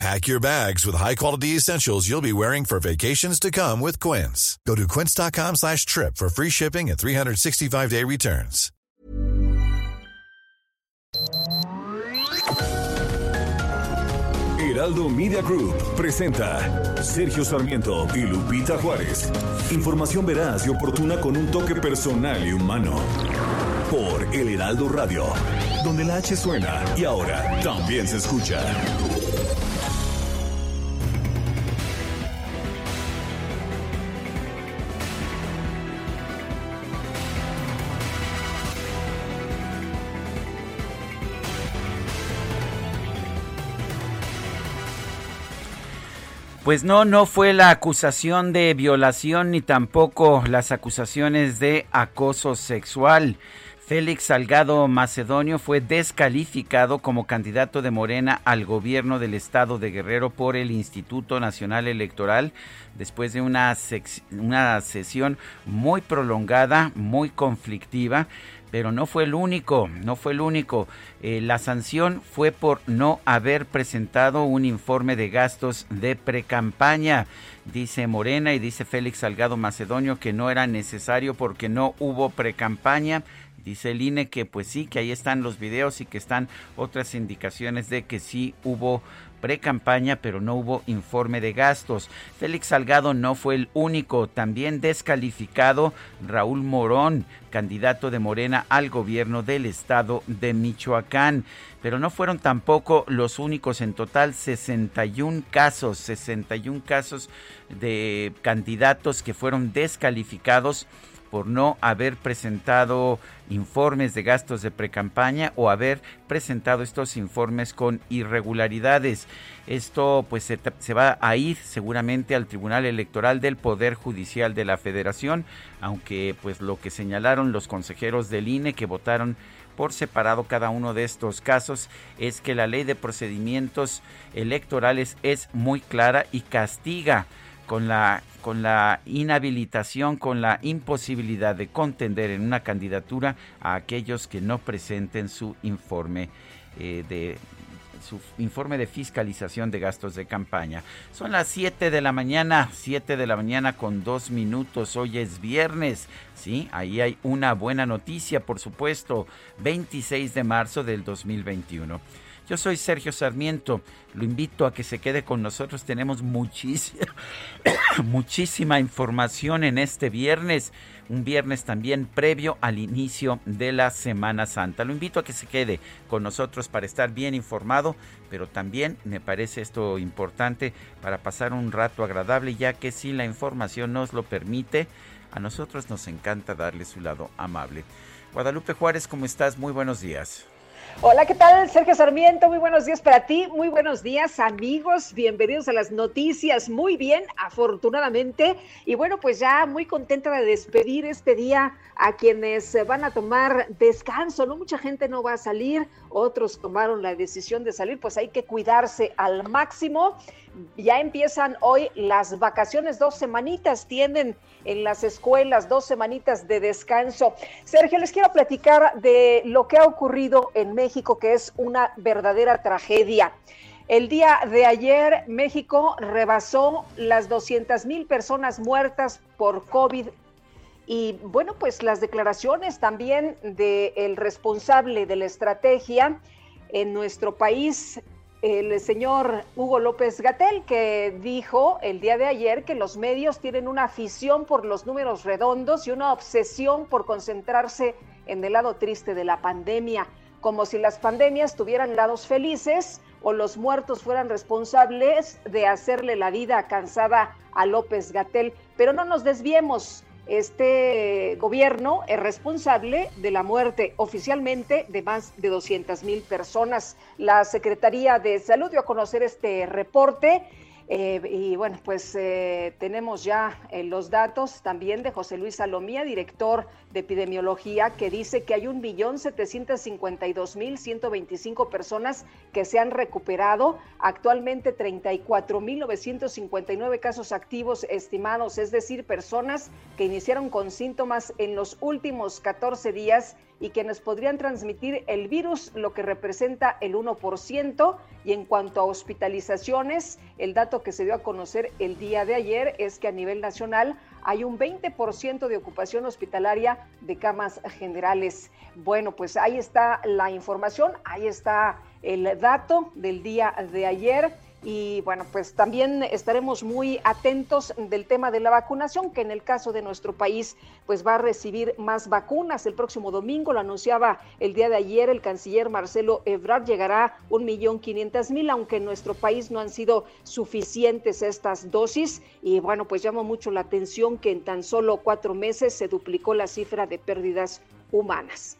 Pack your bags with high-quality essentials you'll be wearing for vacations to come with Quince. Go to quince.com slash trip for free shipping and 365-day returns. Heraldo Media Group presenta Sergio Sarmiento y Lupita Juárez. Información veraz y oportuna con un toque personal y humano. Por El Heraldo Radio, donde la H suena y ahora también se escucha. Pues no, no fue la acusación de violación ni tampoco las acusaciones de acoso sexual. Félix Salgado Macedonio fue descalificado como candidato de Morena al gobierno del estado de Guerrero por el Instituto Nacional Electoral después de una, una sesión muy prolongada, muy conflictiva pero no fue el único, no fue el único. Eh, la sanción fue por no haber presentado un informe de gastos de precampaña. Dice Morena y dice Félix Salgado Macedonio que no era necesario porque no hubo precampaña. Dice el INE que pues sí, que ahí están los videos y que están otras indicaciones de que sí hubo pre-campaña, pero no hubo informe de gastos. Félix Salgado no fue el único, también descalificado Raúl Morón, candidato de Morena al gobierno del estado de Michoacán. Pero no fueron tampoco los únicos, en total 61 casos, 61 casos de candidatos que fueron descalificados por no haber presentado informes de gastos de precampaña o haber presentado estos informes con irregularidades. Esto pues se, se, va a ir seguramente al Tribunal Electoral del Poder Judicial de la Federación, aunque pues lo que señalaron los consejeros del INE que votaron por separado cada uno de estos casos es que la ley de procedimientos electorales es muy clara y castiga con la, con la inhabilitación, con la imposibilidad de contender en una candidatura a aquellos que no presenten su informe eh, de su informe de fiscalización de gastos de campaña. Son las 7 de la mañana, 7 de la mañana con dos minutos. Hoy es viernes, ¿sí? Ahí hay una buena noticia, por supuesto, 26 de marzo del 2021. Yo soy Sergio Sarmiento. Lo invito a que se quede con nosotros. Tenemos muchísima, muchísima información en este viernes. Un viernes también previo al inicio de la Semana Santa. Lo invito a que se quede con nosotros para estar bien informado, pero también me parece esto importante para pasar un rato agradable, ya que si la información nos lo permite, a nosotros nos encanta darle su lado amable. Guadalupe Juárez, ¿cómo estás? Muy buenos días. Hola, ¿qué tal? Sergio Sarmiento, muy buenos días para ti, muy buenos días amigos, bienvenidos a las noticias, muy bien, afortunadamente, y bueno, pues ya muy contenta de despedir este día a quienes van a tomar descanso, ¿no? Mucha gente no va a salir, otros tomaron la decisión de salir, pues hay que cuidarse al máximo. Ya empiezan hoy las vacaciones, dos semanitas tienen en las escuelas, dos semanitas de descanso. Sergio, les quiero platicar de lo que ha ocurrido en México, que es una verdadera tragedia. El día de ayer México rebasó las 200 mil personas muertas por COVID y bueno, pues las declaraciones también del responsable de la estrategia en nuestro país, el señor Hugo López Gatel, que dijo el día de ayer que los medios tienen una afición por los números redondos y una obsesión por concentrarse en el lado triste de la pandemia, como si las pandemias tuvieran lados felices o los muertos fueran responsables de hacerle la vida cansada a López Gatel. Pero no nos desviemos este gobierno es responsable de la muerte oficialmente de más de 200 mil personas. La Secretaría de Salud dio a conocer este reporte Eh, y bueno, pues eh, tenemos ya eh, los datos también de José Luis Salomía, director de epidemiología, que dice que hay un millón setecientos cincuenta y dos mil ciento veinticinco personas que se han recuperado. Actualmente treinta y cuatro mil novecientos cincuenta y nueve casos activos estimados, es decir, personas que iniciaron con síntomas en los últimos 14 días y quienes podrían transmitir el virus, lo que representa el 1%. Y en cuanto a hospitalizaciones, el dato que se dio a conocer el día de ayer es que a nivel nacional hay un 20% de ocupación hospitalaria de camas generales. Bueno, pues ahí está la información, ahí está el dato del día de ayer. Y bueno, pues también estaremos muy atentos del tema de la vacunación, que en el caso de nuestro país, pues va a recibir más vacunas. El próximo domingo, lo anunciaba el día de ayer el canciller Marcelo Ebrard, llegará un millón quinientas mil, aunque en nuestro país no han sido suficientes estas dosis. Y bueno, pues llama mucho la atención que en tan solo cuatro meses se duplicó la cifra de pérdidas humanas.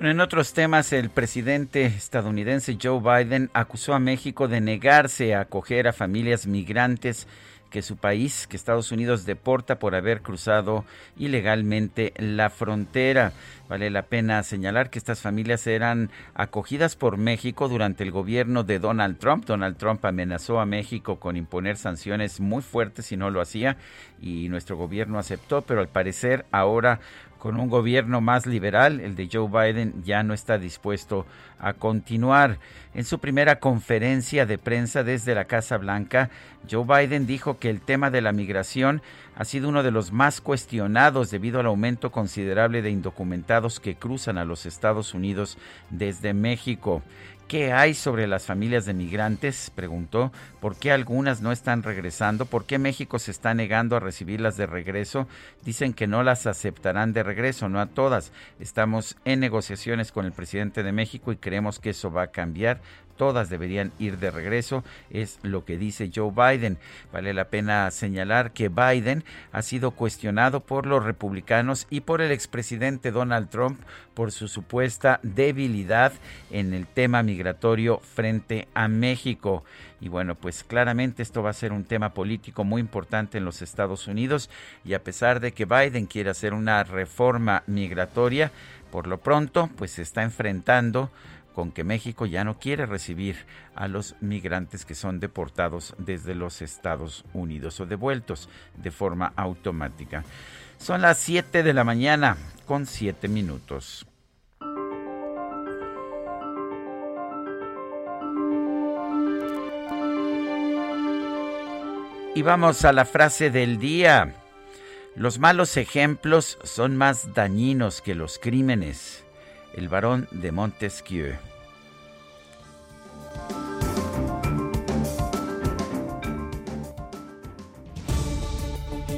En otros temas, el presidente estadounidense Joe Biden acusó a México de negarse a acoger a familias migrantes que su país, que Estados Unidos, deporta por haber cruzado ilegalmente la frontera. Vale la pena señalar que estas familias eran acogidas por México durante el gobierno de Donald Trump. Donald Trump amenazó a México con imponer sanciones muy fuertes si no lo hacía y nuestro gobierno aceptó, pero al parecer ahora con un gobierno más liberal, el de Joe Biden ya no está dispuesto a continuar. En su primera conferencia de prensa desde la Casa Blanca, Joe Biden dijo que el tema de la migración ha sido uno de los más cuestionados debido al aumento considerable de indocumentados que cruzan a los Estados Unidos desde México. ¿Qué hay sobre las familias de migrantes? Preguntó. ¿Por qué algunas no están regresando? ¿Por qué México se está negando a recibirlas de regreso? Dicen que no las aceptarán de regreso, no a todas. Estamos en negociaciones con el presidente de México y creemos que eso va a cambiar todas deberían ir de regreso, es lo que dice Joe Biden. Vale la pena señalar que Biden ha sido cuestionado por los republicanos y por el expresidente Donald Trump por su supuesta debilidad en el tema migratorio frente a México. Y bueno, pues claramente esto va a ser un tema político muy importante en los Estados Unidos y a pesar de que Biden quiere hacer una reforma migratoria, por lo pronto pues se está enfrentando con que México ya no quiere recibir a los migrantes que son deportados desde los Estados Unidos o devueltos de forma automática. Son las 7 de la mañana con 7 minutos. Y vamos a la frase del día. Los malos ejemplos son más dañinos que los crímenes el barón de Montesquieu.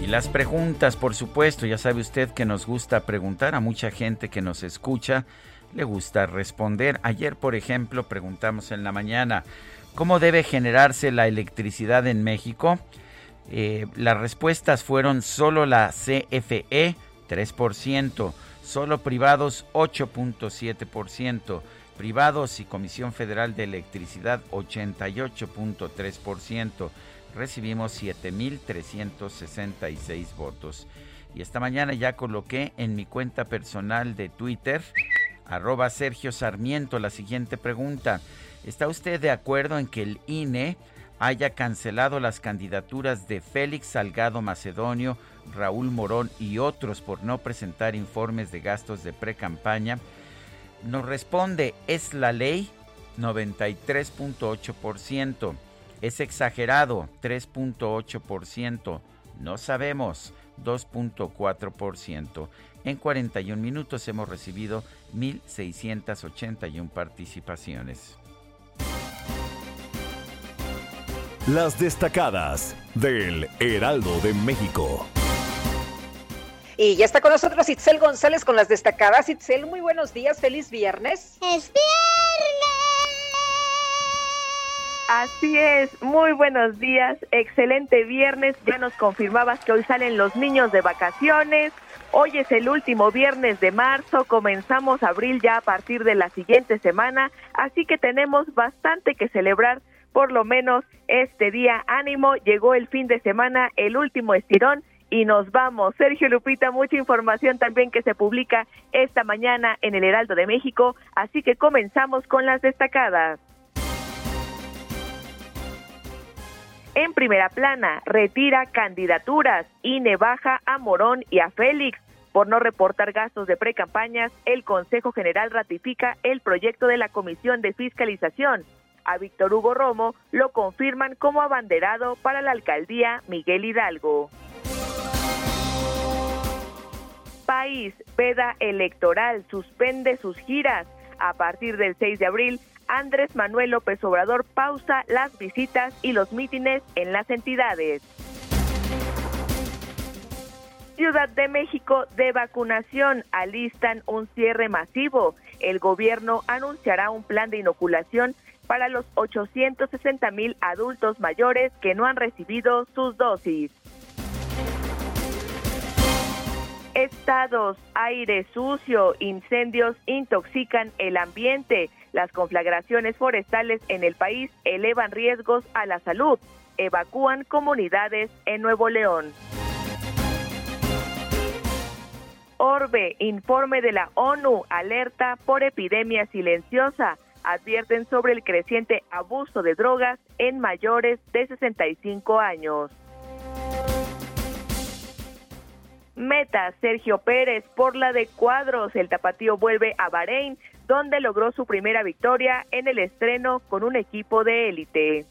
Y las preguntas, por supuesto, ya sabe usted que nos gusta preguntar a mucha gente que nos escucha, le gusta responder. Ayer, por ejemplo, preguntamos en la mañana, ¿cómo debe generarse la electricidad en México? Eh, las respuestas fueron solo la CFE, 3%, solo privados 8.7%, privados y Comisión Federal de Electricidad 88.3%. Recibimos 7.366 votos. Y esta mañana ya coloqué en mi cuenta personal de Twitter, arroba Sergio Sarmiento, la siguiente pregunta. ¿Está usted de acuerdo en que el INE haya cancelado las candidaturas de Félix Salgado Macedonio, Raúl Morón y otros por no presentar informes de gastos de pre-campaña, nos responde, es la ley 93.8%, es exagerado 3.8%, no sabemos 2.4%. En 41 minutos hemos recibido 1.681 participaciones. Las destacadas del Heraldo de México. Y ya está con nosotros Itzel González con las destacadas. Itzel, muy buenos días, feliz viernes. ¡Es viernes! Así es, muy buenos días, excelente viernes. Ya nos confirmabas que hoy salen los niños de vacaciones. Hoy es el último viernes de marzo, comenzamos abril ya a partir de la siguiente semana, así que tenemos bastante que celebrar por lo menos este día. Ánimo, llegó el fin de semana, el último estirón y nos vamos. Sergio Lupita, mucha información también que se publica esta mañana en el Heraldo de México, así que comenzamos con las destacadas. En primera plana, retira candidaturas, INE baja a Morón y a Félix. Por no reportar gastos de precampañas, el Consejo General ratifica el proyecto de la Comisión de Fiscalización. A Víctor Hugo Romo lo confirman como abanderado para la alcaldía Miguel Hidalgo. País, veda electoral, suspende sus giras. A partir del 6 de abril, Andrés Manuel López Obrador pausa las visitas y los mítines en las entidades. Ciudad de México de vacunación alistan un cierre masivo. El gobierno anunciará un plan de inoculación para los 860 mil adultos mayores que no han recibido sus dosis. Estados, aire sucio, incendios intoxican el ambiente. Las conflagraciones forestales en el país elevan riesgos a la salud. Evacúan comunidades en Nuevo León. Orbe, informe de la ONU, alerta por epidemia silenciosa. Advierten sobre el creciente abuso de drogas en mayores de 65 años. Meta Sergio Pérez por la de cuadros. El tapatío vuelve a Bahrein, donde logró su primera victoria en el estreno con un equipo de élite.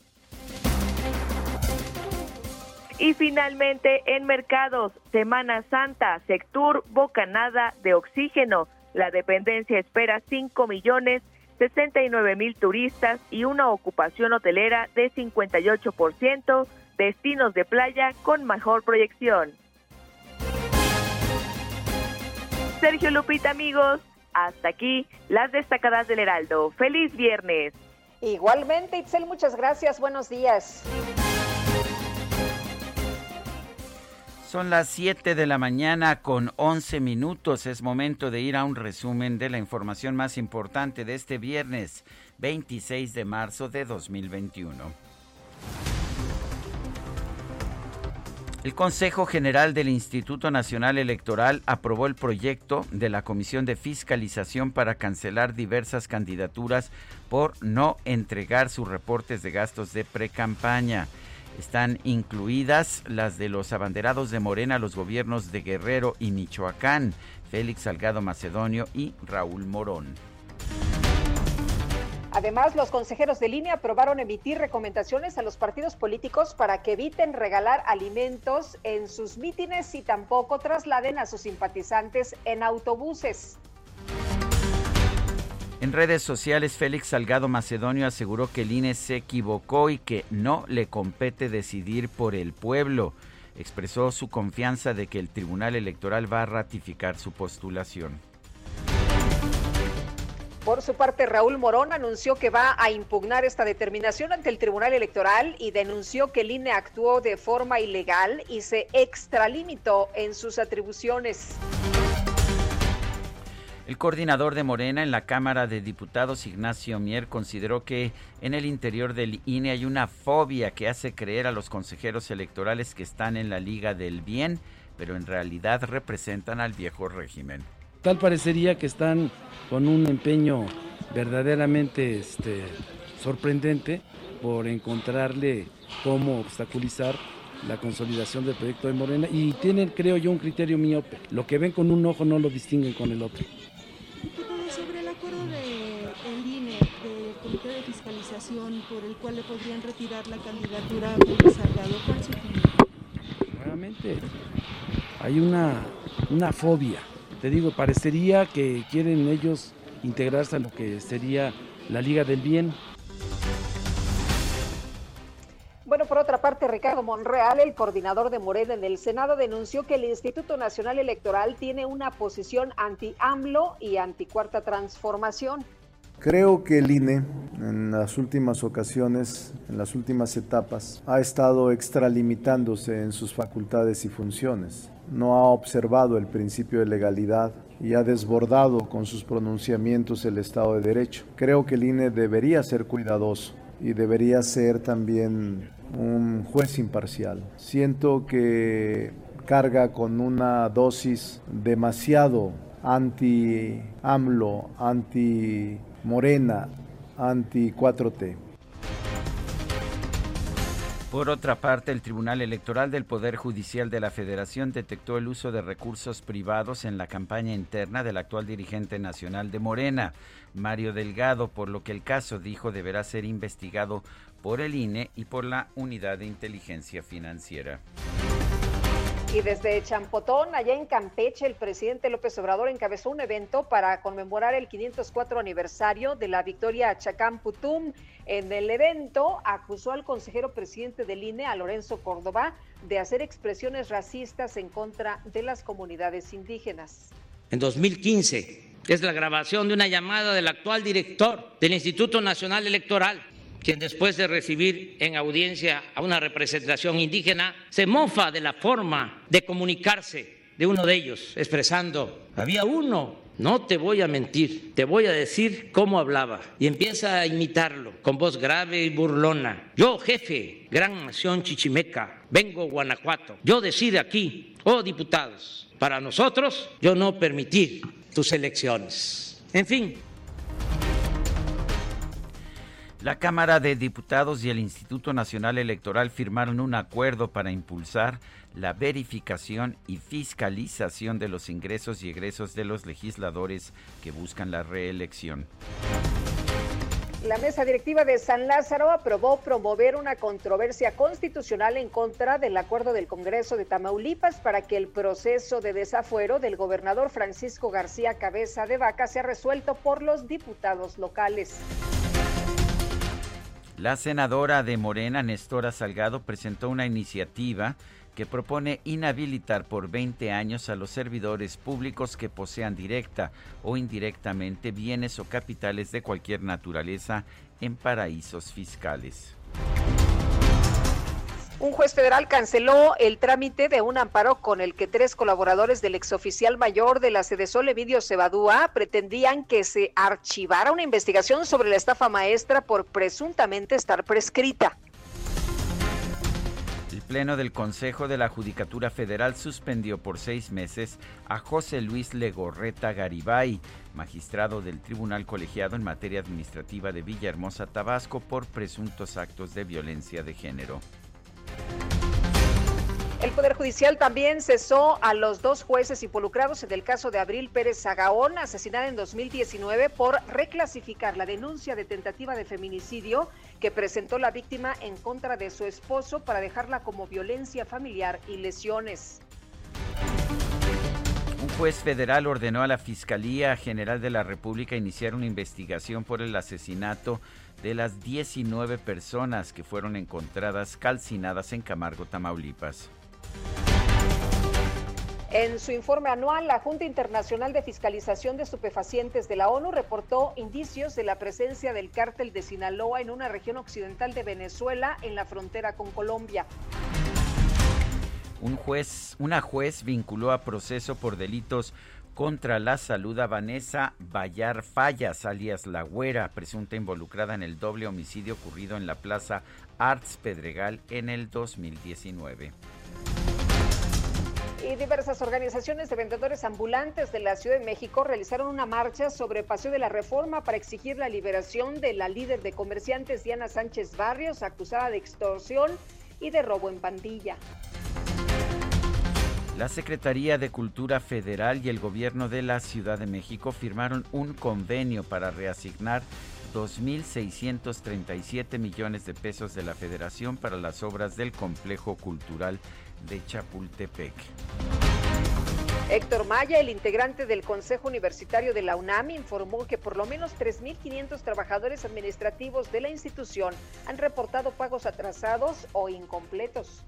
Y finalmente en mercados, Semana Santa, Sectur, Bocanada de Oxígeno. La dependencia espera 5 millones 69 mil turistas y una ocupación hotelera de 58%, destinos de playa con mejor proyección. Sergio Lupita, amigos, hasta aquí las destacadas del Heraldo. Feliz viernes. Igualmente, Itzel, muchas gracias. Buenos días. Son las 7 de la mañana con 11 minutos. Es momento de ir a un resumen de la información más importante de este viernes 26 de marzo de 2021. El Consejo General del Instituto Nacional Electoral aprobó el proyecto de la Comisión de Fiscalización para cancelar diversas candidaturas por no entregar sus reportes de gastos de precampaña. Están incluidas las de los abanderados de Morena, los gobiernos de Guerrero y Michoacán, Félix Salgado Macedonio y Raúl Morón. Además, los consejeros de línea aprobaron emitir recomendaciones a los partidos políticos para que eviten regalar alimentos en sus mítines y tampoco trasladen a sus simpatizantes en autobuses. En redes sociales, Félix Salgado Macedonio aseguró que el INE se equivocó y que no le compete decidir por el pueblo. Expresó su confianza de que el Tribunal Electoral va a ratificar su postulación. Por su parte, Raúl Morón anunció que va a impugnar esta determinación ante el Tribunal Electoral y denunció que el INE actuó de forma ilegal y se extralimitó en sus atribuciones. El coordinador de Morena en la Cámara de Diputados, Ignacio Mier, consideró que en el interior del INE hay una fobia que hace creer a los consejeros electorales que están en la Liga del Bien, pero en realidad representan al viejo régimen. Tal parecería que están con un empeño verdaderamente este, sorprendente por encontrarle cómo obstaculizar la consolidación del proyecto de Morena y tienen, creo yo, un criterio miope. Lo que ven con un ojo no lo distinguen con el otro. sobre el acuerdo del INE, del Comité de Fiscalización, por el cual le podrían retirar la candidatura a Salgado, ¿cuál Nuevamente, hay una, una fobia te digo, parecería que quieren ellos integrarse a lo que sería la Liga del Bien. Bueno, por otra parte, Ricardo Monreal, el coordinador de Morena en el Senado, denunció que el Instituto Nacional Electoral tiene una posición anti-AMLO y anti-cuarta transformación. Creo que el INE en las últimas ocasiones, en las últimas etapas, ha estado extralimitándose en sus facultades y funciones. No ha observado el principio de legalidad y ha desbordado con sus pronunciamientos el Estado de Derecho. Creo que el INE debería ser cuidadoso y debería ser también un juez imparcial. Siento que carga con una dosis demasiado anti-AMLO, anti-Morena, anti-4T. Por otra parte, el Tribunal Electoral del Poder Judicial de la Federación detectó el uso de recursos privados en la campaña interna del actual dirigente nacional de Morena, Mario Delgado, por lo que el caso, dijo, deberá ser investigado por el INE y por la Unidad de Inteligencia Financiera. Y desde Champotón, allá en Campeche, el presidente López Obrador encabezó un evento para conmemorar el 504 aniversario de la victoria a Chacán Putum. En el evento acusó al consejero presidente del INE, a Lorenzo Córdoba, de hacer expresiones racistas en contra de las comunidades indígenas. En 2015 es la grabación de una llamada del actual director del Instituto Nacional Electoral quien después de recibir en audiencia a una representación indígena, se mofa de la forma de comunicarse de uno de ellos, expresando, había uno, no te voy a mentir, te voy a decir cómo hablaba. Y empieza a imitarlo con voz grave y burlona. Yo, jefe, gran nación chichimeca, vengo Guanajuato. Yo decido aquí, oh diputados, para nosotros, yo no permitir tus elecciones. En fin, la Cámara de Diputados y el Instituto Nacional Electoral firmaron un acuerdo para impulsar la verificación y fiscalización de los ingresos y egresos de los legisladores que buscan la reelección. La mesa directiva de San Lázaro aprobó promover una controversia constitucional en contra del acuerdo del Congreso de Tamaulipas para que el proceso de desafuero del gobernador Francisco García Cabeza de Vaca sea resuelto por los diputados locales. La senadora de Morena, Nestora Salgado, presentó una iniciativa que propone inhabilitar por 20 años a los servidores públicos que posean directa o indirectamente bienes o capitales de cualquier naturaleza en paraísos fiscales. Un juez federal canceló el trámite de un amparo con el que tres colaboradores del exoficial mayor de la Sol, Evidio Cebadúa, pretendían que se archivara una investigación sobre la estafa maestra por presuntamente estar prescrita. El Pleno del Consejo de la Judicatura Federal suspendió por seis meses a José Luis Legorreta Garibay, magistrado del Tribunal Colegiado en materia administrativa de Villahermosa, Tabasco, por presuntos actos de violencia de género. El Poder Judicial también cesó a los dos jueces involucrados en el caso de Abril Pérez Zagaón, asesinada en 2019 por reclasificar la denuncia de tentativa de feminicidio que presentó la víctima en contra de su esposo para dejarla como violencia familiar y lesiones. Un juez federal ordenó a la Fiscalía General de la República iniciar una investigación por el asesinato de las 19 personas que fueron encontradas calcinadas en Camargo, Tamaulipas. En su informe anual, la Junta Internacional de Fiscalización de Estupefacientes de la ONU reportó indicios de la presencia del cártel de Sinaloa en una región occidental de Venezuela en la frontera con Colombia. Un juez, una juez vinculó a proceso por delitos contra la salud a Vanessa Bayar Fallas, alias La Güera, presunta involucrada en el doble homicidio ocurrido en la Plaza Arts Pedregal en el 2019. Y diversas organizaciones de vendedores ambulantes de la Ciudad de México realizaron una marcha sobre Paseo de la Reforma para exigir la liberación de la líder de comerciantes Diana Sánchez Barrios, acusada de extorsión y de robo en pandilla. La Secretaría de Cultura Federal y el Gobierno de la Ciudad de México firmaron un convenio para reasignar 2.637 millones de pesos de la Federación para las obras del Complejo Cultural de Chapultepec. Héctor Maya, el integrante del Consejo Universitario de la UNAM, informó que por lo menos 3.500 trabajadores administrativos de la institución han reportado pagos atrasados o incompletos.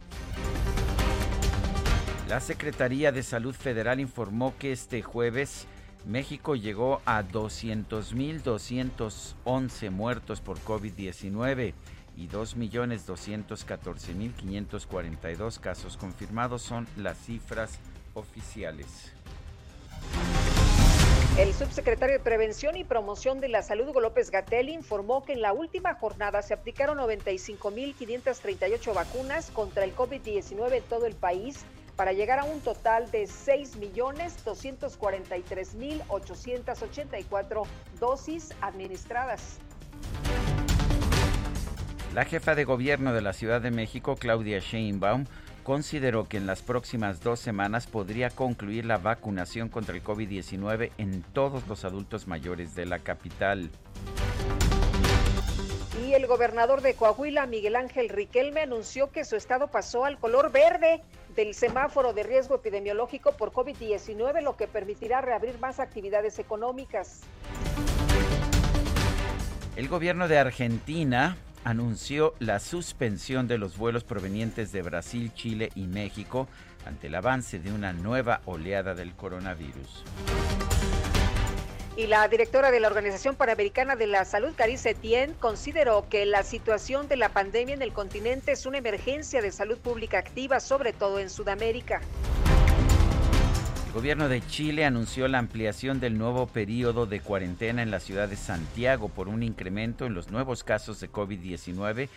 La Secretaría de Salud Federal informó que este jueves México llegó a 200.211 muertos por COVID-19 y 2.214.542 casos confirmados son las cifras oficiales. El subsecretario de Prevención y Promoción de la Salud, Hugo López Gatel, informó que en la última jornada se aplicaron 95.538 vacunas contra el COVID-19 en todo el país para llegar a un total de 6.243.884 dosis administradas. La jefa de gobierno de la Ciudad de México, Claudia Sheinbaum, consideró que en las próximas dos semanas podría concluir la vacunación contra el COVID-19 en todos los adultos mayores de la capital. Y el gobernador de Coahuila, Miguel Ángel Riquelme, anunció que su estado pasó al color verde del semáforo de riesgo epidemiológico por COVID-19, lo que permitirá reabrir más actividades económicas. El gobierno de Argentina anunció la suspensión de los vuelos provenientes de Brasil, Chile y México ante el avance de una nueva oleada del coronavirus. Y la directora de la Organización Panamericana de la Salud, Carice Etienne, consideró que la situación de la pandemia en el continente es una emergencia de salud pública activa, sobre todo en Sudamérica. El gobierno de Chile anunció la ampliación del nuevo periodo de cuarentena en la ciudad de Santiago por un incremento en los nuevos casos de COVID-19.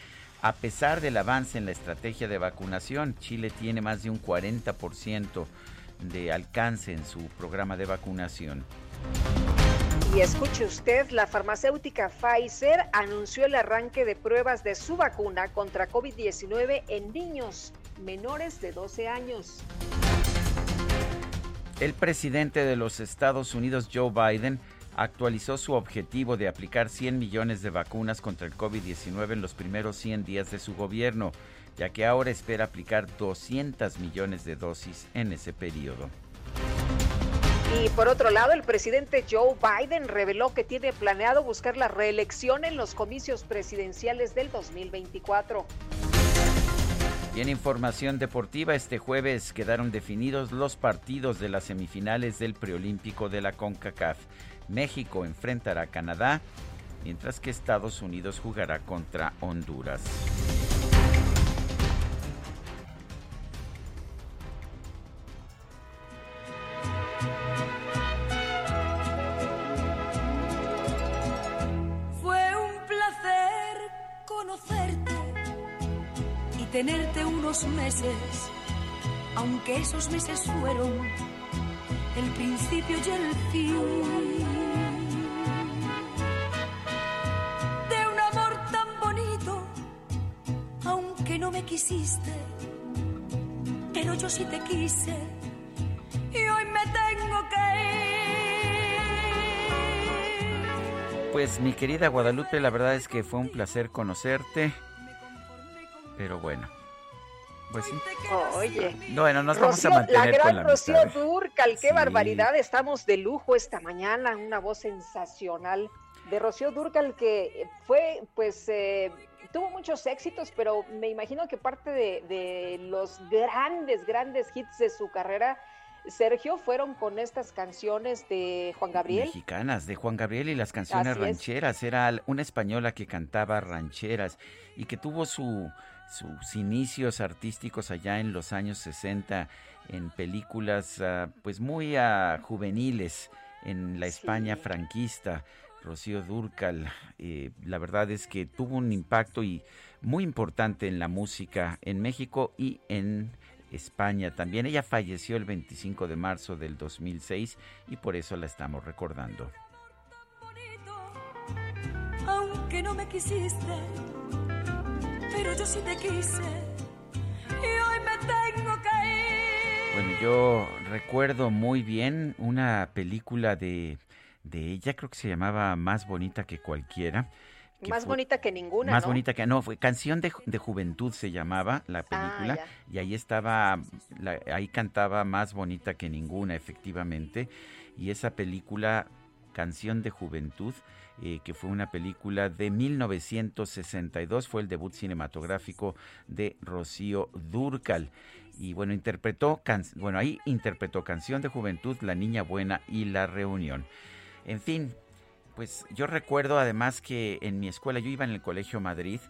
A pesar del avance en la estrategia de vacunación, Chile tiene más de un 40% de alcance en su programa de vacunación. Y escuche usted, la farmacéutica Pfizer anunció el arranque de pruebas de su vacuna contra COVID-19 en niños menores de 12 años. El presidente de los Estados Unidos, Joe Biden, actualizó su objetivo de aplicar 100 millones de vacunas contra el COVID-19 en los primeros 100 días de su gobierno, ya que ahora espera aplicar 200 millones de dosis en ese periodo. Y por otro lado, el presidente Joe Biden reveló que tiene planeado buscar la reelección en los comicios presidenciales del 2024. Y en información deportiva, este jueves quedaron definidos los partidos de las semifinales del preolímpico de la CONCACAF. México enfrentará a Canadá, mientras que Estados Unidos jugará contra Honduras. Tenerte unos meses, aunque esos meses fueron el principio y el fin. De un amor tan bonito, aunque no me quisiste, pero yo sí te quise y hoy me tengo que ir. Pues mi querida Guadalupe, la verdad es que fue un placer conocerte. Pero bueno. Pues sí. Oye. Bueno, nos vamos a mantener la gran con la Rocío amistad. Durcal, qué Sí. barbaridad. Estamos de lujo esta mañana, una voz sensacional de Rocío Durcal que fue, pues, eh, tuvo muchos éxitos, pero me imagino que parte de, de los grandes, grandes hits de su carrera, Sergio, fueron con estas canciones de Juan Gabriel. Mexicanas, de Juan Gabriel y las canciones Así es. rancheras. Era una española que cantaba rancheras y que tuvo su, sus inicios artísticos allá en los años 60 en películas ah, pues muy ah, juveniles en la España franquista. Rocío Durcal, eh, la verdad es que tuvo un impacto y muy importante en la música en México y en España también. Ella falleció el 25 de marzo del 2006 y por eso la estamos recordando. aunque no me quisiste, pero yo sí te quise y hoy me tengo que ir. Bueno, yo recuerdo muy bien una película de, de ella, creo que se llamaba Más bonita que cualquiera. que Más fue- bonita que ninguna, Más ¿no? bonita que no, fue Canción de, de Juventud se llamaba la película ya. y ahí estaba, la- ahí cantaba Más bonita que ninguna, efectivamente. Y esa película, Canción de Juventud, eh, que fue una película de 1962, fue el debut cinematográfico de Rocío Durcal. Y bueno, interpretó, can- bueno, ahí interpretó Canción de Juventud, La Niña Buena y La Reunión. En fin, pues yo recuerdo además que en mi escuela, yo iba en el Colegio Madrid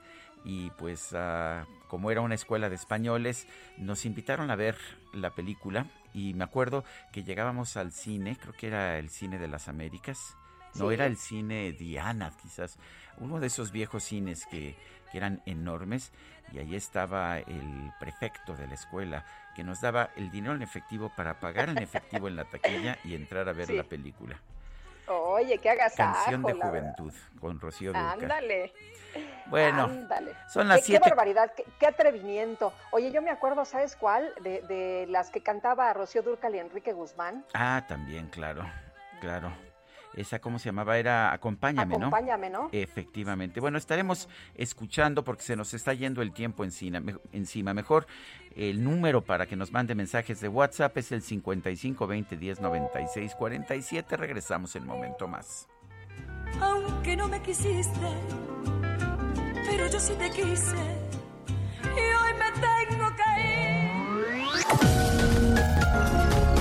y pues ah, como era una escuela de españoles, nos invitaron a ver la película y me acuerdo que llegábamos al cine, creo que era el cine de las Américas, no era el cine Diana, quizás, uno de esos viejos cines que, que eran enormes y ahí estaba el prefecto de la escuela que nos daba el dinero en efectivo para pagar en efectivo en la taquilla y entrar a ver la película. Oye, qué agasajo. Canción de juventud con Rocío Dúrcal. Ándale. Bueno, Ándale. son las Qué- siete. Qué barbaridad, qué, qué atrevimiento. Oye, yo me acuerdo, ¿sabes cuál? De, de las que cantaba Rocío Durcal y Enrique Guzmán. Ah, también, claro, claro. Esa, ¿cómo se llamaba? Era Acompáñame, ¿no? Acompáñame, ¿no? Efectivamente. Bueno, estaremos escuchando porque se nos está yendo el tiempo encima. me- encima. Mejor el número para que nos mande mensajes de WhatsApp es el 55 20 10 96 47. Regresamos en un momento más. aunque no me quisiste, pero yo sí te quise y hoy me tengo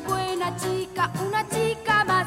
buena chica, una chica más.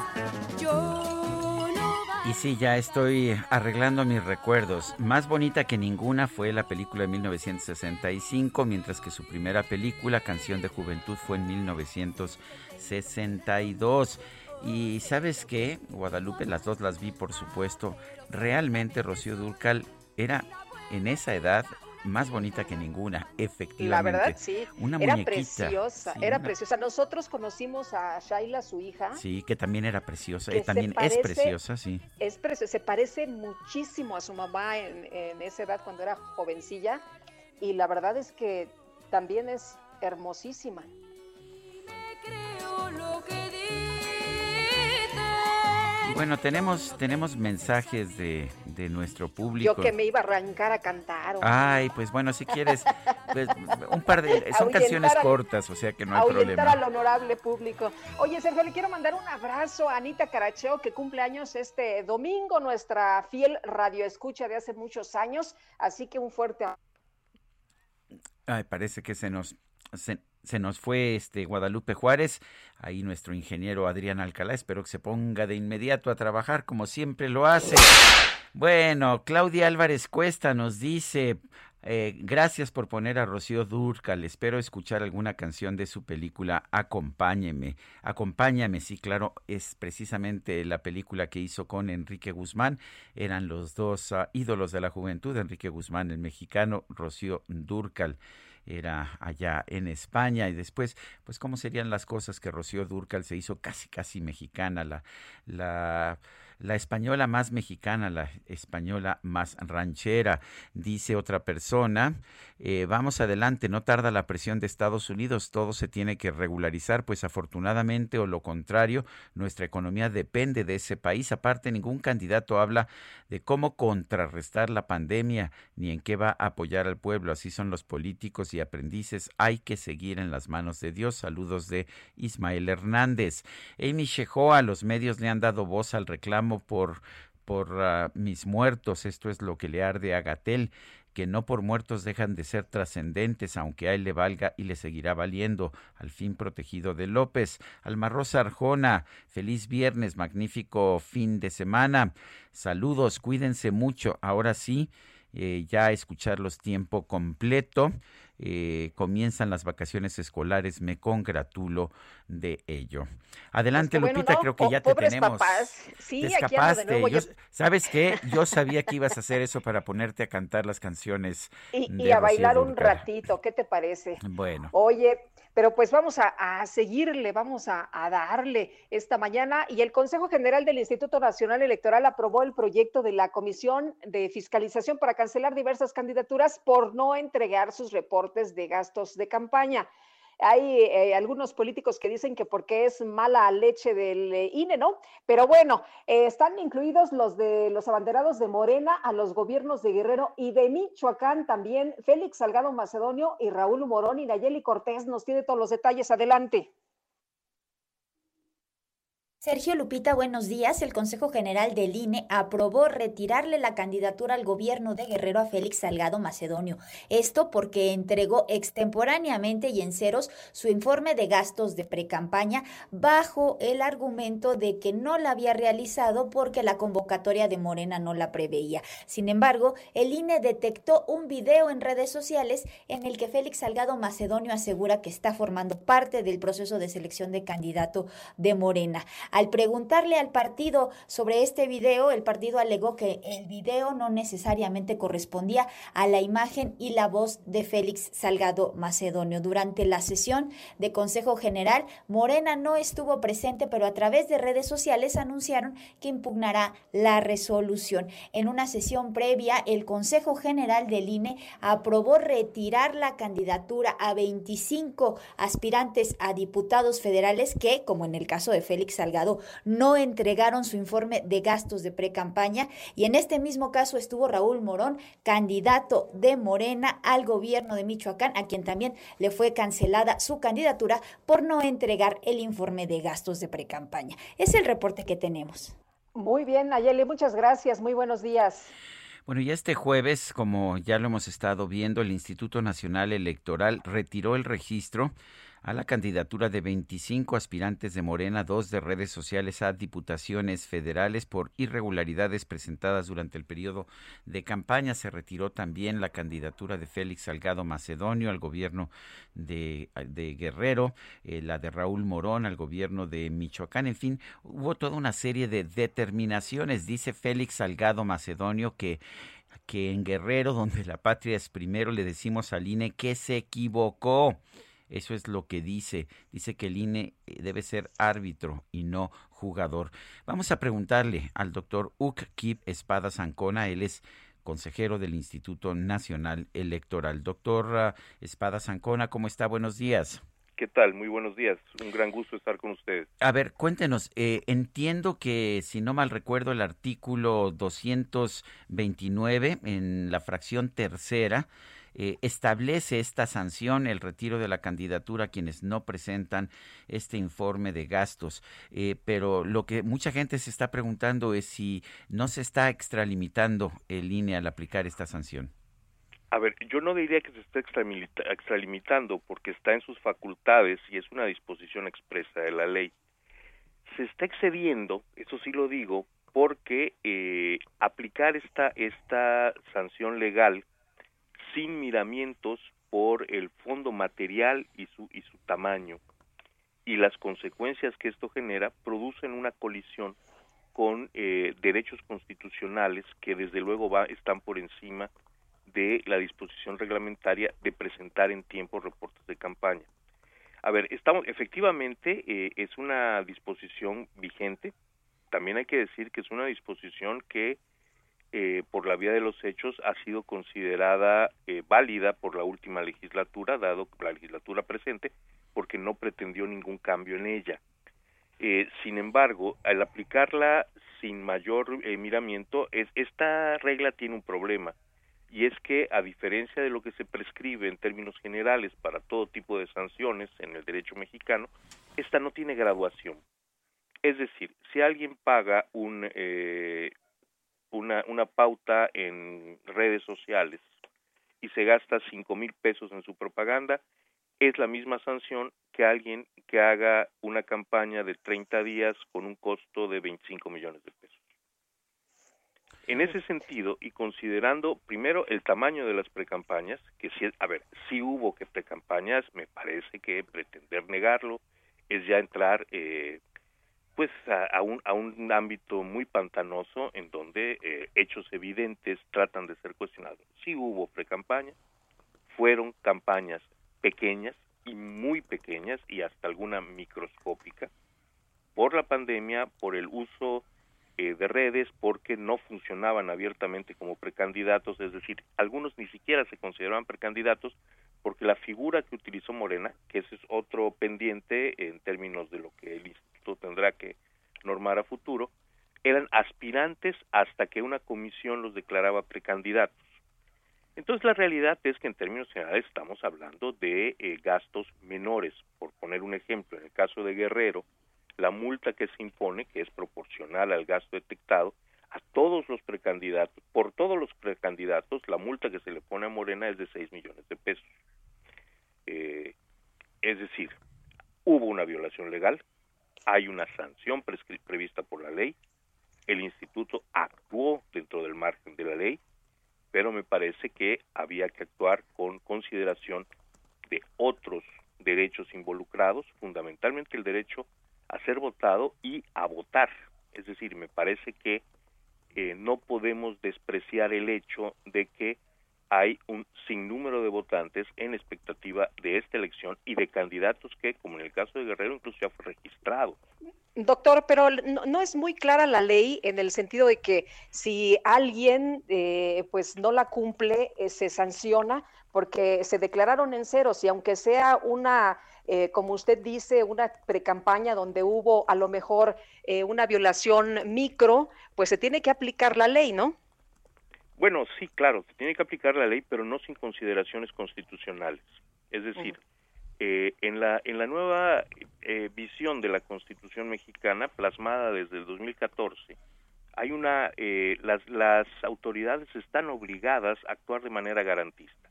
Yo no Y sí, ya estoy arreglando mis recuerdos. Más bonita que ninguna fue la película de 1965, mientras que su primera película, Canción de Juventud, fue en 1962. Y sabes qué, Guadalupe, las dos las vi, por supuesto. Realmente Rocío Durcal era en esa edad más bonita que ninguna, efectivamente. La verdad, sí. Una era muñequita. preciosa, Sí, era una- preciosa. Nosotros conocimos a Shaila, su hija. Sí, que también era preciosa. Que eh, también parece- es preciosa, sí. Es preciosa, se parece muchísimo a su mamá en, en esa edad cuando era jovencilla. Y la verdad es que también es hermosísima. creo lo que bueno, tenemos, tenemos mensajes de, de nuestro público. Yo que me iba a arrancar a cantar. hombre. Ay, pues bueno, si quieres, pues, un par de... Son canciones al- cortas, o sea que no hay ahuyentar al problema. honorable público. Oye, Sergio, le quiero mandar un abrazo a Anita Caracheo, que cumple años este domingo, nuestra fiel radioescucha de hace muchos años. Así que un fuerte abrazo. Ay, parece que se nos... Se, se nos fue este Guadalupe Juárez, ahí nuestro ingeniero Adrián Alcalá, espero que se ponga de inmediato a trabajar como siempre lo hace. Bueno, Claudia Álvarez Cuesta nos dice, eh, gracias por poner a Rocío Durcal, espero escuchar alguna canción de su película Acompáñeme. Acompáñame, sí, claro, es precisamente la película que hizo con Enrique Guzmán, eran los dos ah, ídolos de la juventud, Enrique Guzmán, el mexicano, Rocío Durcal era allá en España y después, pues cómo serían las cosas que Rocío Durcal se hizo casi casi mexicana, la, la, la española más mexicana, la española más ranchera, dice otra persona, eh, vamos adelante, no tarda la presión de Estados Unidos, todo se tiene que regularizar, pues afortunadamente o lo contrario, nuestra economía depende de ese país, aparte ningún candidato habla de cómo contrarrestar la pandemia ni en qué va a apoyar al pueblo, así son los políticos y aprendices, hay que seguir en las manos de Dios. Saludos de Ismael Hernández. Amy Shehoa, los medios le han dado voz al reclamo por uh, mis muertos, esto es lo que le arde a Gatel que no por muertos dejan de ser trascendentes, aunque a él le valga y le seguirá valiendo, al fin protegido de López. Alma Rosa Arjona, feliz viernes, magnífico fin de semana. Saludos, cuídense mucho. Ahora sí, eh, ya escucharlos tiempo completo. Eh, comienzan las vacaciones escolares, me congratulo de ello. Adelante, Lupita, creo que ya te tenemos. Papás. Sí, de nuevo, ¿Sabes qué? Yo sabía que ibas a hacer eso para ponerte a cantar las canciones. Y, a bailar un ratito, ¿qué te parece? Bueno. Oye, pero pues vamos a, seguirle, vamos a, darle esta mañana. Y el Consejo General del Instituto Nacional Electoral aprobó el proyecto de la Comisión de Fiscalización para cancelar diversas candidaturas por no entregar sus reportes de gastos de campaña. Hay eh, algunos políticos que dicen que porque es mala leche del eh, INE, ¿no? Pero bueno, eh, están incluidos los de los abanderados de Morena a los gobiernos de Guerrero y de Michoacán también. Félix Salgado Macedonio y Raúl Morón y Nayeli Cortés nos tiene todos los detalles. Adelante. Sergio Lupita, buenos días. El Consejo General del INE aprobó retirarle la candidatura al gobierno de Guerrero a Félix Salgado Macedonio. Esto porque entregó extemporáneamente y en ceros su informe de gastos de precampaña bajo el argumento de que no la había realizado porque la convocatoria de Morena no la preveía. Sin embargo, el INE detectó un video en redes sociales en el que Félix Salgado Macedonio asegura que está formando parte del proceso de selección de candidato de Morena. Al preguntarle al partido sobre este video, el partido alegó que el video no necesariamente correspondía a la imagen y la voz de Félix Salgado Macedonio. Durante la sesión de Consejo General, Morena no estuvo presente, pero a través de redes sociales anunciaron que impugnará la resolución. En una sesión previa, el Consejo General del INE aprobó retirar la candidatura a 25 aspirantes a diputados federales que, como en el caso de Félix Salgado, no entregaron su informe de gastos de pre-campaña y en este mismo caso estuvo Raúl Morón, candidato de Morena al gobierno de Michoacán, a quien también le fue cancelada su candidatura por no entregar el informe de gastos de pre-campaña. Es el reporte que tenemos. Muy bien, Nayeli, muchas gracias. Muy buenos días. Bueno, ya este jueves, como ya lo hemos estado viendo, el Instituto Nacional Electoral retiró el registro a la candidatura de 25 aspirantes de Morena, dos de redes sociales a diputaciones federales por irregularidades presentadas durante el periodo de campaña. Se retiró también la candidatura de Félix Salgado Macedonio al gobierno de, Guerrero, eh, la de Raúl Morón al gobierno de Michoacán. En fin, hubo toda una serie de determinaciones. Dice Félix Salgado Macedonio que que en Guerrero, donde la patria es primero, le decimos al INE que se equivocó eso es lo que dice. Dice que el INE eh, debe ser árbitro y no jugador. Vamos a preguntarle al doctor Uk Kip Espada Zancona. Él es consejero del Instituto Nacional Electoral. Doctor ah, Espada Zancona, ¿cómo está? Buenos días. ¿Qué tal? Muy buenos días. Un gran gusto estar con ustedes. A ver, cuéntenos. Eh, entiendo que, si no mal recuerdo, el artículo 229 en la fracción tercera eh, establece esta sanción, el retiro de la candidatura a quienes no presentan este informe de gastos. Eh, pero lo que mucha gente se está preguntando es si no se está extralimitando el INE al aplicar esta sanción. A ver, yo no diría que se esté extralimitando porque está en sus facultades y es una disposición expresa de la ley. Se está excediendo, eso sí lo digo, porque eh, aplicar esta, esta sanción legal sin miramientos por el fondo material y su, y su tamaño. Y las consecuencias que esto genera producen una colisión con eh, derechos constitucionales que desde luego va, están por encima de la disposición reglamentaria de presentar en tiempo reportes de campaña. A ver, estamos efectivamente eh, es una disposición vigente. También hay que decir que es una disposición que eh, por la vía de los hechos ha sido considerada eh, válida por la última legislatura, dado la legislatura presente, porque no pretendió ningún cambio en ella. Eh, sin embargo, al aplicarla sin mayor miramiento, es, esta regla tiene un problema, y es que, a diferencia de lo que se prescribe en términos generales para todo tipo de sanciones en el derecho mexicano, esta no tiene graduación. Es decir, si alguien paga un, una, pauta en redes sociales y se gasta cinco mil pesos en su propaganda, es la misma sanción que alguien que haga una campaña de 30 días con un costo de 25 millones de pesos. En ese sentido, y considerando primero el tamaño de las precampañas, que si, a ver, si hubo que precampañas, me parece que pretender negarlo es ya entrar eh, pues a, un, a un ámbito muy pantanoso en donde eh, hechos evidentes tratan de ser cuestionados. Sí hubo precampaña, fueron campañas pequeñas y muy pequeñas y hasta alguna microscópica por la pandemia, por el uso eh, de redes, porque no funcionaban abiertamente como precandidatos, es decir, algunos ni siquiera se consideraban precandidatos porque la figura que utilizó Morena, que ese es otro pendiente en términos de lo que el tendrá que normar a futuro, eran aspirantes hasta que una comisión los declaraba precandidatos. Entonces la realidad es que en términos generales estamos hablando de eh, gastos menores. Por poner un ejemplo, en el caso de Guerrero, la multa que se impone, que es proporcional al gasto detectado, a todos los precandidatos, por todos los precandidatos, la multa que se le pone a Morena es de 6 millones de pesos. Eh, es decir, hubo una violación legal, hay una sanción prevista por la ley, el instituto actuó dentro del margen de la ley, pero me parece que había que actuar con consideración de otros derechos involucrados, fundamentalmente el derecho a ser votado y a votar. Es decir, me parece que eh, no podemos despreciar el hecho de que hay un sinnúmero de votantes en expectativa de esta elección y de candidatos que, como en el caso de Guerrero, incluso ya fue registrado. Doctor, pero no, es muy clara la ley en el sentido de que si alguien eh, pues no la cumple, eh, se sanciona porque se declararon en ceros y aunque sea una, eh, como usted dice, una precampaña donde hubo a lo mejor una violación micro, pues se tiene que aplicar la ley, ¿no? Bueno, sí, claro, se tiene que aplicar la ley, pero no sin consideraciones constitucionales. Es decir, eh, en, la, en la nueva eh, visión de la Constitución mexicana, plasmada desde el 2014, hay una, eh, las, las autoridades están obligadas a actuar de manera garantista.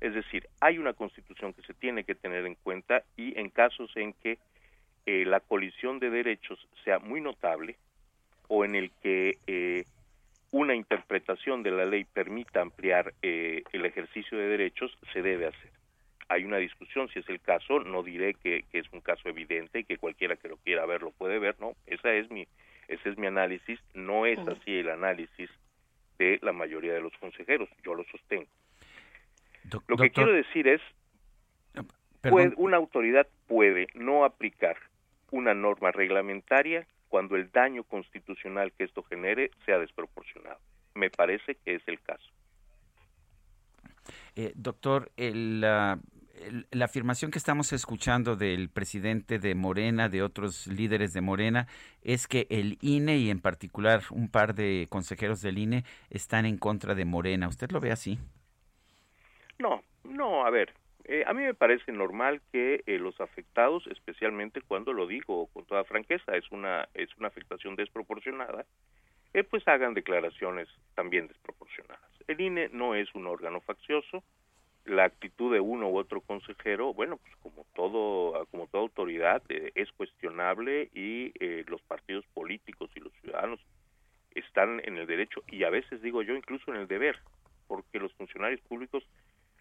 Es decir, hay una constitución que se tiene que tener en cuenta y en casos en que la colisión de derechos sea muy notable o en el que una interpretación de la ley permita ampliar eh, el ejercicio de derechos, se debe hacer. Hay una discusión si es el caso, no diré que, es un caso evidente y que cualquiera que lo quiera ver lo puede ver, no, esa es mi, ese es mi análisis, no es así el análisis de la mayoría de los consejeros, yo lo sostengo. lo que quiero decir es, puede, una autoridad puede no aplicar una norma reglamentaria cuando el daño constitucional que esto genere sea desproporcionado. Me parece que es el caso. Eh, doctor, la, afirmación que estamos escuchando del presidente de Morena, de otros líderes de Morena, es que el INE y en particular un par de consejeros del INE están en contra de Morena. ¿Usted lo ve así? No, no, a ver, eh, a mí me parece normal que eh, los afectados, especialmente cuando lo digo con toda franqueza, es una es una afectación desproporcionada, eh, pues hagan declaraciones también desproporcionadas. El INE no es un órgano faccioso, la actitud de uno u otro consejero, bueno, pues como todo como toda autoridad es cuestionable y los partidos políticos y los ciudadanos están en el derecho y a veces digo yo incluso en el deber, porque los funcionarios públicos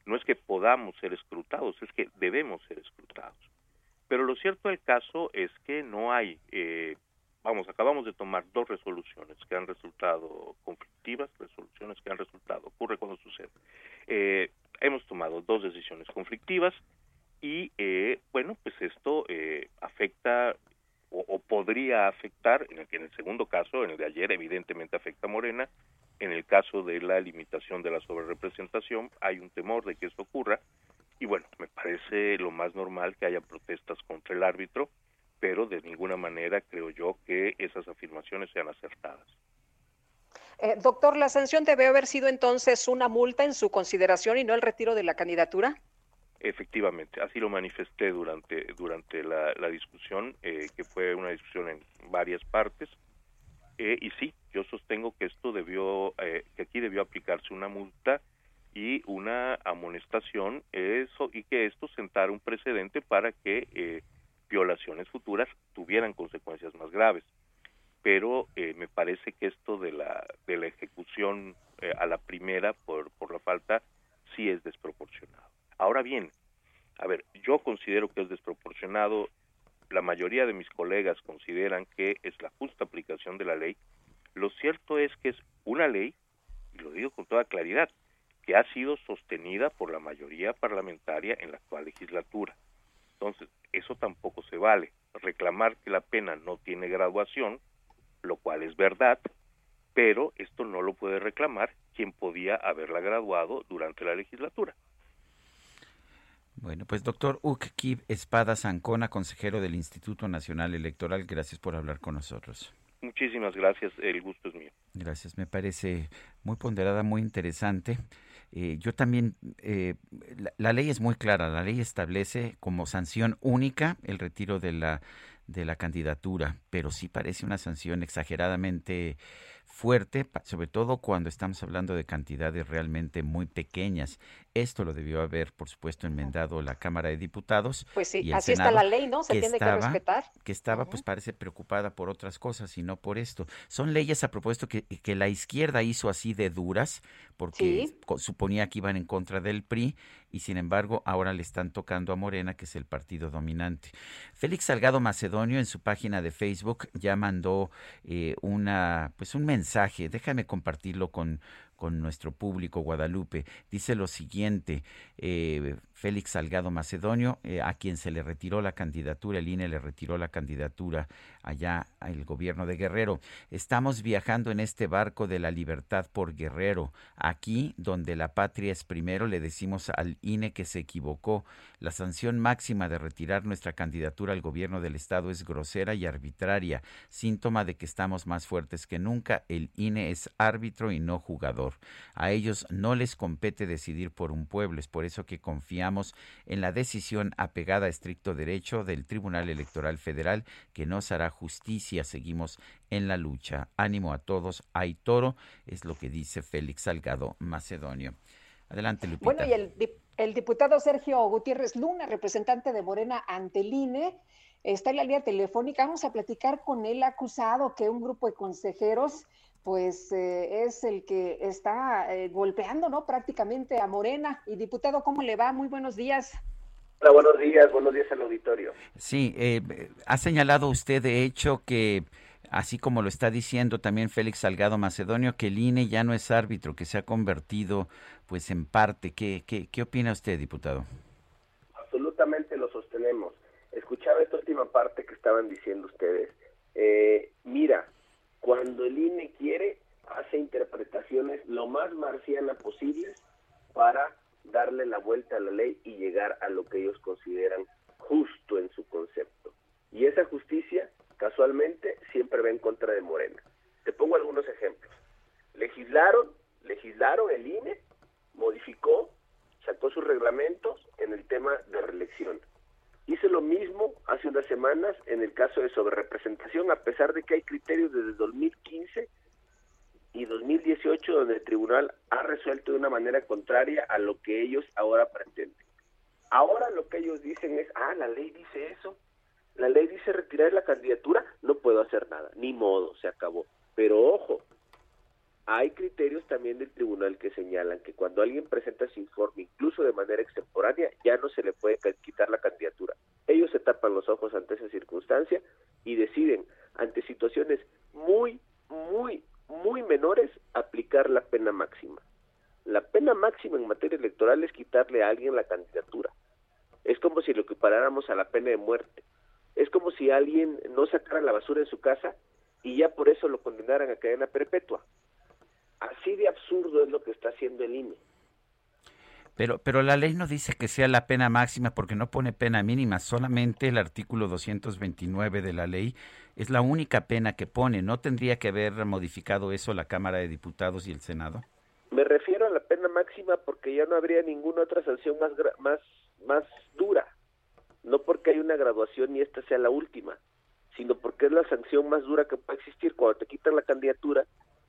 no es que podamos ser escrutados, es que debemos ser escrutados. Pero lo cierto del caso es que no hay, eh, vamos, acabamos de tomar dos resoluciones que han resultado conflictivas, resoluciones que han resultado, ocurre cuando sucede. Eh, hemos tomado dos decisiones conflictivas y, eh, bueno, pues esto afecta o, o, podría afectar, en el, en el segundo caso, en el de ayer, evidentemente afecta a Morena, en el caso de la limitación de la sobrerepresentación, hay un temor de que esto ocurra y bueno, me parece lo más normal que haya protestas contra el árbitro, pero de ninguna manera creo yo que esas afirmaciones sean acertadas. Eh, doctor, ¿la sanción debe haber sido entonces una multa en su consideración y no el retiro de la candidatura? Efectivamente, así lo manifesté durante, durante la, discusión, eh, que fue una discusión en varias partes. Eh, y sí, yo sostengo que esto debió, eh, que aquí debió aplicarse una multa y una amonestación eso y que esto sentara un precedente para que eh, violaciones futuras tuvieran consecuencias más graves. Pero eh, me parece que esto de la de la ejecución eh, a la primera por por la falta sí es desproporcionado. Ahora bien a ver yo considero que es desproporcionado la mayoría de mis colegas consideran que es la justa aplicación de la ley lo cierto es que es una ley y lo digo con toda claridad que ha sido sostenida por la mayoría parlamentaria en la actual legislatura. Entonces, eso tampoco se vale. Reclamar que la pena no tiene graduación, lo cual es verdad, pero esto no lo puede reclamar quien podía haberla graduado durante la legislatura. Bueno, pues doctor Ukib Espada Zancona, consejero del Instituto Nacional Electoral, gracias por hablar con nosotros. Muchísimas gracias, el gusto es mío. Gracias, me parece muy ponderada, muy interesante. Eh, yo también, eh, la, ley es muy clara, la ley establece como sanción única el retiro de la, de la candidatura, pero sí parece una sanción exageradamente fuerte, sobre todo cuando estamos hablando de cantidades realmente muy pequeñas. Esto lo debió haber, por supuesto, enmendado la Cámara de Diputados. Pues sí, así está la ley, ¿no? Se tiene que respetar. Que estaba, pues parece preocupada por otras cosas y no por esto. Son leyes a propósito que, que la izquierda hizo así de duras, porque suponía que iban en contra del PRI y sin embargo ahora le están tocando a Morena, que es el partido dominante. Félix Salgado Macedonio en su página de Facebook ya mandó eh, una, pues un mensaje, déjame compartirlo con, con nuestro público Guadalupe. Dice lo siguiente, eh, Félix Salgado Macedonio, eh, a quien se le retiró la candidatura, el INE le retiró la candidatura allá al gobierno de Guerrero. Estamos viajando en este barco de la libertad por Guerrero. Aquí, donde la patria es primero, le decimos al INE que se equivocó. La sanción máxima de retirar nuestra candidatura al gobierno del Estado es grosera y arbitraria, síntoma de que estamos más fuertes que nunca. El INE es árbitro y no jugador. A ellos no les compete decidir por un pueblo, es por eso que confiamos en la decisión apegada a estricto derecho del Tribunal Electoral Federal que nos hará justicia. Seguimos en la lucha. Ánimo a todos. Hay toro, es lo que dice Félix Salgado Macedonio. Adelante, Lupita. Bueno, y el el diputado Sergio Gutiérrez Luna, representante de Morena ante el INE, está en la línea telefónica. Vamos a platicar con él acusado que un grupo de consejeros pues eh, es el que está eh, golpeando, ¿no? Prácticamente a Morena. Y diputado, ¿cómo le va? Muy buenos días. Hola, buenos días, buenos días al auditorio. Sí, eh, ha señalado usted de hecho que así como lo está diciendo también Félix Salgado Macedonio, que el INE ya no es árbitro, que se ha convertido pues en parte. ¿Qué, qué, qué opina usted, diputado? Absolutamente lo sostenemos. Escuchaba esta última parte que estaban diciendo ustedes. Eh, mira, cuando el INE quiere, hace interpretaciones lo más marciana posibles para darle la vuelta a la ley y llegar a lo que ellos consideran justo en su concepto. Y esa justicia, casualmente, siempre va en contra de Morena. Te pongo algunos ejemplos. Legislaron, legislaron el INE modificó, sacó sus reglamentos en el tema de reelección. Hice lo mismo hace unas semanas en el caso de sobrerepresentación, a pesar de que hay criterios desde 2015 y 2018 donde el tribunal ha resuelto de una manera contraria a lo que ellos ahora pretenden. Ahora lo que ellos dicen es, ah, la ley dice eso, la ley dice retirar la candidatura, no puedo hacer nada, ni modo, se acabó. Pero ojo, hay criterios también del tribunal que señalan que cuando alguien presenta su informe, incluso de manera extemporánea, ya no se le puede quitar la candidatura. Ellos se tapan los ojos ante esa circunstancia y deciden, ante situaciones muy, muy, muy menores, aplicar la pena máxima. La pena máxima en materia electoral es quitarle a alguien la candidatura. Es como si lo equiparáramos a la pena de muerte. Es como si alguien no sacara la basura en su casa y ya por eso lo condenaran a cadena perpetua. Así de absurdo es lo que está haciendo el INE. Pero, pero la ley no dice que sea la pena máxima porque no pone pena mínima, solamente el artículo 229 de la ley es la única pena que pone. ¿No tendría que haber modificado eso la Cámara de Diputados y el Senado? Me refiero a la pena máxima porque ya no habría ninguna otra sanción más, más, más dura. No porque hay una graduación y esta sea la última, sino porque es la sanción más dura que puede existir. Cuando te quitan la candidatura,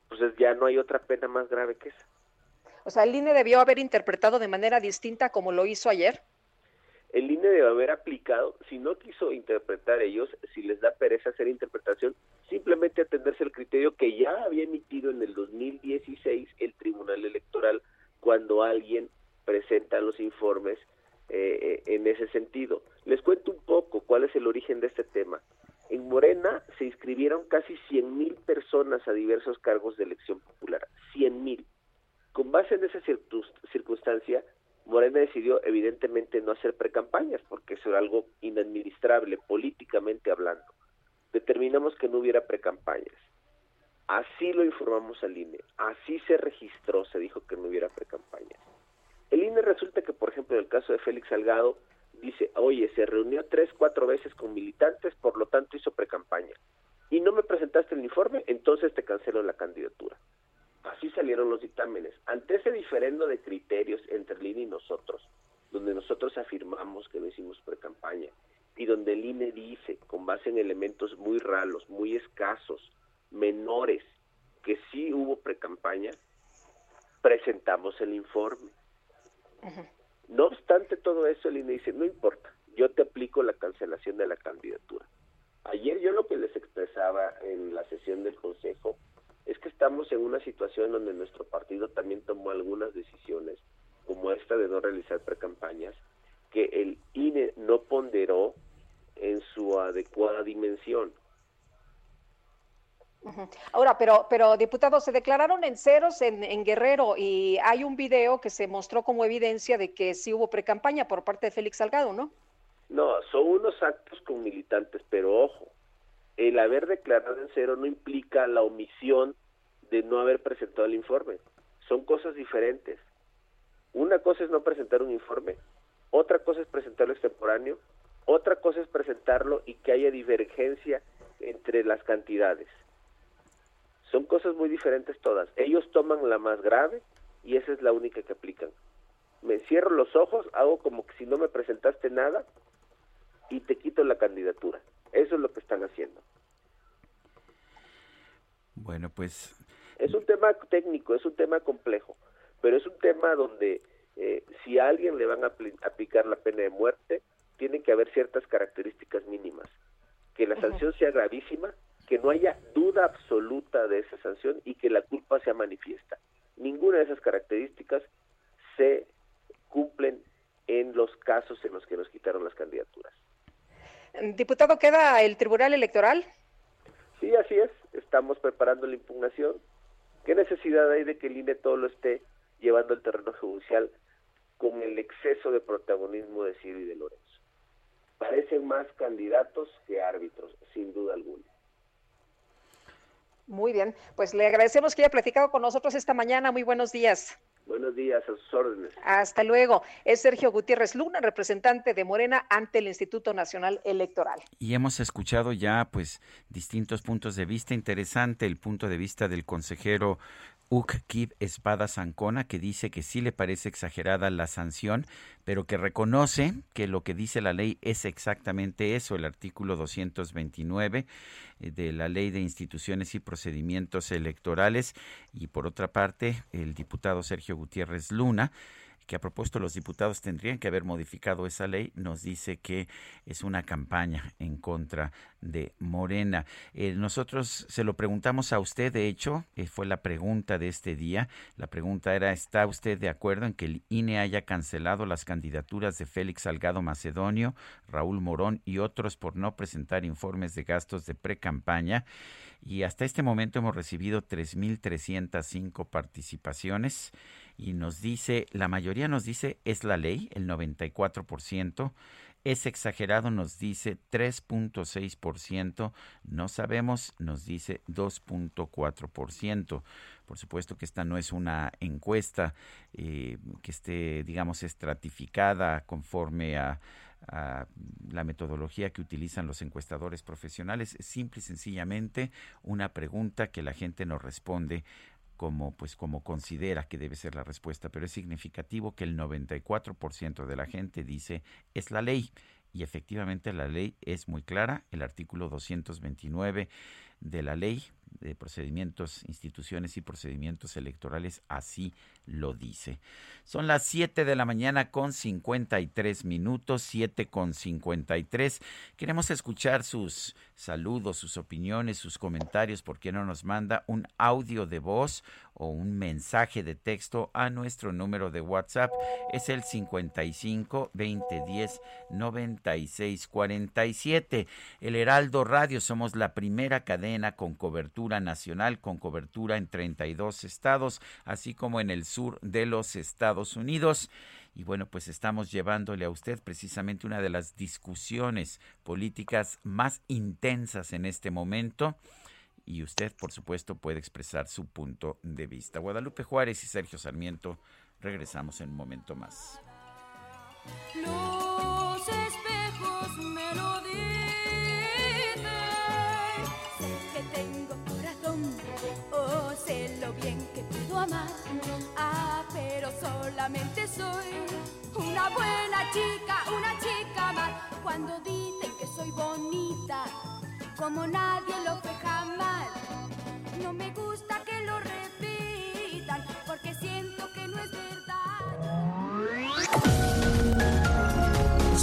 pues ya no hay otra pena más grave que esa. O sea, el INE debió haber interpretado de manera distinta como lo hizo ayer. El INE debe haber aplicado, si no quiso interpretar ellos, si les da pereza hacer interpretación, simplemente atenderse al criterio que ya había emitido en el 2016 el Tribunal Electoral cuando alguien presenta los informes eh, en ese sentido. Les cuento un poco cuál es el origen de este tema. En Morena se inscribieron casi 100.000 personas a diversos cargos de elección popular. 100.000. Con base en esa circunstancia, Morena decidió evidentemente no hacer precampañas porque eso era algo inadministrable políticamente hablando. Determinamos que no hubiera precampañas. Así lo informamos al INE, así se registró, se dijo que no hubiera precampañas. El INE resulta que, por ejemplo, en el caso de Félix Salgado, dice, oye, se reunió tres, cuatro veces con militantes, por lo tanto hizo precampaña. Y no me presentaste el informe, entonces te cancelo la candidatura. Así salieron los dictámenes. Ante ese diferendo de criterios entre el INE y nosotros, donde nosotros afirmamos que no hicimos precampaña, y donde el INE dice, con base en elementos muy raros, muy escasos, menores, que sí hubo precampaña, presentamos el informe. No obstante todo eso, el INE dice, no importa, yo te aplico la cancelación de la candidatura. Ayer yo lo que les expresaba en la sesión del Consejo es que estamos en una situación donde nuestro partido también tomó algunas decisiones, como esta de no realizar precampañas, que el INE no ponderó en su adecuada dimensión. Ahora, pero, pero diputados, se declararon en ceros en, en, Guerrero y hay un video que se mostró como evidencia de que sí hubo precampaña por parte de Félix Salgado, ¿no? No, son unos actos con militantes, pero ojo, el haber declarado en cero no implica la omisión de no haber presentado el informe. Son cosas diferentes. Una cosa es no presentar un informe, otra cosa es presentarlo extemporáneo, otra cosa es presentarlo y que haya divergencia entre las cantidades. Son cosas muy diferentes todas. Ellos toman la más grave y esa es la única que aplican. Me cierro los ojos, hago como que si no me presentaste nada y te quito la candidatura. Eso es lo que están haciendo. Bueno, pues... Es un tema técnico, es un tema complejo, pero es un tema donde eh, si a alguien le van a aplicar la pena de muerte, tiene que haber ciertas características mínimas. Que la sanción sea gravísima, que no haya duda absoluta de esa sanción y que la culpa sea manifiesta. Ninguna de esas características se cumplen en los casos en los que nos quitaron las candidaturas. Diputado, ¿queda el Tribunal Electoral? Sí, así es. Estamos preparando la impugnación. ¿Qué necesidad hay de que el INE todo lo esté llevando al terreno judicial con el exceso de protagonismo de Ciro y de Lorenzo? Parecen más candidatos que árbitros, sin duda alguna. Muy bien, pues le agradecemos que haya platicado con nosotros esta mañana. Muy buenos días. Buenos días, a sus órdenes. Hasta luego. Es Sergio Gutiérrez Luna, representante de Morena ante el Instituto Nacional Electoral. Y hemos escuchado ya pues distintos puntos de vista. Interesante el punto de vista del consejero Kib Espada Zancona, que dice que sí le parece exagerada la sanción, pero que reconoce que lo que dice la ley es exactamente eso, el artículo 229 eh, de la Ley de Instituciones y Procedimientos Electorales. Y por otra parte, el diputado Sergio Gutiérrez Luna que a propósito los diputados tendrían que haber modificado esa ley, nos dice que es una campaña en contra de Morena. Eh, nosotros se lo preguntamos a usted, de hecho, eh, fue la pregunta de este día. La pregunta era, ¿está usted de acuerdo en que el INE haya cancelado las candidaturas de Félix Salgado Macedonio, Raúl Morón y otros por no presentar informes de gastos de pre-campaña? Y hasta este momento hemos recibido 3.305 participaciones y nos dice, la mayoría nos dice es la ley, el 94%, es exagerado, nos dice 3.6%, no sabemos, nos dice 2.4%. Por supuesto que esta no es una encuesta eh, que esté, digamos, estratificada conforme a, a la metodología que utilizan los encuestadores profesionales, es simple y sencillamente una pregunta que la gente nos responde como pues como considera que debe ser la respuesta, pero es significativo que el 94% de la gente dice es la ley y efectivamente la ley es muy clara, el artículo 229 de la ley de procedimientos, instituciones y procedimientos electorales así lo dice. Son las 7 de la mañana con 53 minutos, 7 con 53. Queremos escuchar sus saludos, sus opiniones, sus comentarios, ¿por qué no nos manda un audio de voz o un mensaje de texto a nuestro número de WhatsApp? Es el 55 2010 96 47. El Heraldo Radio, somos la primera cadena con cobertura nacional, con cobertura en 32 estados, así como en el sur de los Estados Unidos. Y bueno, pues estamos llevándole a usted precisamente una de las discusiones políticas más intensas en este momento. Y usted, por supuesto, puede expresar su punto de vista. Guadalupe Juárez y Sergio Sarmiento, regresamos en un momento más. Los espejos me. Solamente soy una buena chica, una chica más. Cuando dicen que soy bonita, como nadie lo fue jamás. No me gusta que lo repitan,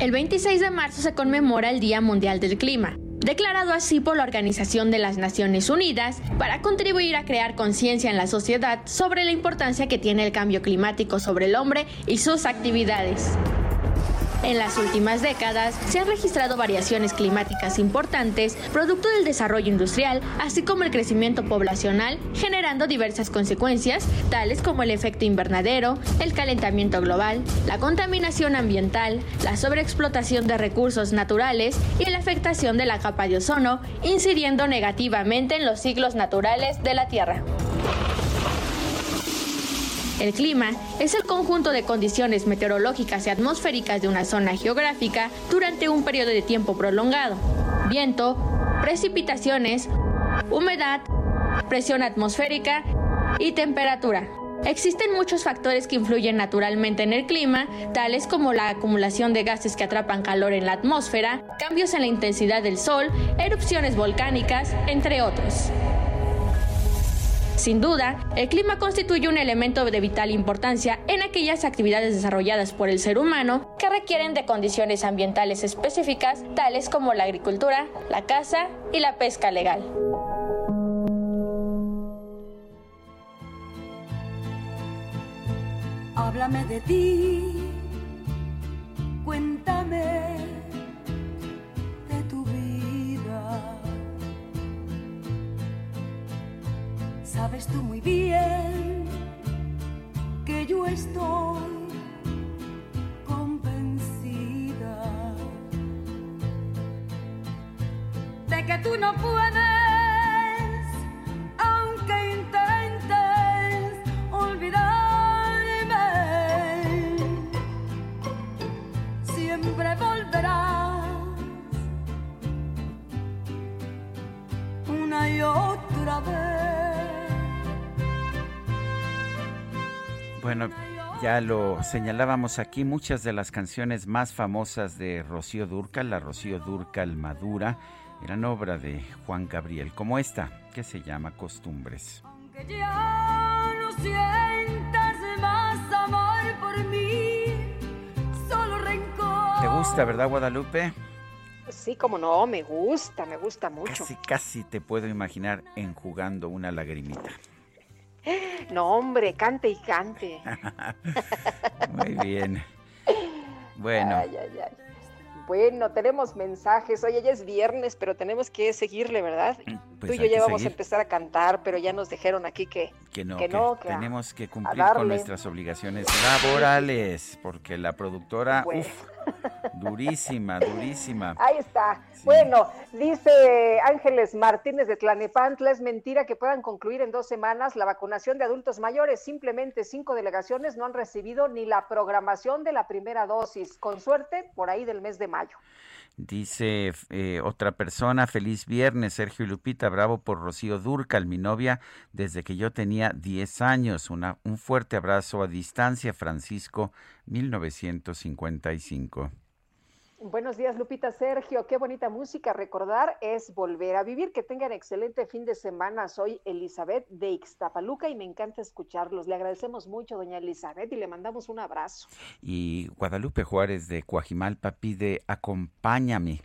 El 26 de marzo se conmemora el Día Mundial del Clima, declarado así por la Organización de las Naciones Unidas para contribuir a crear conciencia en la sociedad sobre la importancia que tiene el cambio climático sobre el hombre y sus actividades. En las últimas décadas se han registrado variaciones climáticas importantes producto del desarrollo industrial, así como el crecimiento poblacional, generando diversas consecuencias, tales como el efecto invernadero, el calentamiento global, la contaminación ambiental, la sobreexplotación de recursos naturales y la afectación de la capa de ozono, incidiendo negativamente en los ciclos naturales de la Tierra. El clima es el conjunto de condiciones meteorológicas y atmosféricas de una zona geográfica durante un periodo de tiempo prolongado. Viento, precipitaciones, humedad, presión atmosférica y temperatura. Existen muchos factores que influyen naturalmente en el clima, tales como la acumulación de gases que atrapan calor en la atmósfera, cambios en la intensidad del sol, erupciones volcánicas, entre otros. Sin duda, el clima constituye un elemento de vital importancia en aquellas actividades desarrolladas por el ser humano que requieren de condiciones ambientales específicas, tales como la agricultura, la caza y la pesca legal. Háblame de ti, cuéntame Sabes tú muy bien que yo estoy convencida de que tú no puedes, aunque intentes olvidarme, siempre volverás una y otra vez. Bueno, ya lo señalábamos aquí, muchas de las canciones más famosas de Rocío Durcal, la Rocío Durcal Madura, eran obra de Juan Gabriel, como esta, que se llama Costumbres. Que ya no sientas más amor por mí, solo rencor. ¿Te gusta, verdad, Guadalupe? Sí, como no, me gusta, me gusta mucho. Casi, casi te puedo imaginar enjugando una lagrimita. No, hombre, cante y cante. Muy bien. Bueno. Ay, ay, ay. Bueno, tenemos mensajes. Oye, ya es viernes, pero tenemos que seguirle, ¿verdad? Pues Tú y yo ya vamos a empezar a cantar, pero ya nos dijeron aquí que, Que no, que que no, que a- tenemos que cumplir con nuestras obligaciones laborales, porque la productora, Bueno. uf, durísima, durísima. Ahí está. Bueno, dice Ángeles Martínez de Tlanepantla, es mentira que puedan concluir en dos semanas la vacunación de adultos mayores. Simplemente cinco delegaciones no han recibido ni la programación de la primera dosis. Con suerte, por ahí del mes de mayo. Dice eh, otra persona, feliz viernes, Sergio y Lupita, bravo por Rocío Durcal, mi novia, desde que yo tenía 10 años. Una, un fuerte abrazo a distancia, Francisco, 1955. Buenos días, Lupita Sergio. Qué bonita música. Recordar es volver a vivir. Que tengan excelente fin de semana. Soy Elizabeth de Ixtapaluca y me encanta escucharlos. Le agradecemos mucho, doña Elizabeth, y le mandamos un abrazo. Y Guadalupe Juárez de Coajimalpa pide acompáñame.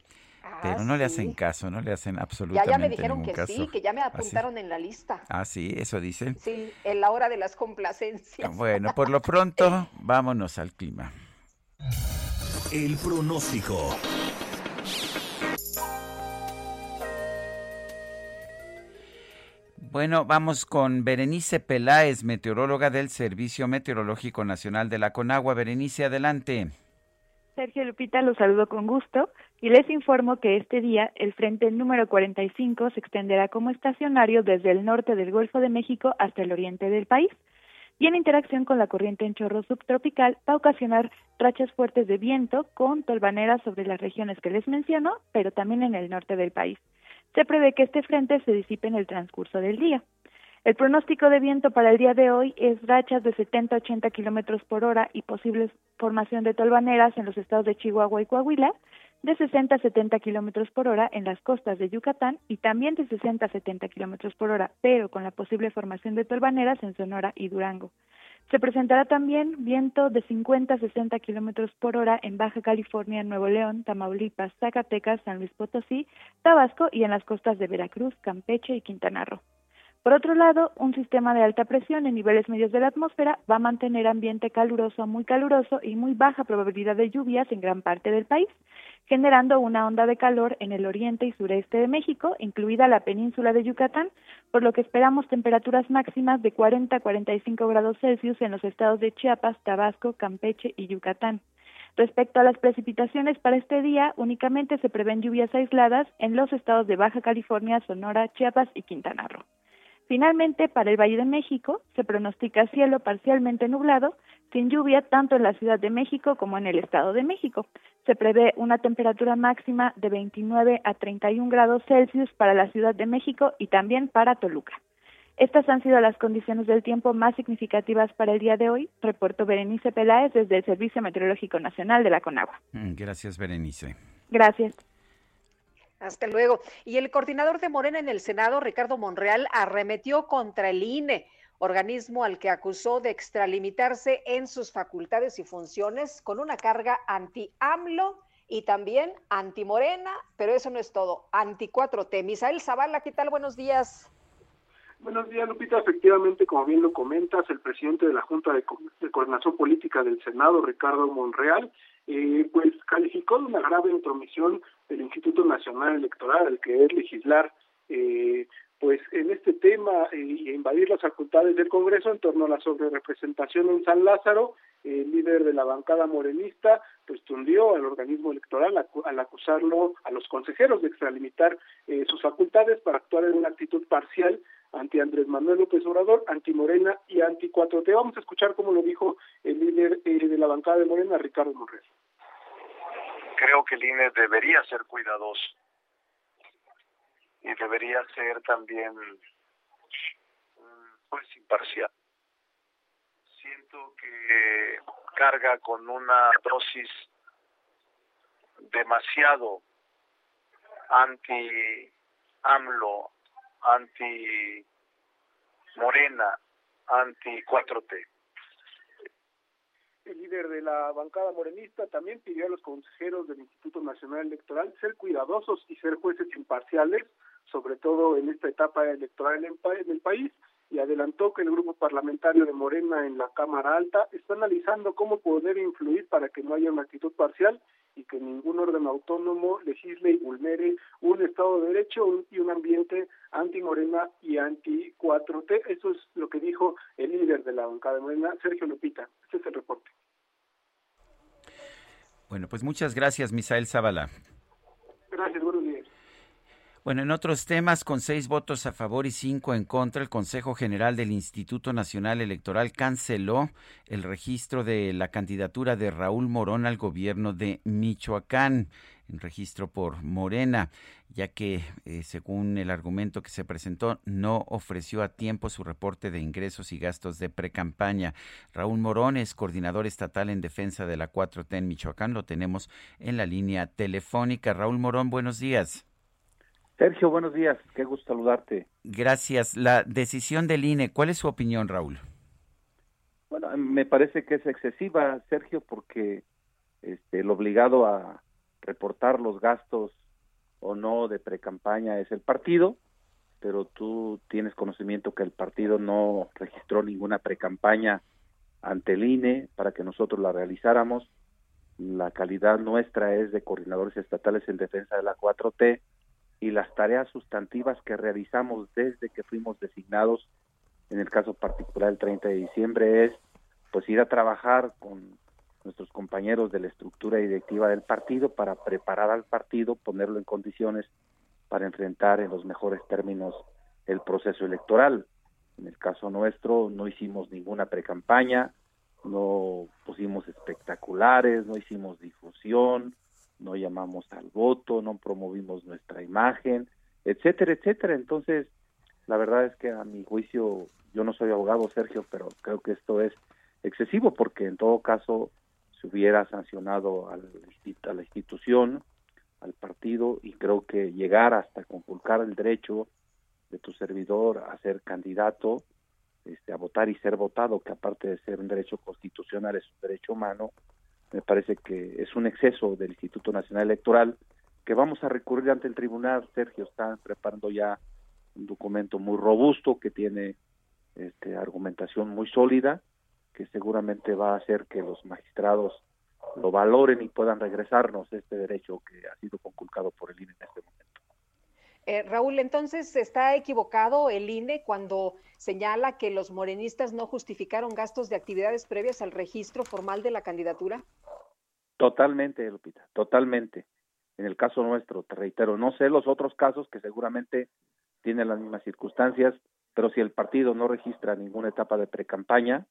Pero no le hacen caso, no le hacen Ya, absolutamente ya me dijeron que caso. sí, que ya me ¿Ah, sí? apuntaron en la lista. Ah, sí, eso dicen. Sí, en la hora de las complacencias. Bueno, por lo pronto, vámonos al clima. El pronóstico. Bueno, vamos con Berenice Peláez, meteoróloga del Servicio Meteorológico Nacional de la Conagua. Berenice, adelante. Sergio Lupita, los saludo con gusto y les informo que este día el frente número 45 se extenderá como estacionario desde el norte del Golfo de México hasta el oriente del país y en interacción con la corriente en chorro subtropical va a ocasionar rachas fuertes de viento con tolvaneras sobre las regiones que les menciono, pero también en el norte del país. Se prevé que este frente se disipe en el transcurso del día. El pronóstico de viento para el día de hoy es rachas de 70 a 80 kilómetros por hora y posible formación de tolvaneras en los estados de Chihuahua y Coahuila, de 60 a 70 kilómetros por hora en las costas de Yucatán y también de 60 a 70 kilómetros por hora, pero con la posible formación de tolvaneras en Sonora y Durango. Se presentará también viento de 50 a 60 kilómetros por hora en Baja California, Nuevo León, Tamaulipas, Zacatecas, San Luis Potosí, Tabasco y en las costas de Veracruz, Campeche y Quintana Roo. Por otro lado, un sistema de alta presión en niveles medios de la atmósfera va a mantener ambiente caluroso muy caluroso y muy baja probabilidad de lluvias en gran parte del país, generando una onda de calor en el oriente y sureste de México, incluida la península de Yucatán, por lo que esperamos temperaturas máximas de 40 a 45 grados Celsius en los estados de Chiapas, Tabasco, Campeche y Yucatán. Respecto a las precipitaciones para este día, únicamente se prevén lluvias aisladas en los estados de Baja California, Sonora, Chiapas y Quintana Roo. Finalmente, para el Valle de México, se pronostica cielo parcialmente nublado, sin lluvia tanto en la Ciudad de México como en el Estado de México. Se prevé una temperatura máxima de 29 a 31 grados Celsius para la Ciudad de México y también para Toluca. Estas han sido las condiciones del tiempo más significativas para el día de hoy. Reporto Berenice Peláez desde el Servicio Meteorológico Nacional de la Conagua. Mm, Gracias, Berenice. Gracias. Hasta luego. Y el coordinador de Morena en el Senado, Ricardo Monreal, arremetió contra el INE, organismo al que acusó de extralimitarse en sus facultades y funciones con una carga anti-AMLO y también anti-Morena, pero eso no es todo, anti-4T. Misael Zavala, ¿qué tal? Buenos días. Buenos días, Lupita. Efectivamente, como bien lo comentas, el presidente de la Junta de, de Coordinación Política del Senado, Ricardo Monreal, eh, pues calificó de una grave intromisión del Instituto Nacional Electoral, el que es legislar, eh, pues en este tema eh, invadir las facultades del Congreso en torno a la sobrerepresentación en San Lázaro, el líder de la bancada morenista, pues tundió al organismo electoral al acusarlo a los consejeros de extralimitar eh, sus facultades para actuar en una actitud parcial anti Andrés Manuel López Obrador, anti Morena y anti 4T. Vamos a escuchar cómo lo dijo el líder eh, de la bancada de Morena, Ricardo Monreal. Creo que el INE debería ser cuidadoso y debería ser también pues imparcial. Siento que carga con una dosis demasiado anti AMLO, anti Morena, anti 4T. el líder de la bancada morenista también pidió a los consejeros del Instituto Nacional Electoral ser cuidadosos y ser jueces imparciales, sobre todo en esta etapa electoral en el país, y adelantó que el grupo parlamentario de Morena en la Cámara Alta está analizando cómo poder influir para que no haya una actitud parcial y que ningún órgano autónomo legisle y vulnere un Estado de Derecho y un ambiente anti-Morena y anti-4T. Eso es lo que dijo el líder de la bancada de Morena, Sergio Lupita. Este es el reporte. Bueno, pues muchas gracias, Misael Zavala. Bueno, en otros temas, con seis votos a favor y cinco en contra, el Consejo General del Instituto Nacional Electoral canceló el registro de la candidatura de Raúl Morón al gobierno de Michoacán, en registro por Morena, ya que, eh, según el argumento que se presentó, no ofreció a tiempo su reporte de ingresos y gastos de precampaña. Raúl Morón es coordinador estatal en defensa de la 4T en Michoacán. Lo tenemos en la línea telefónica. Raúl Morón, buenos días. Sergio, buenos días, qué gusto saludarte. Gracias. La decisión del INE, ¿cuál es su opinión, Raúl? Bueno, me parece que es excesiva, Sergio, porque este, el obligado a reportar los gastos o no de precampaña es el partido, pero tú tienes conocimiento que el partido no registró ninguna precampaña ante el INE para que nosotros la realizáramos. La calidad nuestra es de coordinadores estatales en defensa de la 4T y las tareas sustantivas que realizamos desde que fuimos designados, en el caso particular el 30 de diciembre, es pues ir a trabajar con nuestros compañeros de la estructura directiva del partido para preparar al partido, ponerlo en condiciones para enfrentar en los mejores términos el proceso electoral. En el caso nuestro no hicimos ninguna precampaña, no pusimos espectaculares, no hicimos difusión, no llamamos al voto, no promovimos nuestra imagen, etcétera, etcétera. Entonces, la verdad es que a mi juicio, yo no soy abogado, Sergio, pero creo que esto es excesivo porque en todo caso se hubiera sancionado al, a la institución, al partido, y creo que llegar hasta conculcar el derecho de tu servidor a ser candidato, este, a votar y ser votado, que aparte de ser un derecho constitucional es un derecho humano, me parece que es un exceso del Instituto Nacional Electoral que vamos a recurrir ante el tribunal. Sergio está preparando ya un documento muy robusto que tiene este, argumentación muy sólida, que seguramente va a hacer que los magistrados lo valoren y puedan regresarnos este derecho que ha sido conculcado por el INE en este momento. Eh, Raúl, entonces está equivocado el INE cuando señala que los morenistas no justificaron gastos de actividades previas al registro formal de la candidatura. Totalmente, Lupita, totalmente. En el caso nuestro, te reitero, no sé los otros casos que seguramente tienen las mismas circunstancias, pero si el partido no registra ninguna etapa de precampaña,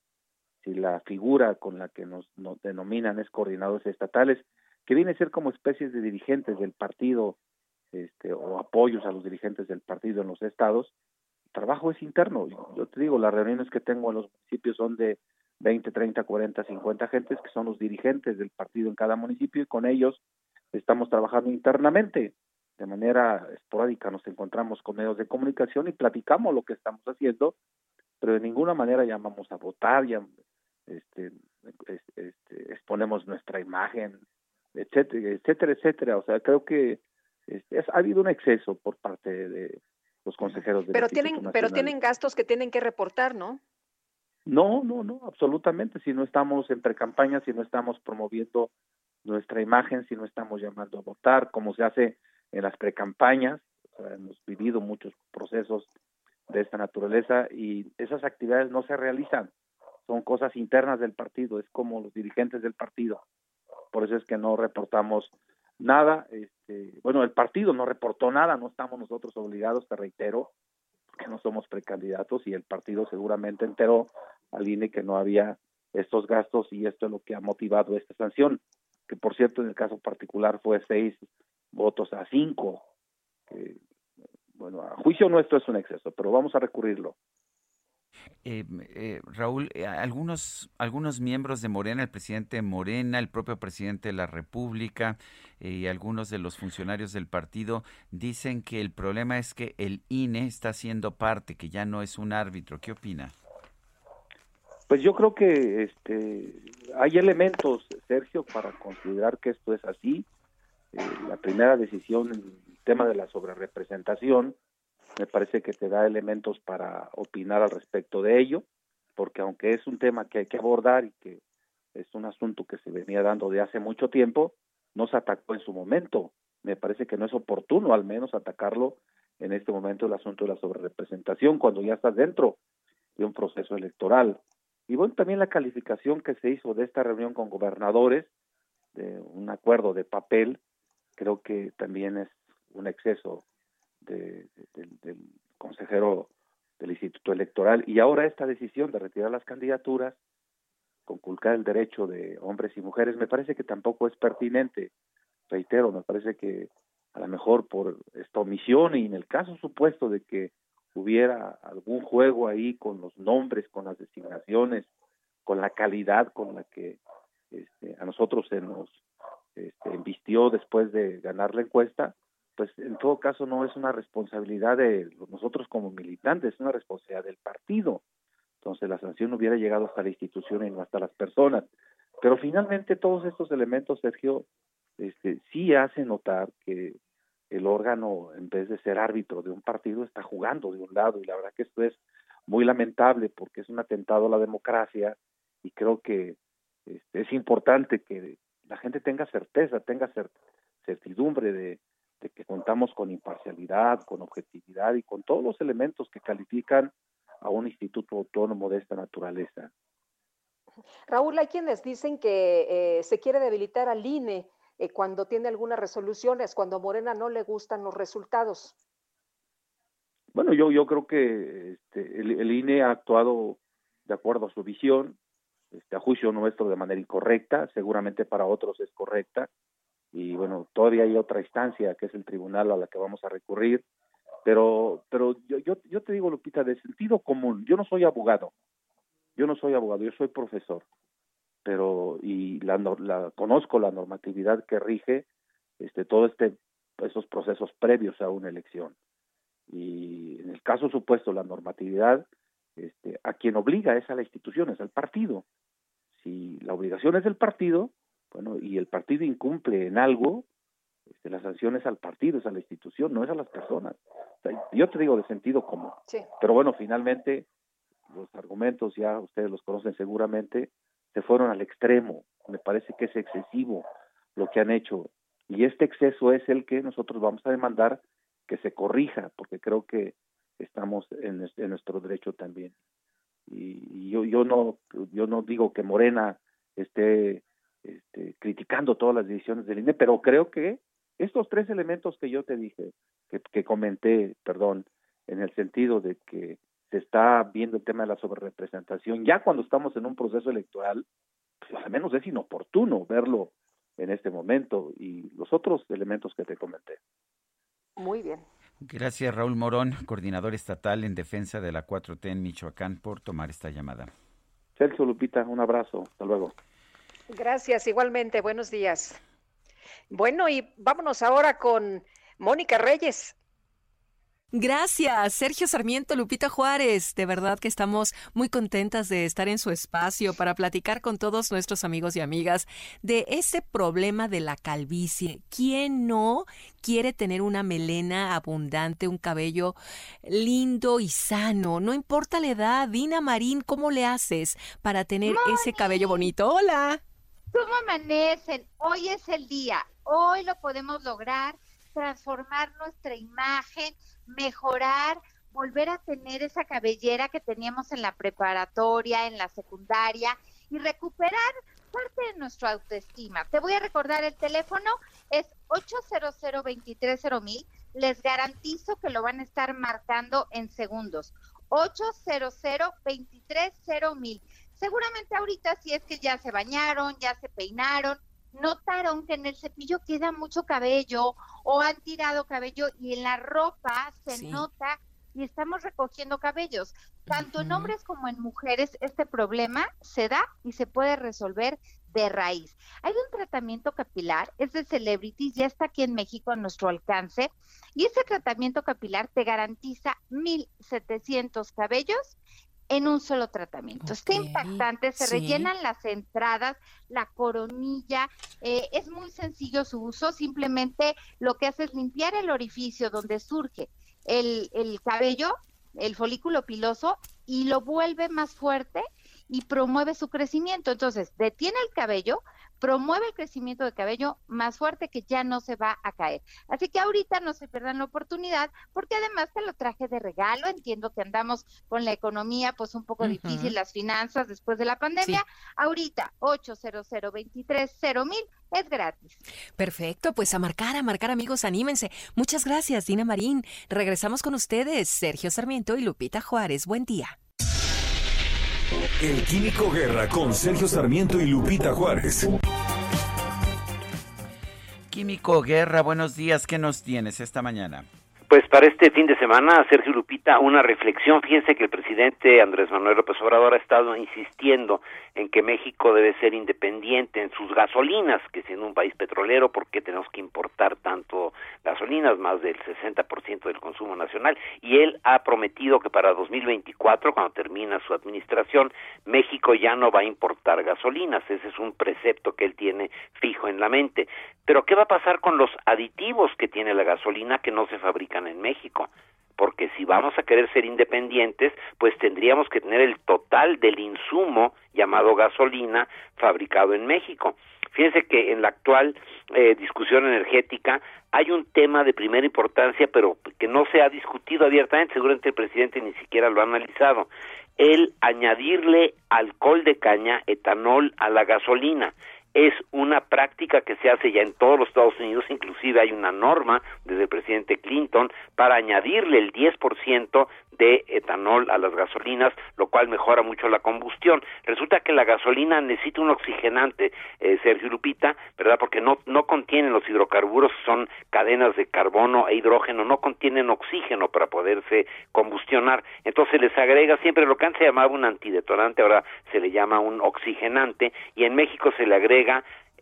si la figura con la que nos, nos denominan es coordinadores estatales, que viene a ser como especies de dirigentes del partido este, o apoyos a los dirigentes del partido en los estados, el trabajo es interno. Yo, te digo, las reuniones que tengo en los municipios son de 20, 30, 40, 50 gentes que son los dirigentes del partido en cada municipio y con ellos estamos trabajando internamente. De manera esporádica nos encontramos con medios de comunicación y platicamos lo que estamos haciendo, pero de ninguna manera llamamos a votar, ya, este, este, exponemos nuestra imagen, etcétera, etcétera, etcétera. O sea, creo que este, ha habido un exceso por parte de los consejeros de pero tienen pero tienen gastos que tienen que reportar no no no no absolutamente. Si no estamos en precampaña si no estamos promoviendo nuestra imagen si no estamos llamando a votar como se hace en las precampañas hemos vivido muchos procesos de esta naturaleza y esas actividades no se realizan. Son cosas internas del partido es como los dirigentes del partido. Por eso es que no reportamos nada, este, bueno, el partido no reportó nada, no estamos nosotros obligados, te reitero, que no somos precandidatos y el partido seguramente enteró al INE que no había estos gastos y esto es lo que ha motivado esta sanción, que por cierto en el caso particular fue seis votos a cinco. bueno, a juicio nuestro es un exceso, pero vamos a recurrirlo. Eh, eh, Raúl, eh, algunos, algunos miembros de Morena, el presidente Morena, el propio presidente de la República y algunos de los funcionarios del partido dicen que el problema es que el INE está siendo parte, que ya no es un árbitro. ¿Qué opina? Pues yo creo que este, hay elementos, Sergio, para considerar que esto es así. Eh, la primera decisión en el tema de la sobrerepresentación me parece que te da elementos para opinar al respecto de ello, porque aunque es un tema que hay que abordar y que es un asunto que se venía dando de hace mucho tiempo, no se atacó en su momento. Me parece que no es oportuno al menos atacarlo en este momento el asunto de la sobrerepresentación cuando ya estás dentro de un proceso electoral. Y bueno, también la calificación que se hizo de esta reunión con gobernadores, de un acuerdo de papel, creo que también es un exceso del consejero del Instituto Electoral. Y ahora esta decisión de retirar las candidaturas, conculcar el derecho de hombres y mujeres, me parece que tampoco es pertinente. Reitero, me parece que a lo mejor por esta omisión y en el caso supuesto de que hubiera algún juego ahí con los nombres, con las designaciones, con la calidad con la que este, a nosotros se nos este, embistió después de ganar la encuesta, pues en todo caso no es una responsabilidad de nosotros como militantes, es una responsabilidad del partido. Entonces la sanción hubiera llegado hasta la institución y no hasta las personas. Pero finalmente todos estos elementos, Sergio, este, sí hace notar que el órgano, en vez de ser árbitro de un partido, está jugando de un lado y la verdad que esto es muy lamentable porque es un atentado a la democracia y creo que este, es importante que la gente tenga certeza, tenga certidumbre de, de que contamos con imparcialidad, con objetividad y con todos los elementos que califican a un instituto autónomo de esta naturaleza. Raúl, hay quienes dicen que eh, se quiere debilitar al INE eh, cuando tiene algunas resoluciones, cuando a Morena no le gustan los resultados. Bueno, yo, yo creo que este, el, INE ha actuado de acuerdo a su visión, este, a juicio nuestro de manera incorrecta, seguramente para otros es correcta, y bueno, todavía hay otra instancia que es el tribunal a la que vamos a recurrir, pero, pero yo, yo, yo te digo, Lupita, de sentido común, yo no soy abogado, yo no soy abogado, yo soy profesor pero y la, la conozco la normatividad que rige este todo este esos procesos previos a una elección. Y en el caso supuesto la normatividad este a quien obliga es a la institución es al partido. Si la obligación es del partido bueno y el partido incumple en algo este, la sanción es al partido es a la institución no es a las personas yo te digo de sentido común pero bueno finalmente los argumentos ya ustedes los conocen seguramente se fueron al extremo. Me parece que es excesivo lo que han hecho. Y este exceso es el que nosotros vamos a demandar que se corrija, porque creo que estamos en, nuestro derecho también. Y, yo, yo no yo no digo que Morena esté este, criticando todas las decisiones del INE, pero creo que estos tres elementos que yo te dije, que, que comenté, perdón, en el sentido de que se está viendo el tema de la sobrerepresentación, ya cuando estamos en un proceso electoral, pues al menos es inoportuno verlo en este momento y los otros elementos que te comenté. Muy bien. Gracias Raúl Morón, coordinador estatal en defensa de la 4T en Michoacán, por tomar esta llamada. Celso Lupita, un abrazo, hasta luego. Gracias, igualmente, buenos días. Bueno, y vámonos ahora con Mónica Reyes. Gracias, Sergio Sarmiento, Lupita Juárez. De verdad que estamos muy contentas de estar en su espacio para platicar con todos nuestros amigos y amigas de ese problema de la calvicie. ¿Quién no quiere tener una melena abundante, un cabello lindo y sano? No importa la edad. Dina Marín, ¿cómo le haces para tener ese cabello bonito? Hola. ¿Cómo amanecen? Hoy es el día. Hoy lo podemos lograr transformar nuestra imagen, mejorar, volver a tener esa cabellera que teníamos en la preparatoria, en la secundaria y recuperar parte de nuestra autoestima. Te voy a recordar el teléfono, es 800 mil Les garantizo que lo van a estar marcando en segundos. 800 mil Seguramente ahorita si es que ya se bañaron, ya se peinaron, notaron que en el cepillo queda mucho cabello o han tirado cabello y en la ropa se nota y estamos recogiendo cabellos. Tanto en hombres como en mujeres este problema se da y se puede resolver de raíz. Hay un tratamiento capilar, es de Celebrity, ya está aquí en México a nuestro alcance, y ese tratamiento capilar te garantiza 1.700 cabellos en un solo tratamiento. Está impactante, se rellenan las entradas, la coronilla, eh, es muy sencillo su uso, simplemente lo que hace es limpiar el orificio donde surge el, el cabello, el folículo piloso, y lo vuelve más fuerte y promueve su crecimiento. Entonces, detiene el cabello, promueve el crecimiento de cabello más fuerte que ya no se va a caer. Así que ahorita no se pierdan la oportunidad porque además te lo traje de regalo. Entiendo que andamos con la economía pues un poco difícil, las finanzas después de la pandemia. Ahorita 800 23 mil es gratis. Perfecto, pues a marcar, a marcar amigos, anímense. Muchas gracias, Dina Marín. Regresamos con ustedes, Sergio Sarmiento y Lupita Juárez. Buen día. El Químico Guerra con Sergio Sarmiento y Lupita Juárez. Químico Guerra, buenos días. ¿Qué nos tienes esta mañana? Pues para este fin de semana, Sergio Lupita, una reflexión. Fíjense que el presidente Andrés Manuel López Obrador ha estado insistiendo en que México debe ser independiente en sus gasolinas, que siendo un país petrolero, ¿por qué tenemos que importar tanto gasolinas? Más del 60% del consumo nacional. Y él ha prometido que para 2024, cuando termina su administración, México ya no va a importar gasolinas. Ese es un precepto que él tiene fijo en la mente. Pero ¿qué va a pasar con los aditivos que tiene la gasolina que no se en México? porque si vamos a querer ser independientes, pues tendríamos que tener el total del insumo llamado gasolina fabricado en México. Fíjense que en la actual eh, discusión energética hay un tema de primera importancia, pero que no se ha discutido abiertamente, seguramente el presidente ni siquiera lo ha analizado, el añadirle alcohol de caña, etanol a la gasolina es una práctica que se hace ya en todos los Estados Unidos, inclusive hay una norma desde el presidente Clinton para añadirle el 10% de etanol a las gasolinas, lo cual mejora mucho la combustión. Resulta que la gasolina necesita un oxigenante, eh, Sergio Lupita, ¿verdad? Porque no, no contienen los hidrocarburos, son cadenas de carbono e hidrógeno, no contienen oxígeno para poderse combustionar. Entonces les agrega siempre lo que antes se llamaba un antidetonante, ahora se le llama un oxigenante, y en México se le agrega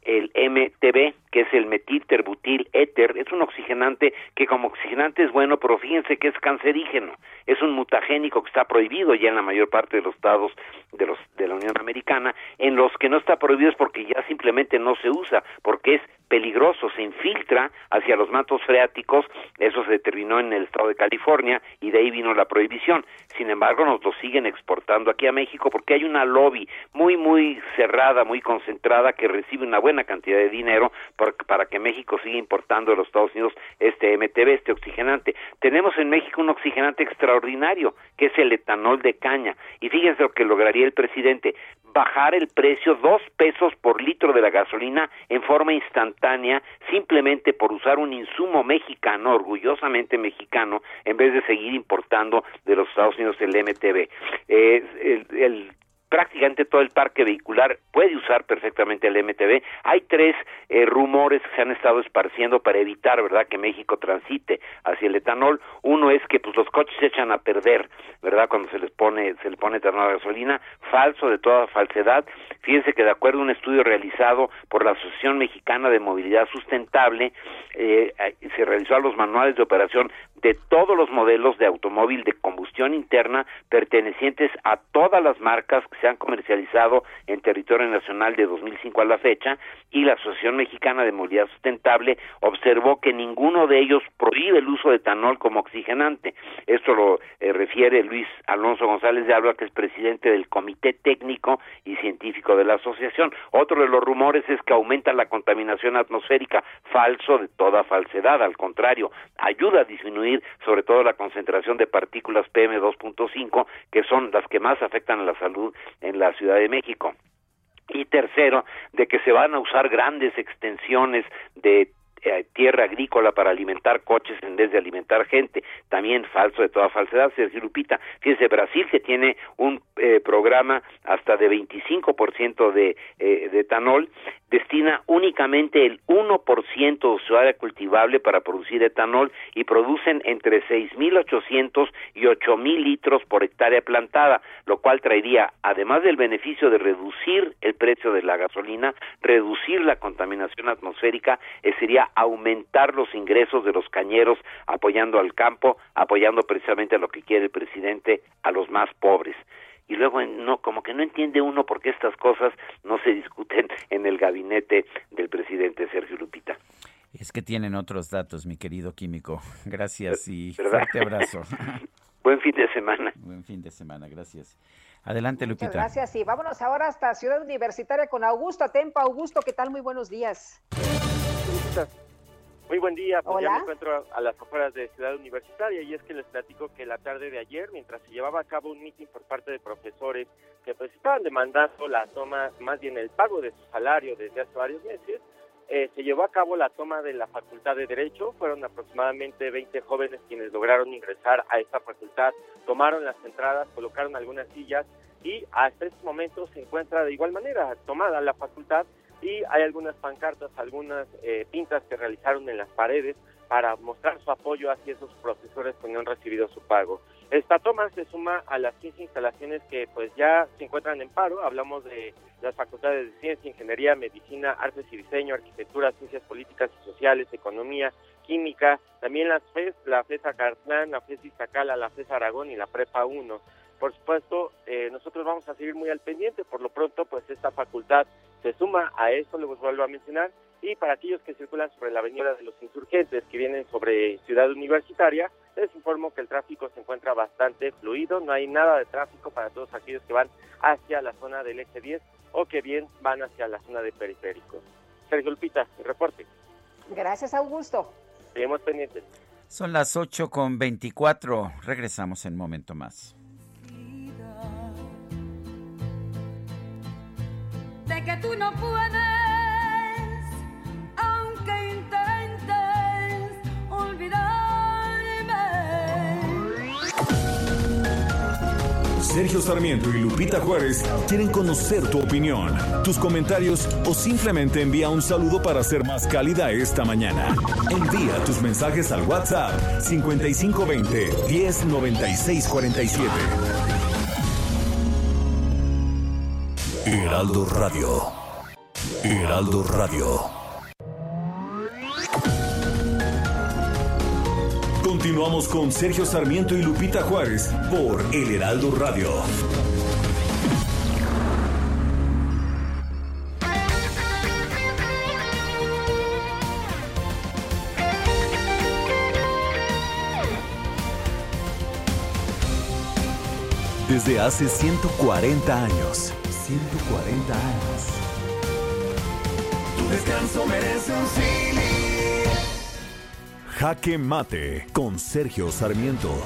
el MTB, que es el metilterbutil éter, es un oxigenante que como oxigenante es bueno, pero fíjense que es cancerígeno, es un mutagénico que está prohibido ya en la mayor parte de los estados de los de la Unión Americana, en los que no está prohibido es porque ya simplemente no se usa, porque es peligroso, se infiltra hacia los mantos freáticos, eso se determinó en el estado de California y de ahí vino la prohibición. Sin embargo, nos lo siguen exportando aquí a México porque hay una lobby muy muy cerrada, muy concentrada que recibe una buena cantidad de dinero para que México siga importando de los Estados Unidos este MTB, este oxigenante. Tenemos en México un oxigenante extraordinario, que es el etanol de caña. Y fíjense lo que lograría el presidente, bajar el precio dos pesos por litro de la gasolina en forma instantánea simplemente por usar un insumo mexicano, orgullosamente mexicano, en vez de seguir importando de los Estados Unidos el MTB. Eh, el prácticamente todo el parque vehicular puede usar perfectamente el MTB. Hay tres eh, rumores que se han estado esparciendo para evitar, ¿verdad?, que México transite hacia el etanol. Uno es que pues los coches se echan a perder, ¿verdad?, cuando se les pone se le pone etanol a gasolina, falso de toda falsedad. Fíjense que de acuerdo a un estudio realizado por la Asociación Mexicana de Movilidad Sustentable, eh, se realizó a los manuales de operación de todos los modelos de automóvil de combustión interna pertenecientes a todas las marcas se han comercializado en territorio nacional de 2005 a la fecha y la Asociación Mexicana de Movilidad Sustentable observó que ninguno de ellos prohíbe el uso de etanol como oxigenante. Esto lo eh, refiere Luis Alonso González de Alba, que es presidente del Comité Técnico y Científico de la Asociación. Otro de los rumores es que aumenta la contaminación atmosférica, falso de toda falsedad, al contrario, ayuda a disminuir sobre todo la concentración de partículas PM2.5, que son las que más afectan a la salud en la Ciudad de México. Y tercero, de que se van a usar grandes extensiones de eh, tierra agrícola para alimentar coches en vez de alimentar gente, también falso de toda falsedad, Sergio Lupita. Fíjense, Brasil que tiene un eh, programa hasta de 25% de, eh, de etanol, destina únicamente el 1% de su área cultivable para producir etanol y producen entre 6.800 y 8.000 litros por hectárea plantada, lo cual traería, además del beneficio de reducir el precio de la gasolina, reducir la contaminación atmosférica, sería aumentar los ingresos de los cañeros apoyando al campo, apoyando precisamente a lo que quiere el presidente, a los más pobres. Y luego no como que no entiende uno por qué estas cosas no se discuten en el gabinete del presidente Sergio Lupita. Es que tienen otros datos, mi querido químico. Gracias y fuerte abrazo. Buen fin de semana. Buen fin de semana, gracias. Adelante, Lupita. Muchas gracias y vámonos ahora hasta Ciudad Universitaria con Augusto Atempa. Augusto, ¿qué tal? Muy buenos días. Muy buen día, pues ya me encuentro a las afueras de Ciudad Universitaria y es que les platico que la tarde de ayer, mientras se llevaba a cabo un mitin por parte de profesores que pues estaban demandando la toma, más bien el pago de su salario desde hace varios meses, eh, se llevó a cabo la toma de la Facultad de Derecho. Fueron aproximadamente 20 jóvenes quienes lograron ingresar a esta facultad, tomaron las entradas, colocaron algunas sillas y hasta este momento se encuentra de igual manera tomada la facultad y hay algunas pancartas, algunas eh, pintas que realizaron en las paredes para mostrar su apoyo hacia esos profesores que no han recibido su pago. Esta toma se suma a las 15 instalaciones que pues ya se encuentran en paro. Hablamos de las facultades de Ciencia, Ingeniería, Medicina, Artes y Diseño, Arquitectura, Ciencias Políticas y Sociales, Economía, Química, también las FES, la FES Acartlán, la FES Iztacala, la FES Aragón y la Prepa 1. Por supuesto, eh, nosotros vamos a seguir muy al pendiente. Por lo pronto, pues esta facultad se suma a esto, les vuelvo a mencionar, y para aquellos que circulan sobre la avenida de los insurgentes que vienen sobre Ciudad Universitaria, les informo que el tráfico se encuentra bastante fluido, no hay nada de tráfico para todos aquellos que van hacia la zona del eje 10 o que bien van hacia la zona de periférico. Sergio Lupita, el reporte. Gracias, Augusto. Seguimos pendientes. Son las 8 con 24. Regresamos en un momento más. Que tú no puedes Sergio Sarmiento y Lupita Juárez quieren conocer tu opinión, tus comentarios o simplemente envía un saludo para ser más cálida esta mañana. Envía tus mensajes al WhatsApp 5520 109647. Heraldo Radio. Heraldo Radio. Continuamos con Sergio Sarmiento y Lupita Juárez por El Heraldo Radio. Desde hace 140 años. 140 años. Tu descanso merece un cine. Jaque Mate con Sergio Sarmiento.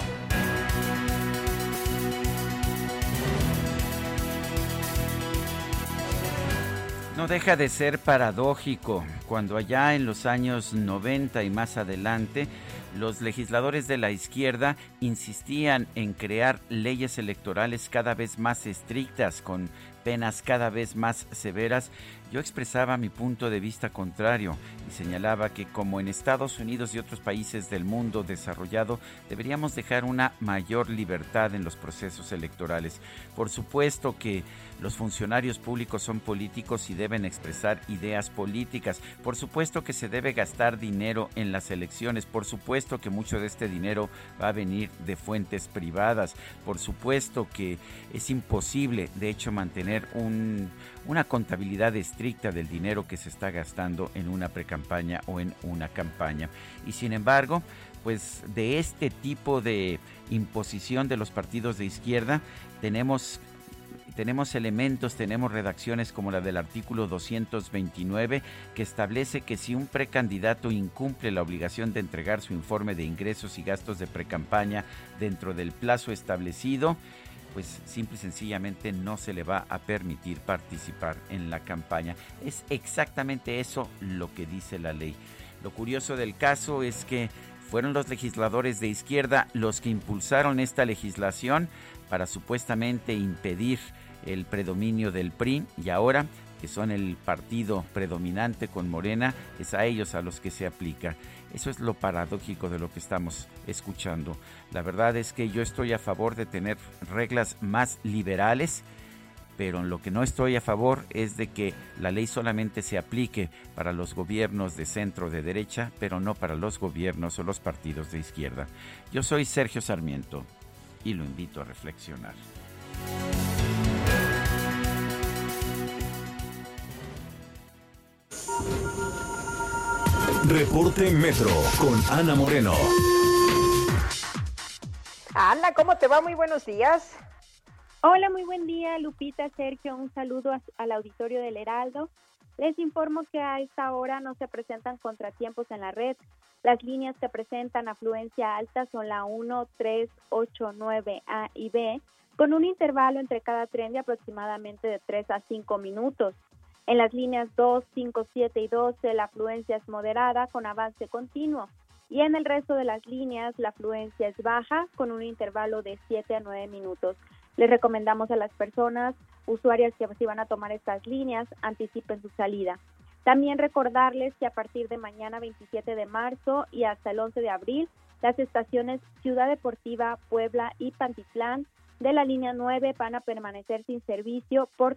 No deja de ser paradójico cuando allá en los años 90 y más adelante los legisladores de la izquierda insistían en crear leyes electorales cada vez más estrictas, con penas cada vez más severas, yo expresaba mi punto de vista contrario y señalaba que como en Estados Unidos y otros países del mundo desarrollado deberíamos dejar una mayor libertad en los procesos electorales. Por supuesto que los funcionarios públicos son políticos y deben expresar ideas políticas. Por supuesto que se debe gastar dinero en las elecciones. Por supuesto que mucho de este dinero va a venir de fuentes privadas. Por supuesto que es imposible, de hecho, mantener un, una contabilidad estricta del dinero que se está gastando en una precampaña o en una campaña. Y sin embargo, pues de este tipo de imposición de los partidos de izquierda tenemos tenemos elementos, tenemos redacciones como la del artículo 229 que establece que si un precandidato incumple la obligación de entregar su informe de ingresos y gastos de precampaña dentro del plazo establecido, pues simple y sencillamente no se le va a permitir participar en la campaña. Es exactamente eso lo que dice la ley. Lo curioso del caso es que fueron los legisladores de izquierda los que impulsaron esta legislación para supuestamente impedir el predominio del PRI y ahora que son el partido predominante con Morena, es a ellos a los que se aplica. Eso es lo paradójico de lo que estamos escuchando. La verdad es que yo estoy a favor de tener reglas más liberales, pero en lo que no estoy a favor es de que la ley solamente se aplique para los gobiernos de centro de derecha, pero no para los gobiernos o los partidos de izquierda. Yo soy Sergio Sarmiento y lo invito a reflexionar. Reporte Metro con Ana Moreno. Ana, ¿cómo te va? Muy buenos días. Hola, muy buen día, Lupita, Sergio. Un saludo al auditorio del Heraldo. Les informo que a esta hora no se presentan contratiempos en la red. Las líneas que presentan afluencia alta son la 1, 3, 8, 9, A y B, con un intervalo entre cada tren de aproximadamente de 3 a 5 minutos. En las líneas 2, 5, 7 y 12 la afluencia es moderada con avance continuo y en el resto de las líneas la afluencia es baja con un intervalo de 7 a 9 minutos. Les recomendamos a las personas usuarias que si van a tomar estas líneas anticipen su salida. También recordarles que a partir de mañana 27 de marzo y hasta el 11 de abril, las estaciones Ciudad Deportiva, Puebla y Pantitlán de la línea 9 van a permanecer sin servicio por,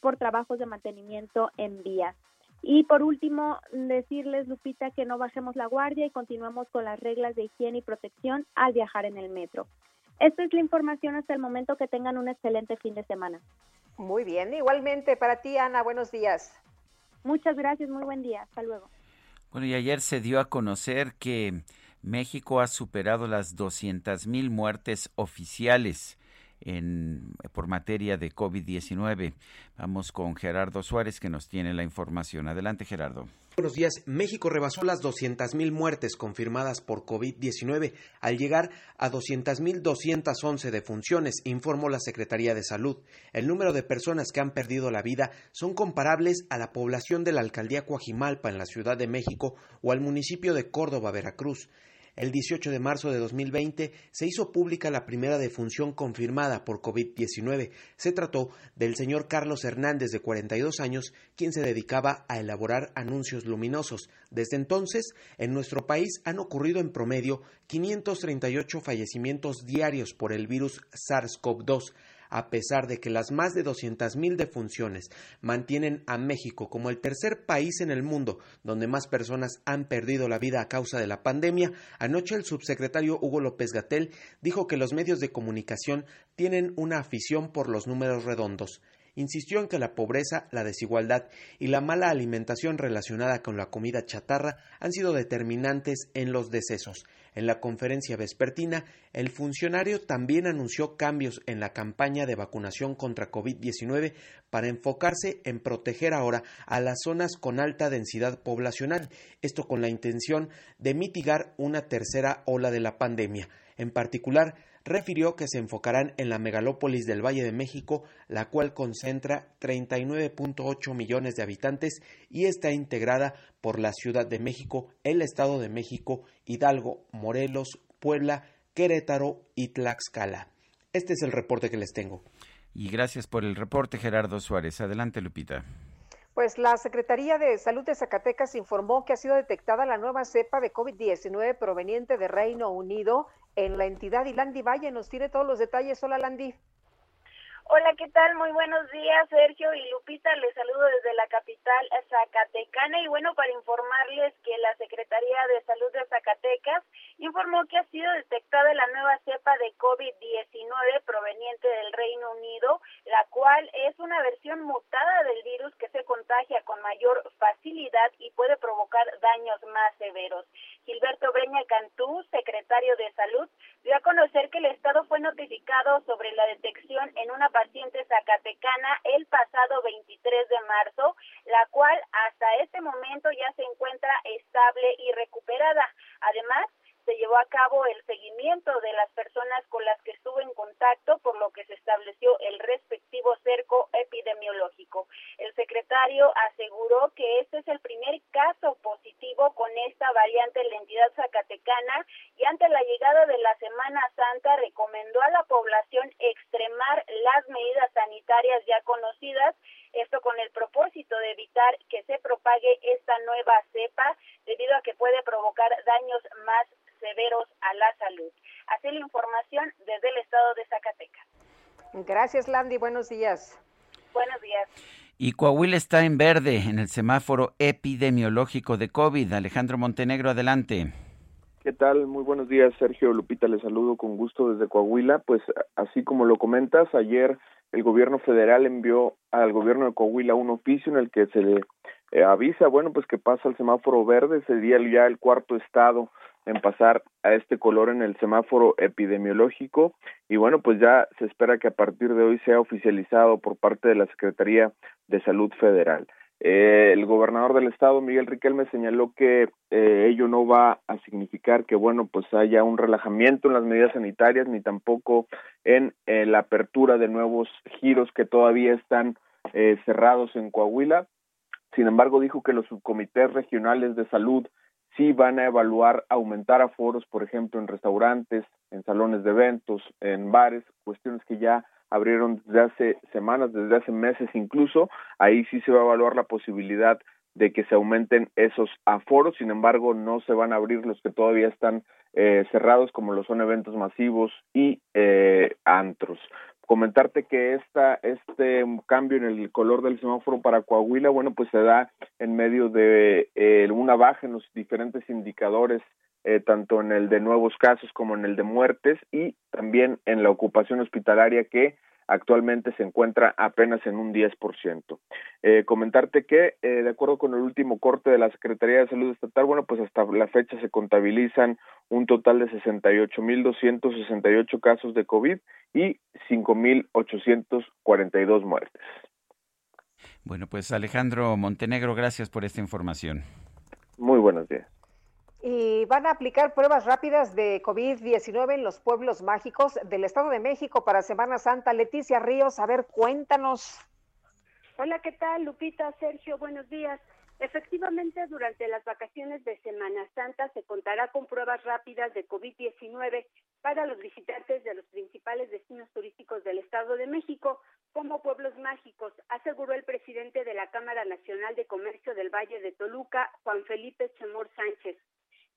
por trabajos de mantenimiento en vías. Y por último, decirles, Lupita, que no bajemos la guardia y continuemos con las reglas de higiene y protección al viajar en el metro. Esta es la información hasta el momento. Que tengan un excelente fin de semana. Muy bien, igualmente para ti, Ana. Buenos días. Muchas gracias, muy buen día. Hasta luego. Bueno, y ayer se dio a conocer que México ha superado las 200 mil muertes oficiales en, por materia de COVID-19. Vamos con Gerardo Suárez que nos tiene la información. Adelante, Gerardo. Buenos días. México rebasó las 200.000 muertes confirmadas por COVID-19 al llegar a 200.211 defunciones, informó la Secretaría de Salud. El número de personas que han perdido la vida son comparables a la población de la alcaldía Coajimalpa en la Ciudad de México o al municipio de Córdoba, Veracruz. El 18 de marzo de 2020 se hizo pública la primera defunción confirmada por COVID-19. Se trató del señor Carlos Hernández, de 42 años, quien se dedicaba a elaborar anuncios luminosos. Desde entonces, en nuestro país han ocurrido en promedio 538 fallecimientos diarios por el virus SARS-CoV-2 a pesar de que las más de 200.000 defunciones mantienen a México como el tercer país en el mundo donde más personas han perdido la vida a causa de la pandemia, anoche el subsecretario Hugo López Gatel dijo que los medios de comunicación tienen una afición por los números redondos insistió en que la pobreza, la desigualdad y la mala alimentación relacionada con la comida chatarra han sido determinantes en los decesos. En la conferencia vespertina, el funcionario también anunció cambios en la campaña de vacunación contra COVID-19 para enfocarse en proteger ahora a las zonas con alta densidad poblacional, esto con la intención de mitigar una tercera ola de la pandemia. En particular, refirió que se enfocarán en la megalópolis del Valle de México, la cual concentra 39.8 millones de habitantes y está integrada por la Ciudad de México, el Estado de México, Hidalgo, Morelos, Puebla, Querétaro y Tlaxcala. Este es el reporte que les tengo. Y gracias por el reporte, Gerardo Suárez. Adelante, Lupita. Pues la Secretaría de Salud de Zacatecas informó que ha sido detectada la nueva cepa de COVID-19 proveniente de Reino Unido en la entidad y Landy Valle nos tiene todos los detalles. Hola Landy. Hola, ¿qué tal? Muy buenos días, Sergio y Lupita. Les saludo desde la capital Zacatecana y bueno, para informarles que la Secretaría de Salud de Zacatecas informó que ha sido detectada la nueva cepa de COVID-19 proveniente del Reino Unido, la cual es una versión mutada del virus que se contagia con mayor facilidad y puede provocar daños más severos. Gilberto Breña Cantú, secretario de Salud, dio a conocer que el Estado fue notificado sobre la detección en una paciente zacatecana el pasado 23 de marzo, la cual hasta este momento ya se encuentra estable y recuperada. Además, se llevó a cabo el seguimiento de las personas con las que estuvo en contacto, por lo que se estableció el respectivo cerco epidemiológico. El secretario aseguró que este es el primer caso positivo con esta variante en la entidad zacatecana y ante la llegada de la Semana Santa recomendó a la población extremar las medidas sanitarias ya conocidas, esto con el propósito de evitar que se propague esta nueva cepa debido a que puede provocar daños más severos a la salud. Así la información desde el estado de Zacatecas. Gracias, Landy. Buenos días. Buenos días. Y Coahuila está en verde en el semáforo epidemiológico de COVID. Alejandro Montenegro, adelante. ¿Qué tal? Muy buenos días, Sergio Lupita. Les saludo con gusto desde Coahuila. Pues así como lo comentas, ayer el gobierno federal envió al gobierno de Coahuila un oficio en el que se le eh, avisa, bueno, pues que pasa el semáforo verde, sería ya el cuarto estado en pasar a este color en el semáforo epidemiológico y bueno, pues ya se espera que a partir de hoy sea oficializado por parte de la Secretaría de Salud Federal. Eh, el gobernador del estado, Miguel Riquelme, señaló que eh, ello no va a significar que, bueno, pues haya un relajamiento en las medidas sanitarias, ni tampoco en eh, la apertura de nuevos giros que todavía están cerrados en Coahuila. Sin embargo, dijo que los subcomités regionales de salud sí van a evaluar aumentar aforos, por ejemplo, en restaurantes, en salones de eventos, en bares, cuestiones que ya abrieron desde hace semanas, desde hace meses incluso, ahí sí se va a evaluar la posibilidad de que se aumenten esos aforos, sin embargo no se van a abrir los que todavía están eh, cerrados como lo son eventos masivos y eh, antros. Comentarte que esta, este cambio en el color del semáforo para Coahuila, bueno, pues se da en medio de eh, una baja en los diferentes indicadores eh, tanto en el de nuevos casos como en el de muertes y también en la ocupación hospitalaria que actualmente se encuentra apenas en un 10%. Eh, comentarte que, eh, de acuerdo con el último corte de la Secretaría de Salud Estatal, bueno, pues hasta la fecha se contabilizan un total de 68.268 casos de COVID y 5.842 muertes. Bueno, pues Alejandro Montenegro, gracias por esta información. Muy buenos días y van a aplicar pruebas rápidas de COVID-19 en los pueblos mágicos del Estado de México para Semana Santa. Leticia Ríos, a ver, cuéntanos. Hola, ¿qué tal? Lupita, Sergio, buenos días. Efectivamente, durante las vacaciones de Semana Santa se contará con pruebas rápidas de COVID-19 para los visitantes de los principales destinos turísticos del Estado de México, como pueblos mágicos, aseguró el presidente de la Cámara Nacional de Comercio del Valle de Toluca, Juan Felipe Chemor Sánchez.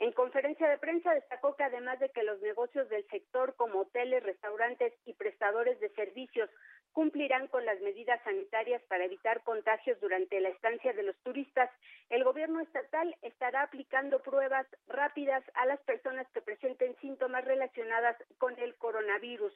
En conferencia de prensa destacó que además de que los negocios del sector como hoteles, restaurantes y prestadores de servicios cumplirán con las medidas sanitarias para evitar contagios durante la estancia de los turistas, el gobierno estatal estará aplicando pruebas rápidas a las personas que presenten síntomas relacionadas con el coronavirus.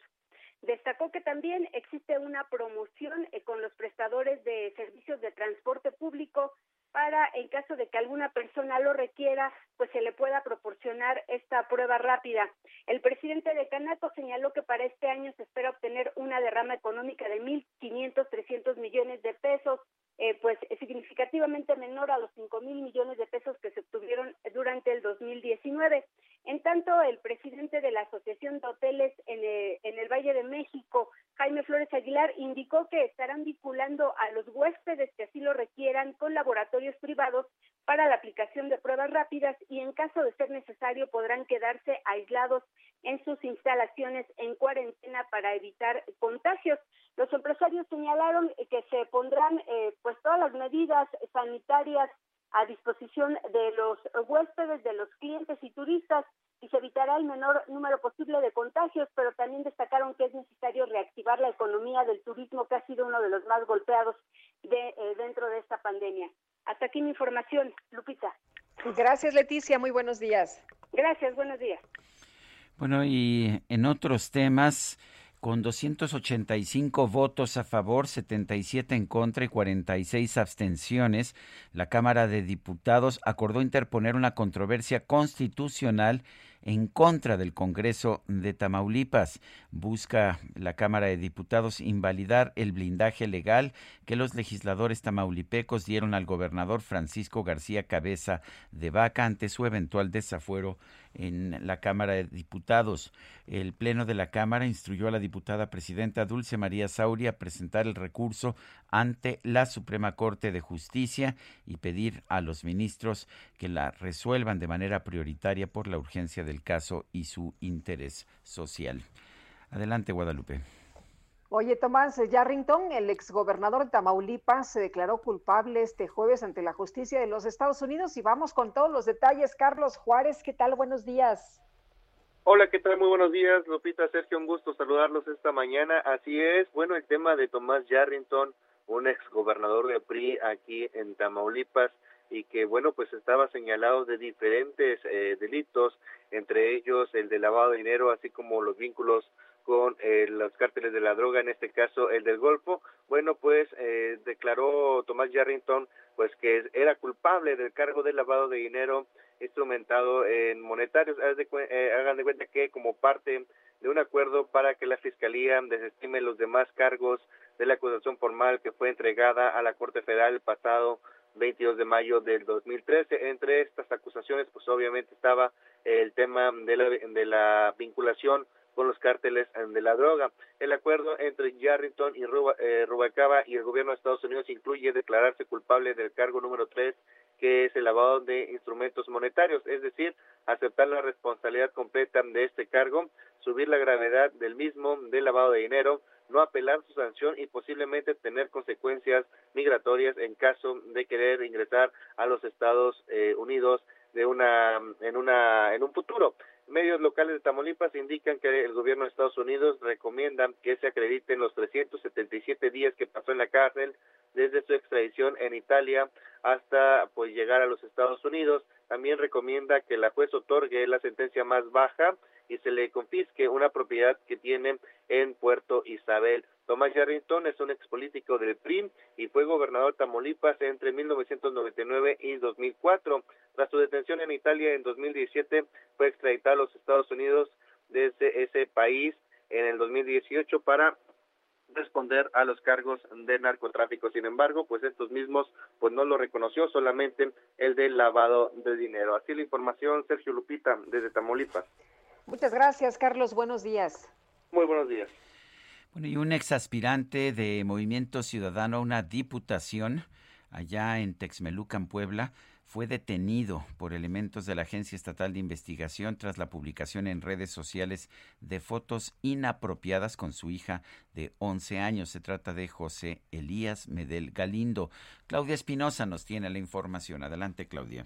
Destacó que también existe una promoción eh, con los prestadores de servicios de transporte público para, en caso de que alguna persona lo requiera, pues se le pueda proporcionar esta prueba rápida. El presidente de Canaco señaló que para este año se espera obtener una derrama económica de 1.500, 300 millones de pesos, eh, pues significativamente menor a los 5 mil millones de pesos que se obtuvieron durante el 2019. En tanto, el presidente de la Asociación de Hoteles en el, en el Valle de México, Jaime Flores Aguilar, indicó que estarán vinculando a los huéspedes que así lo requieran con laboratorios privados para la aplicación de pruebas rápidas y en caso de ser necesario podrán quedarse aislados en sus instalaciones en cuarentena para evitar contagios. Los empresarios señalaron que se pondrán eh, pues todas las medidas sanitarias a disposición de los huéspedes, de los clientes y turistas y se evitará el menor número posible de contagios, pero también destacaron que es necesario reactivar la economía del turismo, que ha sido uno de los más golpeados de, eh, dentro de esta pandemia. Hasta aquí mi información, Lupita. Gracias, Leticia. Muy buenos días. Gracias, buenos días. Bueno, y en otros temas, con 285 votos a favor, 77 en contra y 46 abstenciones, la Cámara de Diputados acordó interponer una controversia constitucional en contra del Congreso de Tamaulipas. Busca la Cámara de Diputados invalidar el blindaje legal que los legisladores tamaulipecos dieron al gobernador Francisco García Cabeza de Vaca ante su eventual desafuero en la Cámara de Diputados. El Pleno de la Cámara instruyó a la diputada presidenta Dulce María Sauri a presentar el recurso ante la Suprema Corte de Justicia y pedir a los ministros que la resuelvan de manera prioritaria por la urgencia del caso y su interés social. Adelante, Guadalupe. Oye, Tomás Yarrington, el exgobernador de Tamaulipas, se declaró culpable este jueves ante la justicia de los Estados Unidos y vamos con todos los detalles. Carlos Juárez, ¿qué tal? Buenos días. Hola, ¿qué tal? Muy buenos días, Lupita, Sergio, un gusto saludarlos esta mañana. Así es, bueno, el tema de Tomás Yarrington, un exgobernador de PRI aquí en Tamaulipas, y que bueno pues estaba señalado de diferentes eh, delitos entre ellos el de lavado de dinero así como los vínculos con eh, los cárteles de la droga, en este caso el del Golfo. Bueno, pues eh, declaró Tomás Yarrington pues que era culpable del cargo de lavado de dinero instrumentado en monetarios. Eh, hagan de cuenta que como parte de un acuerdo para que la Fiscalía desestime los demás cargos de la acusación formal que fue entregada a la Corte Federal el pasado 22 de mayo del 2013. Entre estas acusaciones, pues obviamente estaba el tema de la, de la vinculación con los cárteles de la droga. El acuerdo entre Yarrington y eh, Rubacaba y el gobierno de Estados Unidos incluye declararse culpable del cargo número 3, que es el lavado de instrumentos monetarios, es decir, aceptar la responsabilidad completa de este cargo, subir la gravedad del mismo del lavado de dinero, no apelar su sanción y posiblemente tener consecuencias migratorias en caso de querer ingresar a los Estados eh, Unidos de una en una en un futuro. Medios locales de Tamaulipas indican que el gobierno de Estados Unidos recomienda que se acrediten los 377 días que pasó en la cárcel desde su extradición en Italia hasta pues llegar a los Estados Unidos. También recomienda que la juez otorgue la sentencia más baja y se le confisque una propiedad que tiene en Puerto Isabel. Tomás Yarrington es un expolítico del PRI y fue gobernador de Tamaulipas entre 1999 y 2004. Tras su detención en Italia en 2017, fue extraditado a los Estados Unidos desde ese país en el 2018 para responder a los cargos de narcotráfico. Sin embargo, pues estos mismos pues no lo reconoció, solamente el del lavado de dinero. Así la información, Sergio Lupita, desde Tamaulipas. Muchas gracias, Carlos. Buenos días. Muy buenos días. Bueno, y un exaspirante de Movimiento Ciudadano a una diputación allá en Texmelucan, Puebla, fue detenido por elementos de la Agencia Estatal de Investigación tras la publicación en redes sociales de fotos inapropiadas con su hija de 11 años. Se trata de José Elías Medel Galindo. Claudia Espinosa nos tiene la información. Adelante, Claudia.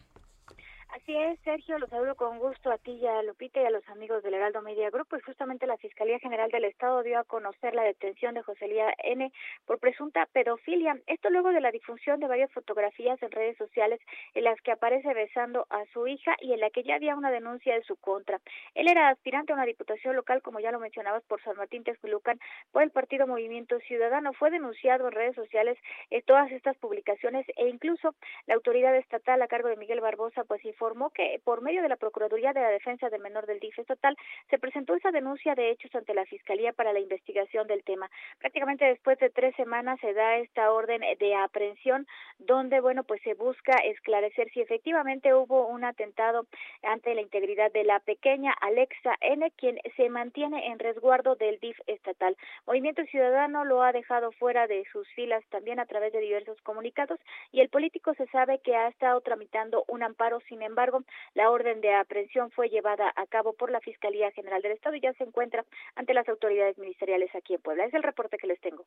Así es, Sergio, los saludo con gusto a ti y a Lupita y a los amigos del Heraldo Media Group. Pues justamente la Fiscalía General del Estado dio a conocer la detención de José Lía N. por presunta pedofilia. Esto luego de la difusión de varias fotografías en redes sociales en las que aparece besando a su hija y en la que ya había una denuncia de su contra. Él era aspirante a una diputación local, como ya lo mencionabas, por San Martín Texmelucan, por el partido Movimiento Ciudadano. Fue denunciado en redes sociales en todas estas publicaciones e incluso la autoridad estatal a cargo de Miguel Barbosa, pues informó que por medio de la Procuraduría de la Defensa del Menor del DIF estatal se presentó esa denuncia de hechos ante la Fiscalía para la investigación del tema. Prácticamente después de tres semanas se da esta orden de aprehensión donde, bueno, pues se busca esclarecer si efectivamente hubo un atentado ante la integridad de la pequeña Alexa N, quien se mantiene en resguardo del DIF estatal. Movimiento Ciudadano lo ha dejado fuera de sus filas también a través de diversos comunicados y el político se sabe que ha estado tramitando un amparo, sin embargo, la orden de aprehensión fue llevada a cabo por la Fiscalía General del Estado y ya se encuentra ante las autoridades ministeriales aquí en Puebla. Es el reporte que les tengo.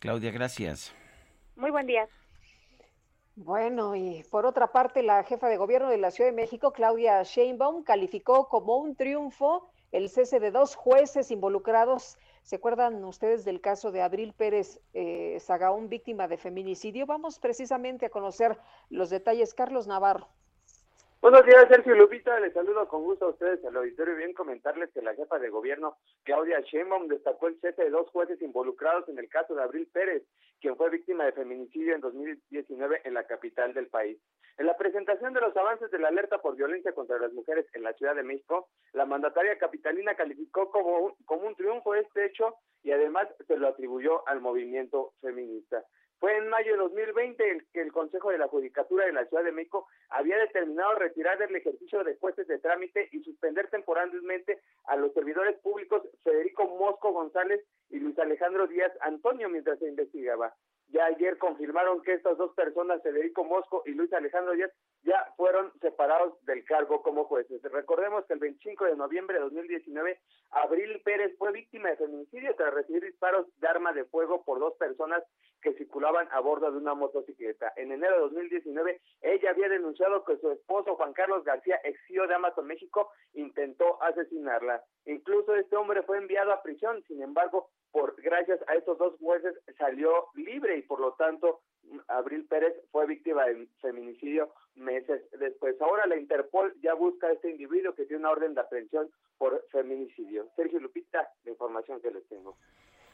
Claudia, gracias. Muy buen día. Bueno, y por otra parte, la jefa de gobierno de la Ciudad de México, Claudia Sheinbaum, calificó como un triunfo el cese de dos jueces involucrados. ¿Se acuerdan ustedes del caso de Abril Pérez eh, Sagaún, víctima de feminicidio? Vamos precisamente a conocer los detalles. Carlos Navarro. Buenos días, Sergio Lupita. Les saludo con gusto a ustedes al auditorio y bien comentarles que la jefa de gobierno, Claudia Sheinbaum, destacó el cese de dos jueces involucrados en el caso de Abril Pérez, quien fue víctima de feminicidio en 2019 en la capital del país. En la presentación de los avances de la alerta por violencia contra las mujeres en la Ciudad de México, la mandataria capitalina calificó como un, como un triunfo este hecho y además se lo atribuyó al movimiento feminista. Fue en mayo de 2020 el, que el Consejo de la Judicatura de la Ciudad de México había determinado retirar del ejercicio de jueces de trámite y suspender temporalmente a los servidores públicos Federico Mosco González y Luis Alejandro Díaz Antonio mientras se investigaba. Ya ayer confirmaron que estas dos personas, Federico Mosco y Luis Alejandro Díaz, ya fueron separados del cargo como jueces. Recordemos que el 25 de noviembre de 2019, Abril Pérez fue víctima de feminicidio tras recibir disparos de arma de fuego por dos personas que circulaban a bordo de una motocicleta. En enero de 2019, ella había denunciado que su esposo Juan Carlos García, ex de Amazon México, intentó asesinarla. Incluso este hombre fue enviado a prisión, sin embargo, por gracias a estos dos jueces salió libre y por lo tanto Abril Pérez fue víctima de feminicidio meses después. Ahora la Interpol ya busca a este individuo que tiene una orden de aprehensión por feminicidio. Sergio Lupita, la información que les tengo.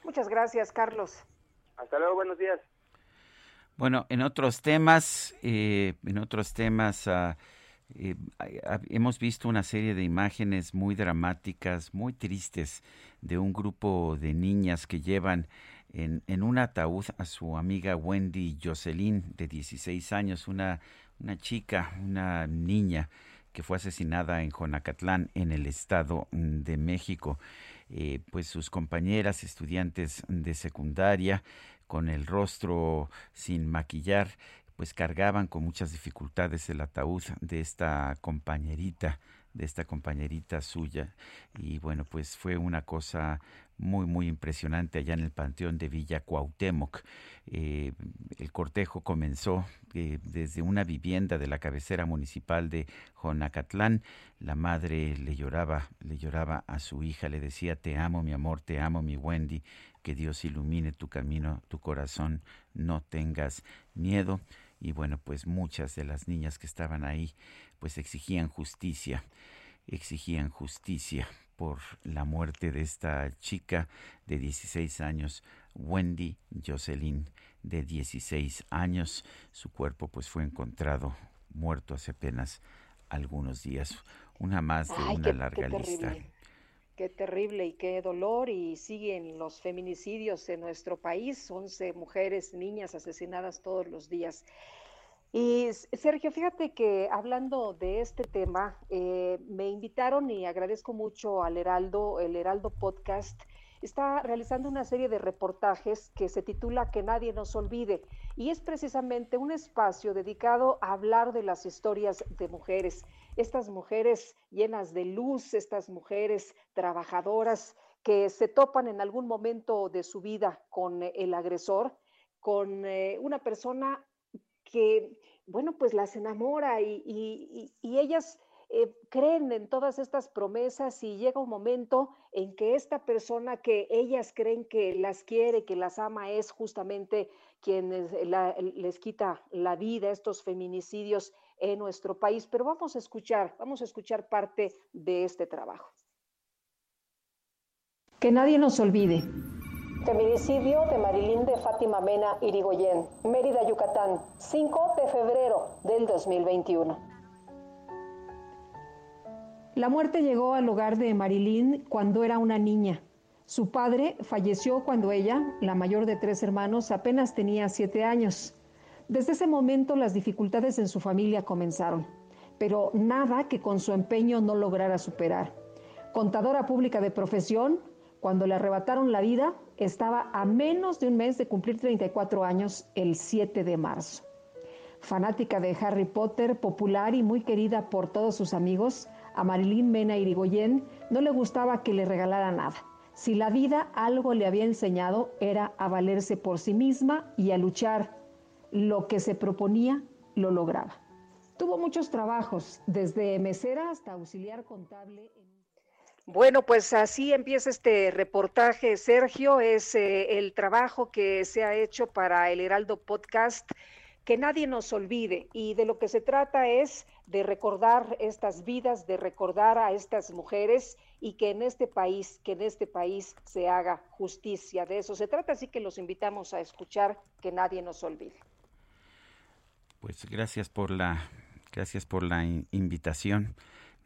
Muchas gracias, Carlos. Hasta luego, buenos días. Bueno, en otros temas, eh, en otros temas, uh, eh, hemos visto una serie de imágenes muy dramáticas, muy tristes, de un grupo de niñas que llevan en, en un ataúd a su amiga Wendy Jocelyn, de 16 años, una, una chica, una niña que fue asesinada en Jonacatlán, en el Estado de México. Eh, pues sus compañeras estudiantes de secundaria con el rostro sin maquillar pues cargaban con muchas dificultades el ataúd de esta compañerita de esta compañerita suya. Y bueno pues fue una cosa muy muy impresionante allá en el panteón de Villa Cuauhtémoc. Eh, el cortejo comenzó eh, desde una vivienda de la cabecera municipal de Jonacatlán. La madre le lloraba le lloraba a su hija le decía te amo mi amor te amo mi Wendy que Dios ilumine tu camino tu corazón no tengas miedo y bueno, pues muchas de las niñas que estaban ahí pues exigían justicia, exigían justicia por la muerte de esta chica de 16 años, Wendy Jocelyn, de 16 años. Su cuerpo pues fue encontrado muerto hace apenas algunos días. Una más de una larga lista. Qué terrible y qué dolor y siguen los feminicidios en nuestro país, 11 mujeres, niñas asesinadas todos los días. Y Sergio, fíjate que hablando de este tema, eh, me invitaron y agradezco mucho al Heraldo, el Heraldo Podcast, está realizando una serie de reportajes que se titula Que nadie nos olvide y es precisamente un espacio dedicado a hablar de las historias de mujeres, estas mujeres llenas de luz, estas mujeres trabajadoras que se topan en algún momento de su vida con el agresor, con eh, una persona que, bueno, pues las enamora y, ellas eh, creen en todas estas promesas y llega un momento en que esta persona que ellas creen que las quiere, que las ama, es justamente quien les quita la vida, estos feminicidios en nuestro país. Pero vamos a escuchar, vamos a escuchar parte de este trabajo. Que nadie nos olvide. Feminicidio de Marilyn de Fátima Mena Irigoyen, Mérida, Yucatán, 5 de febrero del 2021. La muerte llegó al hogar de Marilyn cuando era una niña. Su padre falleció cuando ella, la mayor de tres hermanos, apenas tenía siete años. Desde ese momento las dificultades en su familia comenzaron, pero nada que con su empeño no lograra superar. Contadora pública de profesión, cuando le arrebataron la vida, estaba a menos de un mes de cumplir 34 años el 7 de marzo. Fanática de Harry Potter, popular y muy querida por todos sus amigos, a Marilyn Mena Irigoyen no le gustaba que le regalara nada. Si la vida algo le había enseñado era a valerse por sí misma y a luchar lo que se proponía lo lograba. Tuvo muchos trabajos, desde mesera hasta auxiliar contable. Bueno, pues así empieza este reportaje, Sergio. Es eh, el trabajo que se ha hecho para el Heraldo Podcast. Que nadie nos olvide. Y de lo que se trata es de recordar estas vidas, de recordar a estas mujeres y que en este país, que en este país se haga justicia. De eso se trata, así que los invitamos a escuchar que nadie nos olvide. Pues gracias por la, gracias por la invitación.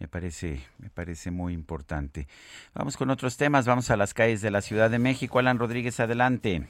Me parece, me parece muy importante. Vamos con otros temas. Vamos a las calles de la Ciudad de México. Alan Rodríguez, adelante.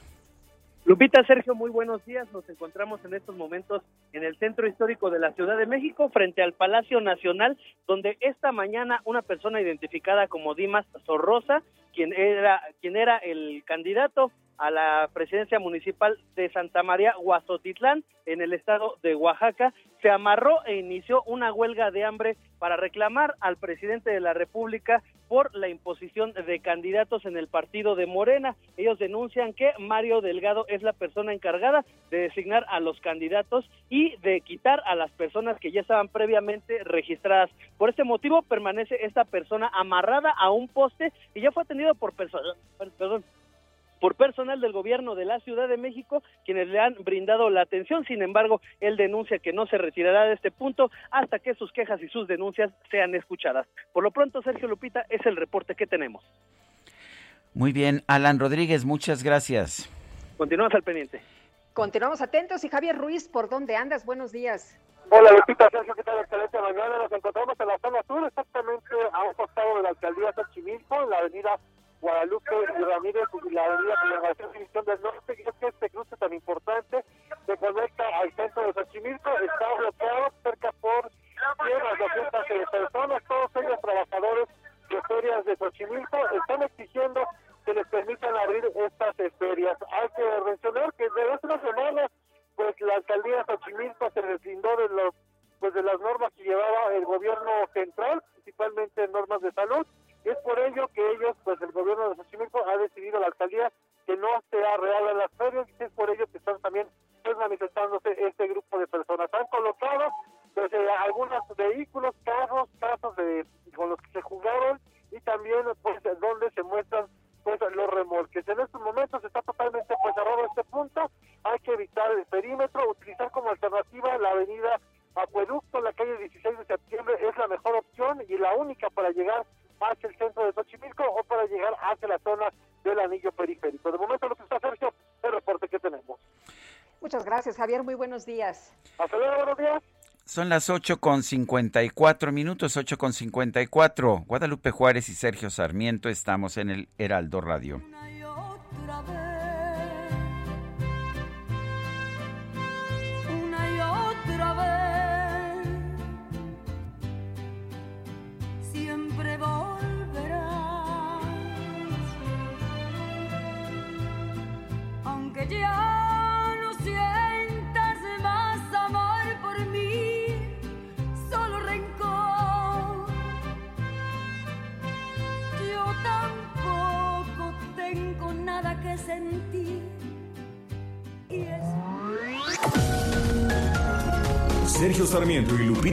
Lupita, Sergio, muy buenos días. Nos encontramos en estos momentos en el centro histórico de la Ciudad de México, frente al Palacio Nacional, donde esta mañana una persona identificada como Dimas Sorrosa, quien era, quien era el candidato a la presidencia municipal de Santa María Huazotitlán, en el estado de Oaxaca, se amarró e inició una huelga de hambre para reclamar al presidente de la República por la imposición de candidatos en el partido de Morena. Ellos denuncian que Mario Delgado es la persona encargada de designar a los candidatos y de quitar a las personas que ya estaban previamente registradas. Por este motivo permanece esta persona amarrada a un poste y ya fue atendido por personas, perdón, por personal del gobierno de la Ciudad de México, quienes le han brindado la atención. Sin embargo, él denuncia que no se retirará de este punto hasta que sus quejas y sus denuncias sean escuchadas. Por lo pronto, Sergio Lupita, es el reporte que tenemos. Muy bien, Alan Rodríguez, muchas gracias. Continuamos al pendiente. Continuamos atentos y Javier Ruiz, ¿por dónde andas? Buenos días. Hola Lupita, Sergio, ¿qué tal? Excelente mañana. Nos encontramos en la zona sur, exactamente a un costado de la alcaldía Xochimilco, en la avenida Guadalupe y Ramírez y la avenida Celebración División del Norte, y es que este cruce tan importante se conecta al centro de Xochimilco, está bloqueado cerca por 100 a 200 personas, todos ellos trabajadores de ferias de Xochimilco, están exigiendo que les permitan abrir estas ferias. Hay que mencionar buenos días. Hasta luego, buenos días. Son las 8 con 54 minutos, 8 con 54. Guadalupe Juárez y Sergio Sarmiento estamos en el Heraldo Radio.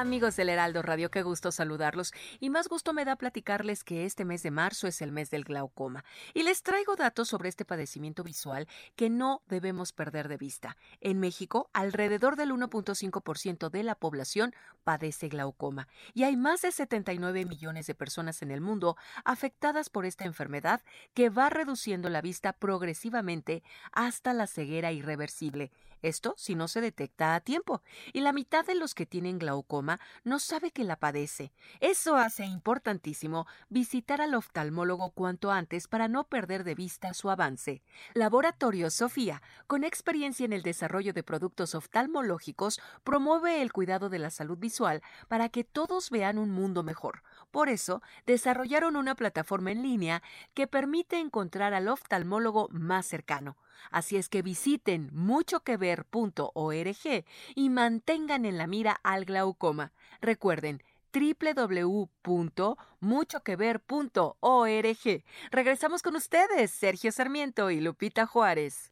Amigos del Heraldo Radio, qué gusto saludarlos y más gusto me da platicarles que este mes de marzo es el mes del glaucoma y les traigo datos sobre este padecimiento visual que no debemos perder de vista. En México, alrededor del 1.5% de la población padece glaucoma y hay más de 79 millones de personas en el mundo afectadas por esta enfermedad que va reduciendo la vista progresivamente hasta la ceguera irreversible. Esto si no se detecta a tiempo. Y la mitad de los que tienen glaucoma no sabe que la padece. Eso hace importantísimo visitar al oftalmólogo cuanto antes para no perder de vista su avance. Laboratorio Sofía, con experiencia en el desarrollo de productos oftalmológicos, promueve el cuidado de la salud visual para que todos vean un mundo mejor. Por eso, desarrollaron una plataforma en línea que permite encontrar al oftalmólogo más cercano. Así es que visiten muchoquever.org y mantengan en la mira al glaucoma. Recuerden, www.muchoquever.org. Regresamos con ustedes, Sergio Sarmiento y Lupita Juárez.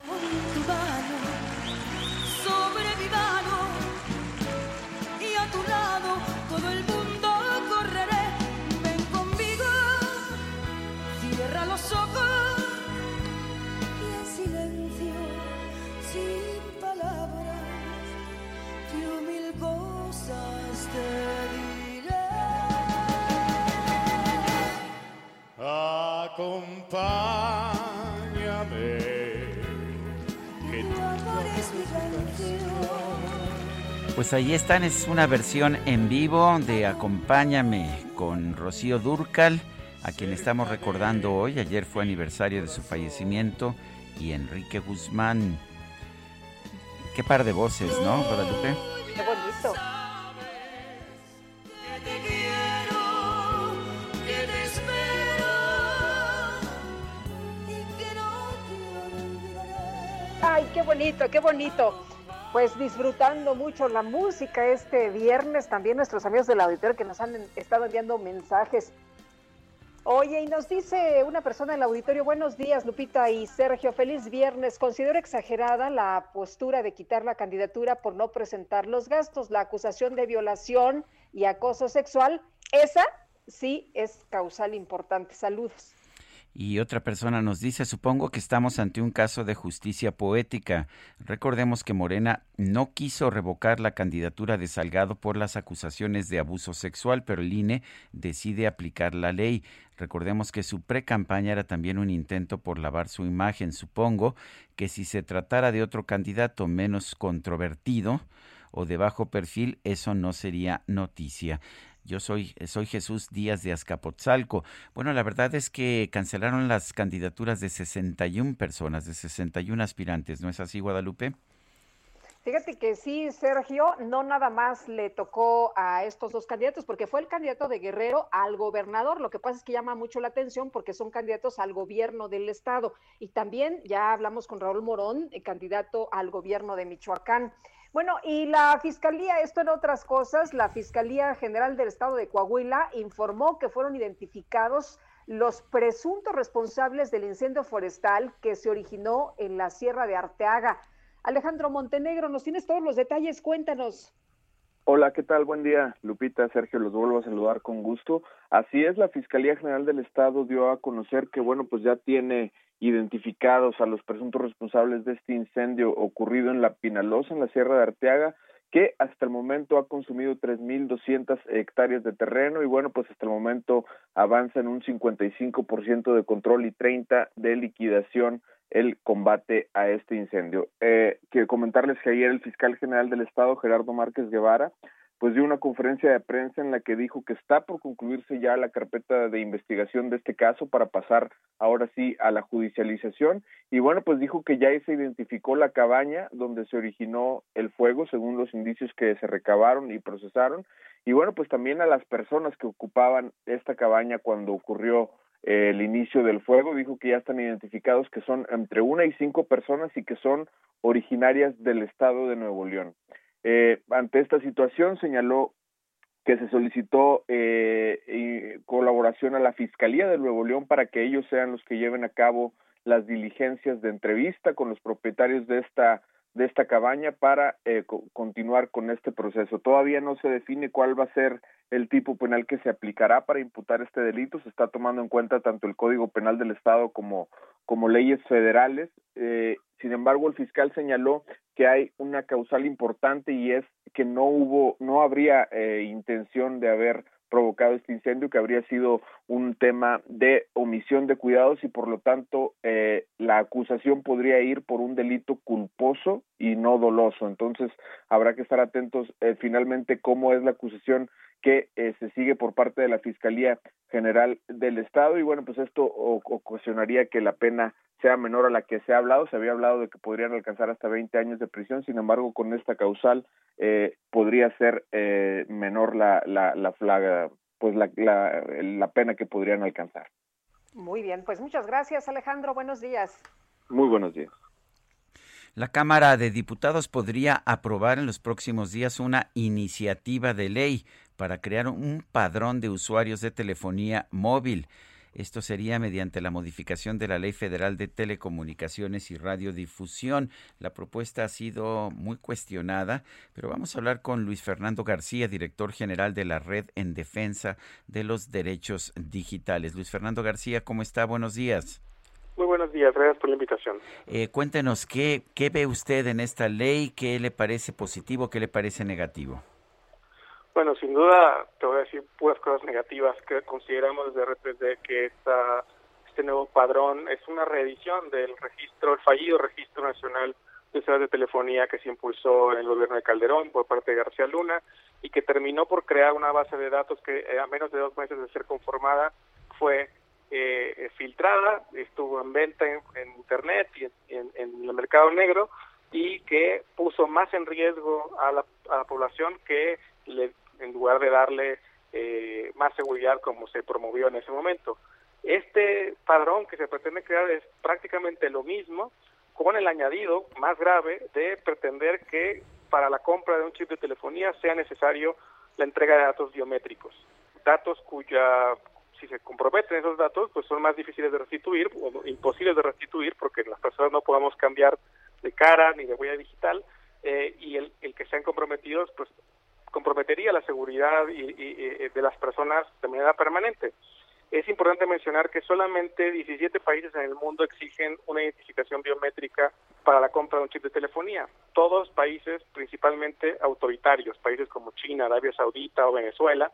Acompáñame. Que tu amor es mi canción. Pues ahí están, es una versión en vivo de Acompáñame con Rocío Durcal, a quien estamos recordando hoy. Ayer fue aniversario de su fallecimiento y Enrique Guzmán. Qué par de voces, ¿no, Guadalupe? Qué bonito. Ay, qué bonito, qué bonito. Pues disfrutando mucho la música este viernes, también nuestros amigos del auditorio que nos han estado enviando mensajes. Oye, y nos dice una persona del auditorio, buenos días Lupita y Sergio, feliz viernes. Considero exagerada la postura de quitar la candidatura por no presentar los gastos. La acusación de violación y acoso sexual, esa sí es causal importante. Saludos. Y otra persona nos dice, supongo que estamos ante un caso de justicia poética. Recordemos que Morena no quiso revocar la candidatura de Salgado por las acusaciones de abuso sexual, pero el INE decide aplicar la ley. Recordemos que su pre-campaña era también un intento por lavar su imagen. Supongo que si se tratara de otro candidato menos controvertido o de bajo perfil, eso no sería noticia. Yo soy, soy Jesús Díaz de Azcapotzalco. Bueno, la verdad es que cancelaron las candidaturas de 61 personas, de 61 aspirantes. ¿No es así, Guadalupe? Fíjate que sí, Sergio, no nada más le tocó a estos dos candidatos, porque fue el candidato de Guerrero al gobernador. Lo que pasa es que llama mucho la atención porque son candidatos al gobierno del estado. Y también ya hablamos con Raúl Morón, el candidato al gobierno de Michoacán. Bueno, y la Fiscalía, esto en otras cosas, la Fiscalía General del Estado de Coahuila informó que fueron identificados los presuntos responsables del incendio forestal que se originó en la Sierra de Arteaga. Alejandro Montenegro, nos tienes todos los detalles, cuéntanos. Hola, ¿qué tal? Buen día, Lupita, Sergio, los vuelvo a saludar con gusto. Así es, la Fiscalía General del Estado dio a conocer que, bueno, pues ya tiene identificados a los presuntos responsables de este incendio ocurrido en La Pinalosa, en la Sierra de Arteaga, que hasta el momento ha consumido 3.200 hectáreas de terreno y bueno, pues hasta el momento avanza en un 55% de control y 30% de liquidación el combate a este incendio. Eh, quiero comentarles que ayer el fiscal general del Estado, Gerardo Márquez Guevara, pues dio una conferencia de prensa en la que dijo que está por concluirse ya la carpeta de investigación de este caso para pasar ahora sí a la judicialización y bueno pues dijo que ya se identificó la cabaña donde se originó el fuego según los indicios que se recabaron y procesaron y bueno pues también a las personas que ocupaban esta cabaña cuando ocurrió el inicio del fuego dijo que ya están identificados que son entre una y cinco personas y que son originarias del estado de Nuevo León. Eh, ante esta situación señaló que se solicitó eh, colaboración a la Fiscalía de Nuevo León para que ellos sean los que lleven a cabo las diligencias de entrevista con los propietarios de esta de esta cabaña para eh, co continuar con este proceso. Todavía no se define cuál va a ser el tipo penal que se aplicará para imputar este delito. Se está tomando en cuenta tanto el Código Penal del Estado como, como leyes federales. Eh, sin embargo, el fiscal señaló que hay una causal importante y es que no hubo, no habría eh, intención de haber provocado este incendio, que habría sido un tema de omisión de cuidados y por lo tanto eh, la acusación podría ir por un delito culposo y no doloso. Entonces habrá que estar atentos eh, finalmente cómo es la acusación que eh, se sigue por parte de la Fiscalía General del Estado y bueno, pues esto ocasionaría que la pena sea menor a la que se ha hablado. Se había hablado de que podrían alcanzar hasta 20 años de prisión, sin embargo, con esta causal eh, podría ser eh, menor la, la, la, flaga, pues la, la, la pena que podrían alcanzar. Muy bien, pues muchas gracias Alejandro, buenos días. Muy buenos días. La Cámara de Diputados podría aprobar en los próximos días una iniciativa de ley para crear un padrón de usuarios de telefonía móvil. Esto sería mediante la modificación de la Ley Federal de Telecomunicaciones y Radiodifusión. La propuesta ha sido muy cuestionada, pero vamos a hablar con Luis Fernando García, director general de la Red en Defensa de los Derechos Digitales. Luis Fernando García, ¿cómo está? Buenos días. Muy buenos días, gracias por la invitación. Eh, cuéntenos, ¿qué, ¿qué ve usted en esta ley? ¿Qué le parece positivo? ¿Qué le parece negativo? Bueno, sin duda te voy a decir puras cosas negativas que consideramos de repente que esta, este nuevo padrón es una reedición del registro, el fallido registro nacional de servicios de telefonía que se impulsó en el gobierno de Calderón por parte de García Luna y que terminó por crear una base de datos que eh, a menos de dos meses de ser conformada fue eh, filtrada, estuvo en venta en, Internet y en, el mercado negro y que puso más en riesgo a la, a la población que le, en lugar de darle eh, más seguridad como se promovió en ese momento. Este padrón que se pretende crear es prácticamente lo mismo, con el añadido más grave de pretender que para la compra de un chip de telefonía sea necesario la entrega de datos biométricos, datos cuya si se comprometen esos datos, pues son más difíciles de restituir o imposibles de restituir porque las personas no podemos cambiar de cara ni de huella digital eh, y el, el, que sean comprometidos, pues comprometería la seguridad y, de las personas de manera permanente. Es importante mencionar que solamente 17 países en el mundo exigen una identificación biométrica para la compra de un chip de telefonía. Todos países principalmente autoritarios, países como China, Arabia Saudita o Venezuela,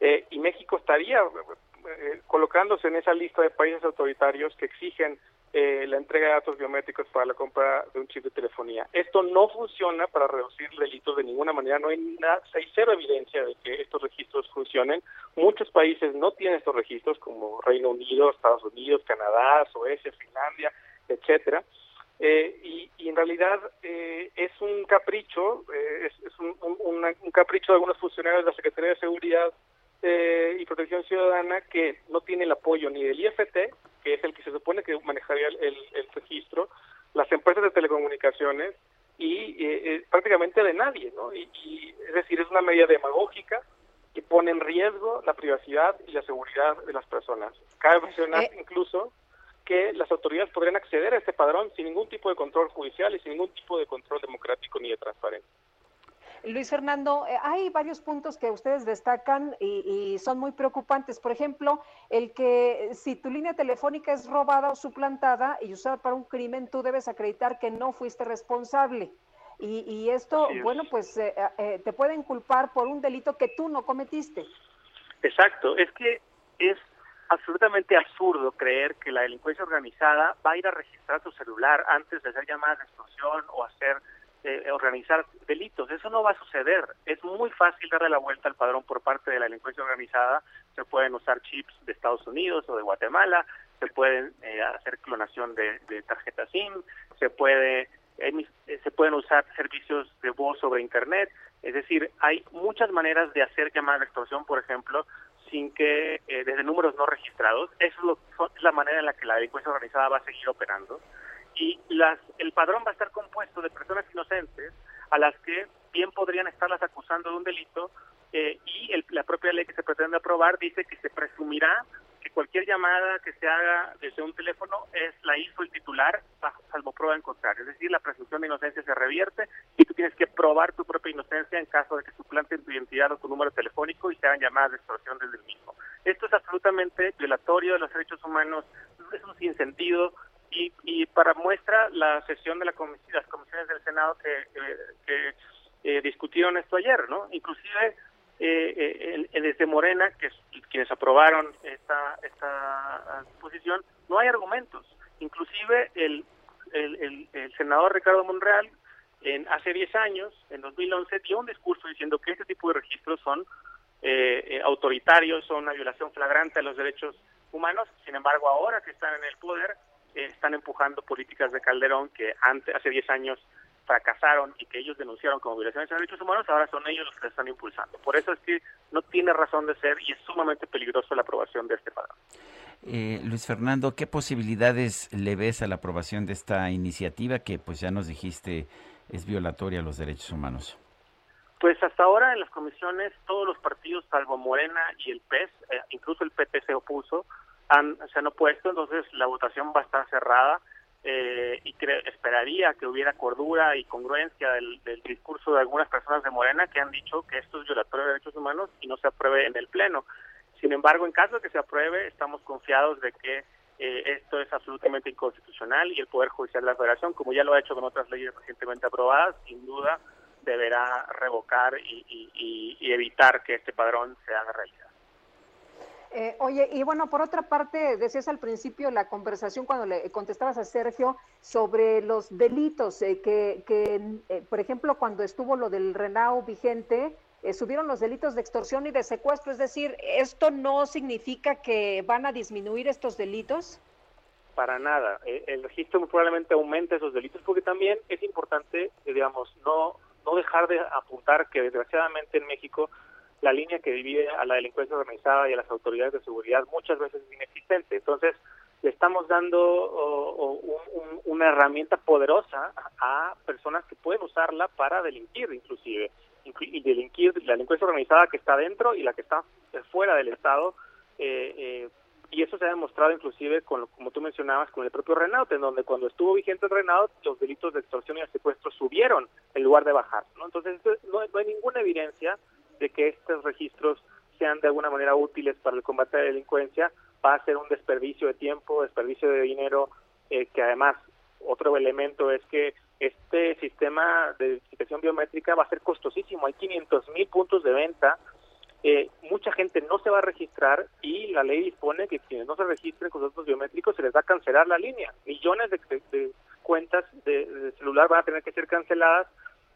eh, y México estaría eh, colocándose en esa lista de países autoritarios que exigen eh, la entrega de datos biométricos para la compra de un chip de telefonía. Esto no funciona para reducir delitos de ninguna manera, no hay, nada, hay cero evidencia de que estos registros funcionen. Muchos países no tienen estos registros, como Reino Unido, Estados Unidos, Canadá, Suecia, Finlandia, etcétera. Eh, y, en realidad eh, es un capricho, es, un, un, capricho de algunos funcionarios de la Secretaría de Seguridad eh, y Protección Ciudadana que no tiene el apoyo ni del IFT, que es el que se supone que manejaría el, registro, las empresas de telecomunicaciones y eh, eh, prácticamente de nadie, ¿no? Y, es decir, es una medida demagógica que pone en riesgo la privacidad y la seguridad de las personas. Cabe mencionar incluso que las autoridades podrían acceder a este padrón sin ningún tipo de control judicial y sin ningún tipo de control democrático ni de transparencia. Luis Fernando, eh, hay varios puntos que ustedes destacan y, son muy preocupantes. Por ejemplo, el que si tu línea telefónica es robada o suplantada y usada para un crimen, tú debes acreditar que no fuiste responsable. Y, esto, bueno, pues eh, eh, te pueden culpar por un delito que tú no cometiste. Exacto, es que es absolutamente absurdo creer que la delincuencia organizada va a ir a registrar tu celular antes de hacer llamadas de extorsión o hacer eh, organizar delitos. Eso no va a suceder. Es muy fácil darle la vuelta al padrón por parte de la delincuencia organizada. Se pueden usar chips de Estados Unidos o de Guatemala, se pueden eh, hacer clonación de, tarjetas SIM, se puede eh, se pueden usar servicios de voz sobre internet. Es decir, hay muchas maneras de hacer llamadas de extorsión, por ejemplo, sin que desde números no registrados. Eso es, lo, es la manera en la que la delincuencia organizada va a seguir operando y las, el padrón va a estar compuesto de personas inocentes a las que bien podrían estarlas acusando de un delito eh, y el, la propia ley que se pretende aprobar dice que se presumirá que cualquier llamada que se haga desde un teléfono es la hizo el titular salvo prueba en contrario. Es decir, la presunción de inocencia se revierte y tú tienes que probar tu propia inocencia en caso de que suplanten tu identidad o tu número telefónico y se hagan llamadas de extorsión desde el mismo. Esto es absolutamente violatorio de los derechos humanos, es un sinsentido, y, y para muestra la sesión de la comisión, las comisiones del Senado que, que, eh, discutieron esto ayer, ¿no? Inclusive eh, eh desde Morena, que quienes aprobaron esta, esta posición, no hay argumentos. Inclusive el, el, el, senador Ricardo Monreal en, hace 10 años, en 2011, dio un discurso diciendo que este tipo de registros son eh, eh, autoritarios, son una violación flagrante de los derechos humanos. Sin embargo, ahora que están en el poder, están empujando políticas de Calderón que antes, hace 10 años fracasaron y que ellos denunciaron como violaciones de derechos humanos, ahora son ellos los que están impulsando. Por eso es que no tiene razón de ser y es sumamente peligroso la aprobación de este padrón. Eh, Luis Fernando, ¿qué posibilidades le ves a la aprobación de esta iniciativa que pues ya nos dijiste es violatoria a los derechos humanos? Pues hasta ahora en las comisiones todos los partidos, salvo Morena y el PES, eh, incluso el PT se opuso, se han opuesto, entonces la votación va a estar cerrada eh, y esperaría que hubiera cordura y congruencia del, discurso de algunas personas de Morena que han dicho que esto es violatorio de derechos humanos y no se apruebe en el Pleno. Sin embargo, en caso de que se apruebe, estamos confiados de que eh, esto es absolutamente inconstitucional y el Poder Judicial de la Federación, como ya lo ha hecho con otras leyes recientemente aprobadas, sin duda deberá revocar y, evitar que este padrón se haga realidad. Eh, oye, y bueno, por otra parte, decías al principio la conversación cuando le contestabas a Sergio sobre los delitos, eh, que, que por ejemplo, cuando estuvo lo del Renau vigente, subieron los delitos de extorsión y de secuestro, es decir, ¿esto no significa que van a disminuir estos delitos? para nada. Eh, el registro probablemente aumente esos delitos porque también es importante, eh, digamos, no, no dejar de apuntar que desgraciadamente en México la línea que divide a la delincuencia organizada y a las autoridades de seguridad muchas veces es inexistente. Entonces, le estamos dando una herramienta poderosa a personas que pueden usarla para delinquir, inclusive, y delinquir la delincuencia organizada que está dentro y la que está fuera del Estado. Eh, eh, y eso se ha demostrado inclusive con como tú mencionabas con el propio Renault en donde cuando estuvo vigente el Renault los delitos de extorsión y de secuestro subieron en lugar de bajar no entonces no, hay ninguna evidencia de que estos registros sean de alguna manera útiles para el combate a la delincuencia va a ser un desperdicio de tiempo desperdicio de dinero eh, que además otro elemento es que este sistema de identificación biométrica va a ser costosísimo hay 500 mil puntos de venta eh, mucha gente no se va a registrar y la ley dispone que quienes no se registren con datos biométricos se les va a cancelar la línea. Millones de, cuentas de, celular van a tener que ser canceladas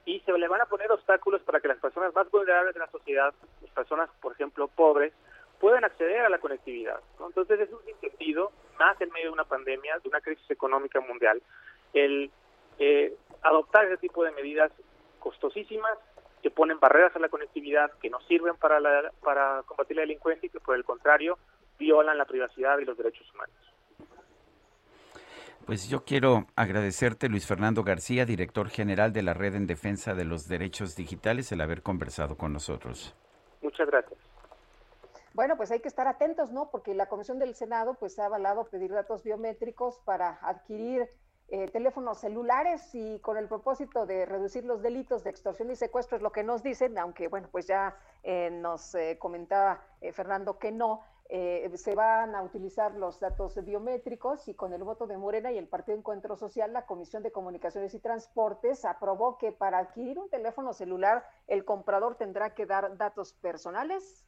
y se le van a poner obstáculos para que las personas más vulnerables de la sociedad, las personas, por ejemplo, pobres, puedan acceder a la conectividad. Entonces es un sentido, más en medio de una pandemia, de una crisis económica mundial, el eh, adoptar ese tipo de medidas costosísimas, que ponen barreras a la conectividad, que no sirven para, para combatir la delincuencia y que por el contrario violan la privacidad y los derechos humanos. Pues yo quiero agradecerte, Luis Fernando García, director general de la Red en Defensa de los Derechos Digitales, el haber conversado con nosotros. Muchas gracias. Bueno, pues hay que estar atentos, ¿no? Porque la Comisión del Senado pues ha avalado pedir datos biométricos para adquirir eh, teléfonos celulares y con el propósito de reducir los delitos de extorsión y secuestro es lo que nos dicen, aunque bueno, pues ya eh, nos eh, comentaba Fernando que no, se van a utilizar los datos biométricos y con el voto de Morena y el Partido Encuentro Social, la Comisión de Comunicaciones y Transportes aprobó que para adquirir un teléfono celular el comprador tendrá que dar datos personales,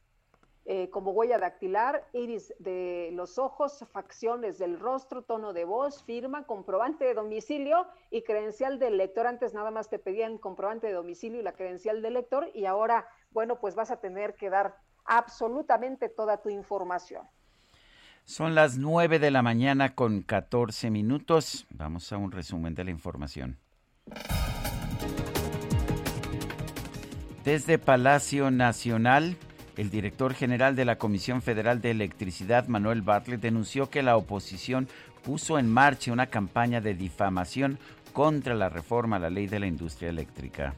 eh, como huella dactilar, iris de los ojos, facciones del rostro, tono de voz, firma, comprobante de domicilio y credencial del lector. Antes nada más te pedían comprobante de domicilio y la credencial del lector y ahora, bueno, pues vas a tener que dar absolutamente toda tu información. Son las 9 de la mañana con 14 minutos. Vamos a un resumen de la información. Desde Palacio Nacional, el director general de la Comisión Federal de Electricidad, Manuel Bartlett, denunció que la oposición puso en marcha una campaña de difamación contra la reforma a la ley de la industria eléctrica.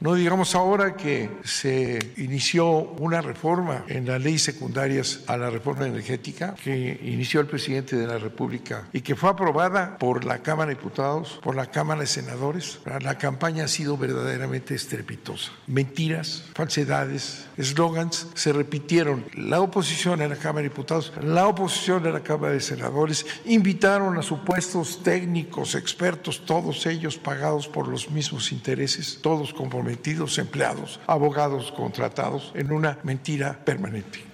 No digamos ahora que se inició una reforma en las leyes secundarias a la reforma energética que inició el presidente de la República y que fue aprobada por la Cámara de Diputados, por la Cámara de Senadores. La campaña ha sido verdaderamente estrepitosa. Mentiras, falsedades, eslogans se repitieron. La oposición en la Cámara de Diputados, la oposición en la Cámara de Senadores invitaron a supuestos técnicos, expertos, todos ellos pagados por los mismos intereses, todos comprometidos empleados, abogados contratados en una mentira permanente.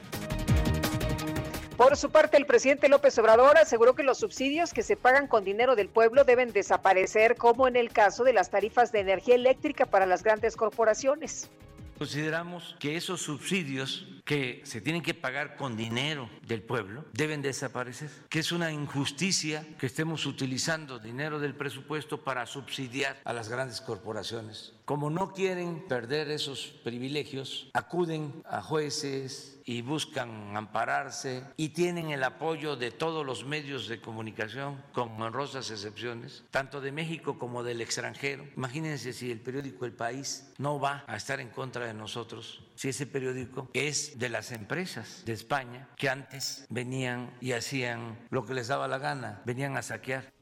Por su parte, el presidente López Obrador aseguró que los subsidios que se pagan con dinero del pueblo deben desaparecer, como en el caso de las tarifas de energía eléctrica para las grandes corporaciones. Consideramos que esos subsidios que se tienen que pagar con dinero del pueblo deben desaparecer, que es una injusticia que estemos utilizando dinero del presupuesto para subsidiar a las grandes corporaciones. Como no quieren perder esos privilegios, acuden a jueces, y buscan ampararse y tienen el apoyo de todos los medios de comunicación, con honrosas excepciones, tanto de México como del extranjero. Imagínense si el periódico El País no va a estar en contra de nosotros, si ese periódico es de las empresas de España que antes venían y hacían lo que les daba la gana, venían a saquear.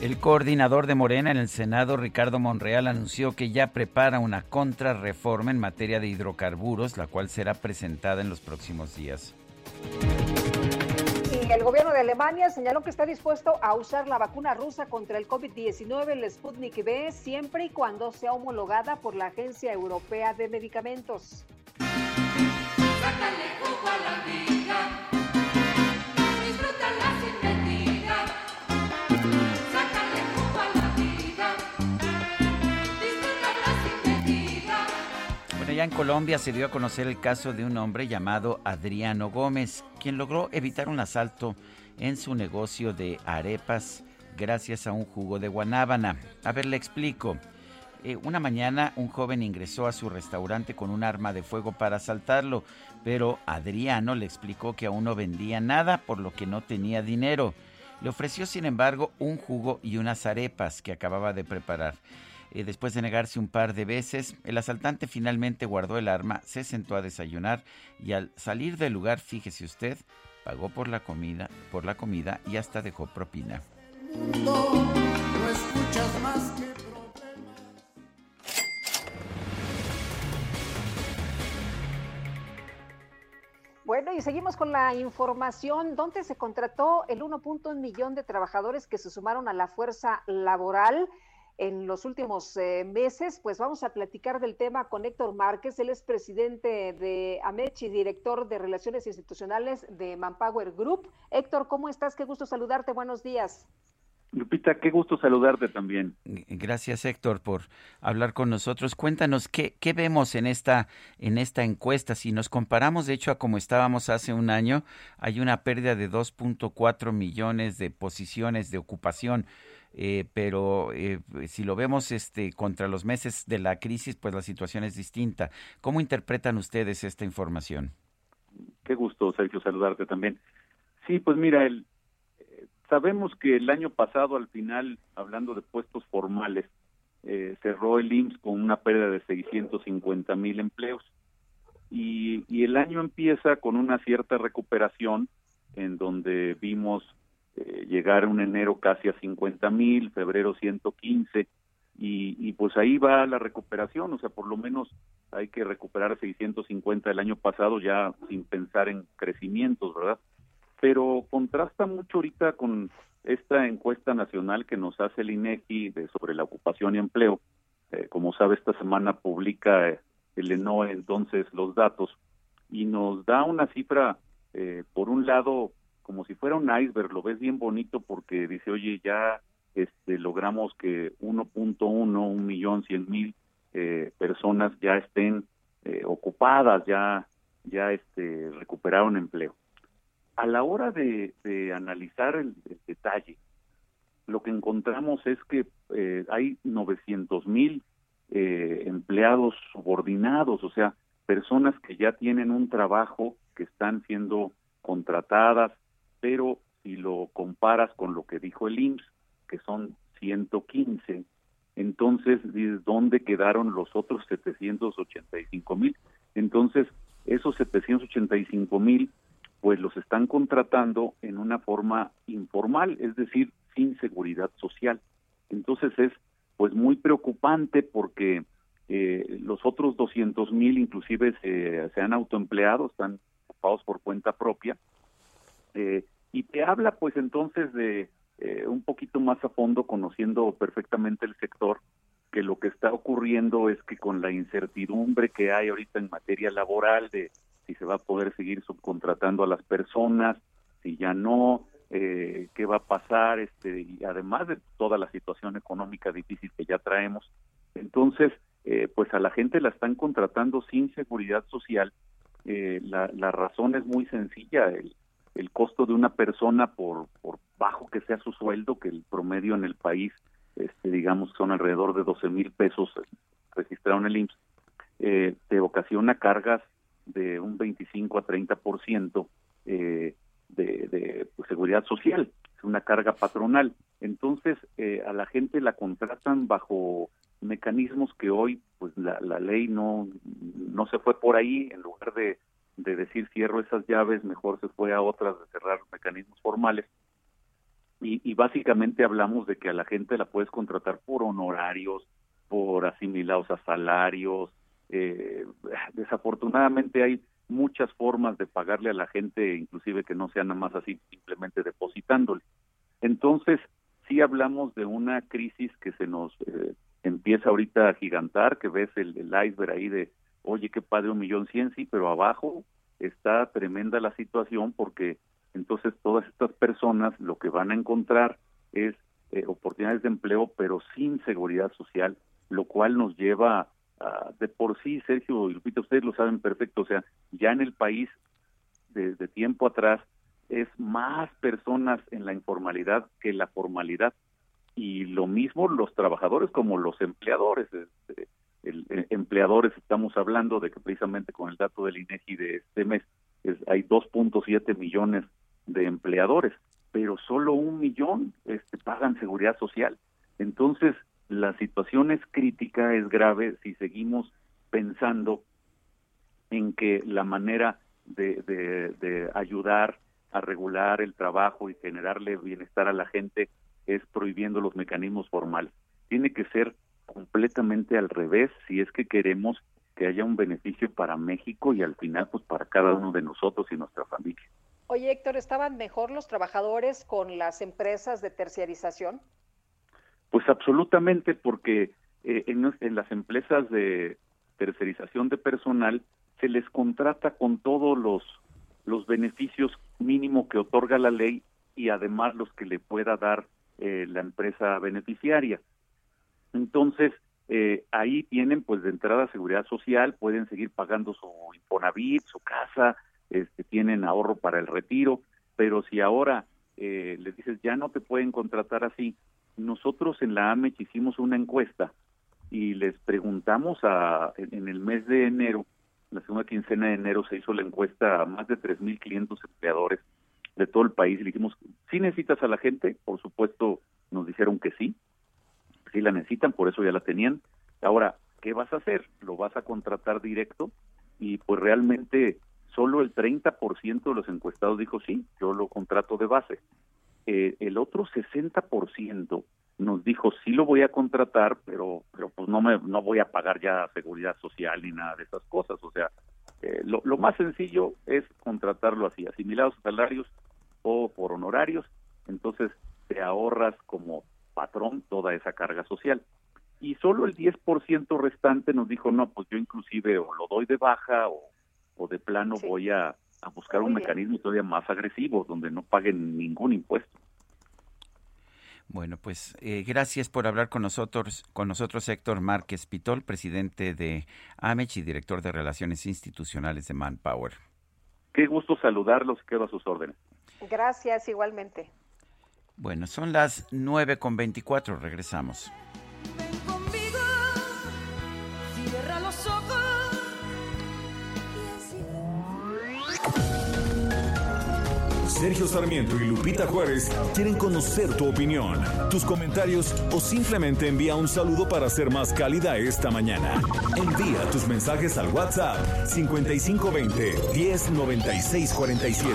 El coordinador de Morena en el Senado, Ricardo Monreal, anunció que ya prepara una contrarreforma en materia de hidrocarburos, la cual será presentada en los próximos días. Y el gobierno de Alemania señaló que está dispuesto a usar la vacuna rusa contra el COVID-19, el Sputnik V, siempre y cuando sea homologada por la Agencia Europea de Medicamentos. Ya en Colombia se dio a conocer el caso de un hombre llamado Adriano Gómez, quien logró evitar un asalto en su negocio de arepas gracias a un jugo de guanábana. A ver, le explico. Eh, una mañana un joven ingresó a su restaurante con un arma de fuego para asaltarlo, pero Adriano le explicó que aún no vendía nada, por lo que no tenía dinero. Le ofreció, sin embargo, un jugo y unas arepas que acababa de preparar. Eh, después de negarse un par de veces, el asaltante finalmente guardó el arma, se sentó a desayunar y al salir del lugar, fíjese usted, pagó por la comida, por la comida y hasta dejó propina. Bueno, y seguimos con la información. ¿Dónde se contrató el 1.1 millón de trabajadores que se sumaron a la fuerza laboral? En los últimos eh, meses, pues vamos a platicar del tema con Héctor Márquez, él es presidente de Amechi, director de Relaciones Institucionales de Manpower Group. Héctor, ¿cómo estás? Qué gusto saludarte, buenos días. Lupita, qué gusto saludarte también. Gracias, Héctor, por hablar con nosotros. Cuéntanos qué, qué vemos en esta en esta encuesta. Si nos comparamos, de hecho, a como estábamos hace un año, hay una pérdida de 2.4 millones de posiciones de ocupación. Eh, pero eh, si lo vemos este contra los meses de la crisis, pues la situación es distinta. ¿Cómo interpretan ustedes esta información? Qué gusto, Sergio, saludarte también. Sí, pues mira, el, eh, sabemos que el año pasado, al final, hablando de puestos formales, cerró el IMSS con una pérdida de 650 mil empleos. Y, y el año empieza con una cierta recuperación en donde vimos eh, llegar un enero casi a 50 mil, febrero 115, y, y pues ahí va la recuperación, o sea, por lo menos hay que recuperar 650 el año pasado ya sin pensar en crecimientos, ¿verdad? Pero contrasta mucho ahorita con esta encuesta nacional que nos hace el INEGI de, sobre la ocupación y empleo. Eh, como sabe, esta semana publica eh, el ENOE entonces los datos y nos da una cifra, eh, por un lado, como si fuera un iceberg, lo ves bien bonito porque dice, oye, ya este, logramos que 1.1, un millón cien mil eh, personas ya estén eh, ocupadas, ya, ya este, recuperaron empleo. A la hora de, analizar el, detalle, lo que encontramos es que eh, hay 900 mil empleados subordinados, o sea, personas que ya tienen un trabajo, que están siendo contratadas, pero si lo comparas con lo que dijo el IMSS, que son 115, entonces, ¿dónde quedaron los otros 785 mil? Entonces, esos 785 mil, pues los están contratando en una forma informal, es decir, sin seguridad social. Entonces es, pues, muy preocupante porque eh, los otros 200 mil inclusive se, se han autoempleado, están ocupados por cuenta propia, eh, y te habla pues entonces de eh, un poquito más a fondo, conociendo perfectamente el sector, que lo que está ocurriendo es que con la incertidumbre que hay ahorita en materia laboral de si se va a poder seguir subcontratando a las personas, si ya no, eh, qué va a pasar, este, y además de toda la situación económica difícil que ya traemos, entonces, pues a la gente la están contratando sin seguridad social. la, la razón es muy sencilla, el, el costo de una persona por, por bajo que sea su sueldo, que el promedio en el país, este, digamos, son alrededor de 12 mil pesos registrados en el IMSS, eh, te ocasiona cargas de un 25 a 30% eh, de pues, seguridad social, es una carga patronal. Entonces, eh, a la gente la contratan bajo mecanismos que hoy, pues la, la ley no, no se fue por ahí, en lugar de de decir cierro esas llaves, mejor se fue a otras de cerrar mecanismos formales. Y, básicamente hablamos de que a la gente la puedes contratar por honorarios, por asimilados a salarios. Eh, desafortunadamente hay muchas formas de pagarle a la gente, inclusive que no sean nada más así simplemente depositándole. Entonces, sí hablamos de una crisis que se nos eh, empieza ahorita a gigantar, que ves el, el iceberg ahí de, oye, qué padre, un millón cien, sí, pero abajo está tremenda la situación porque entonces todas estas personas lo que van a encontrar es eh, oportunidades de empleo, pero sin seguridad social, lo cual nos lleva a, de por sí, Sergio y Lupita, ustedes lo saben perfecto, o sea, ya en el país desde tiempo atrás es más personas en la informalidad que la formalidad y lo mismo los trabajadores como los empleadores. Este, el, empleadores estamos hablando de que precisamente con el dato del INEGI de este mes es, hay 2.7 millones de empleadores, pero solo un millón este, pagan seguridad social. Entonces, la situación es crítica, es grave si seguimos pensando en que la manera de, de ayudar a regular el trabajo y generarle bienestar a la gente es prohibiendo los mecanismos formales. Tiene que ser completamente al revés si es que queremos que haya un beneficio para México y al final pues para cada uno de nosotros y nuestra familia. Oye Héctor, ¿estaban mejor los trabajadores con las empresas de terciarización? Pues absolutamente porque eh, en, en las empresas de tercerización de personal se les contrata con todos los los beneficios mínimo que otorga la ley y además los que le pueda dar eh, la empresa beneficiaria. Entonces, eh, ahí tienen pues de entrada seguridad social, pueden seguir pagando su Infonavit, su casa, este, tienen ahorro para el retiro, pero si ahora eh, les dices ya no te pueden contratar así, nosotros en la AMECH hicimos una encuesta y les preguntamos a, en, el mes de enero, la segunda quincena de enero se hizo la encuesta a más de 3.500 empleadores de todo el país. Le dijimos, ¿sí necesitas a la gente? Por supuesto, nos dijeron que sí, sí la necesitan, por eso ya la tenían. Ahora, ¿qué vas a hacer? ¿Lo vas a contratar directo? Y pues realmente solo el 30% de los encuestados dijo sí, yo lo contrato de base. Eh, el otro 60% nos dijo sí lo voy a contratar, pero pero pues no me no voy a pagar ya seguridad social ni nada de esas cosas. O sea, eh, lo, lo más sencillo es contratarlo así, asimilados salarios o por honorarios, entonces te ahorras como patrón toda esa carga social. Y solo el 10% restante nos dijo, no, pues yo inclusive o lo doy de baja o, o de plano voy a, a buscar un mecanismo todavía más agresivo donde no paguen ningún impuesto. Bueno, pues eh, gracias por hablar con nosotros, con nosotros Héctor Márquez Pitol, presidente de AMECH y director de Relaciones Institucionales de Manpower. Qué gusto saludarlos, quedo a sus órdenes. Gracias, igualmente. Bueno, son las nueve con veinticuatro, regresamos. Ven conmigo, cierra los ojos. Sergio Sarmiento y Lupita Juárez quieren conocer tu opinión, tus comentarios o simplemente envía un saludo para ser más cálida esta mañana. Envía tus mensajes al WhatsApp 5520 109647.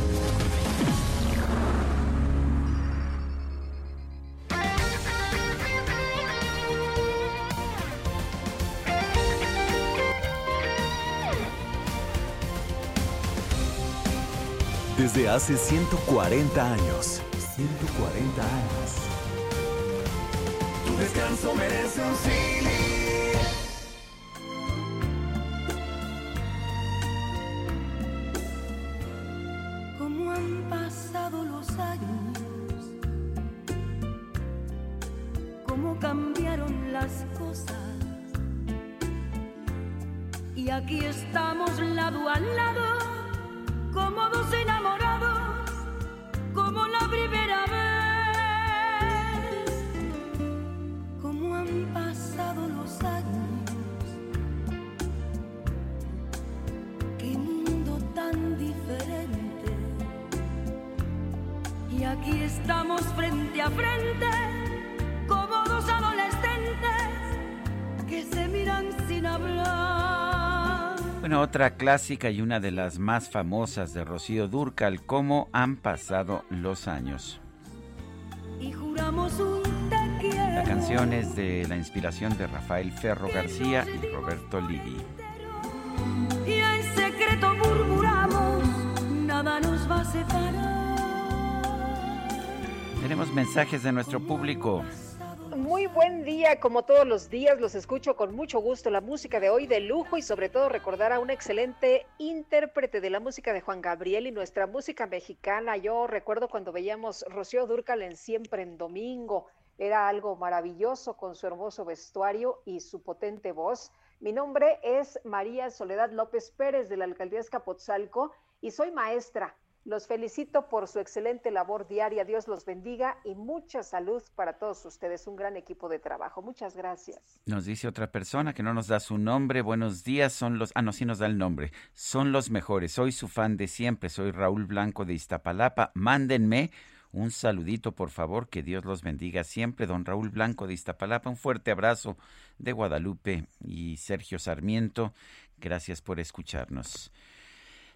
Desde hace 140 años. 140 años. Tu descanso merece un cine. Frente a frente, como dos adolescentes que se miran Bueno, otra clásica y una de las más famosas de Rocío Durcal, ¿Cómo han pasado los años? Y juramos un La canción es de la inspiración de Rafael Ferro García y Roberto Ligui. Y en secreto murmuramos, nada nos va a separar. Tenemos mensajes de nuestro público. Muy buen día, como todos los días, los escucho con mucho gusto. La música de hoy de lujo y sobre todo recordar a un excelente intérprete de la música de Juan Gabriel y nuestra música mexicana. Yo recuerdo cuando veíamos Rocío Durcal en Siempre en Domingo. Era algo maravilloso con su hermoso vestuario y su potente voz. Mi nombre es María Soledad López Pérez de la Alcaldía Escapotzalco y soy maestra. Los felicito por su excelente labor diaria. Dios los bendiga y mucha salud para todos ustedes. Un gran equipo de trabajo. Muchas gracias. Nos dice otra persona que no nos da su nombre. Buenos días, son los... Ah, no, sí nos da el nombre. Son los mejores. Soy su fan de siempre. Soy Raúl Blanco de Iztapalapa. Mándenme un saludito, por favor. Que Dios los bendiga siempre. Don Raúl Blanco de Iztapalapa. Un fuerte abrazo de Guadalupe y Sergio Sarmiento. Gracias por escucharnos.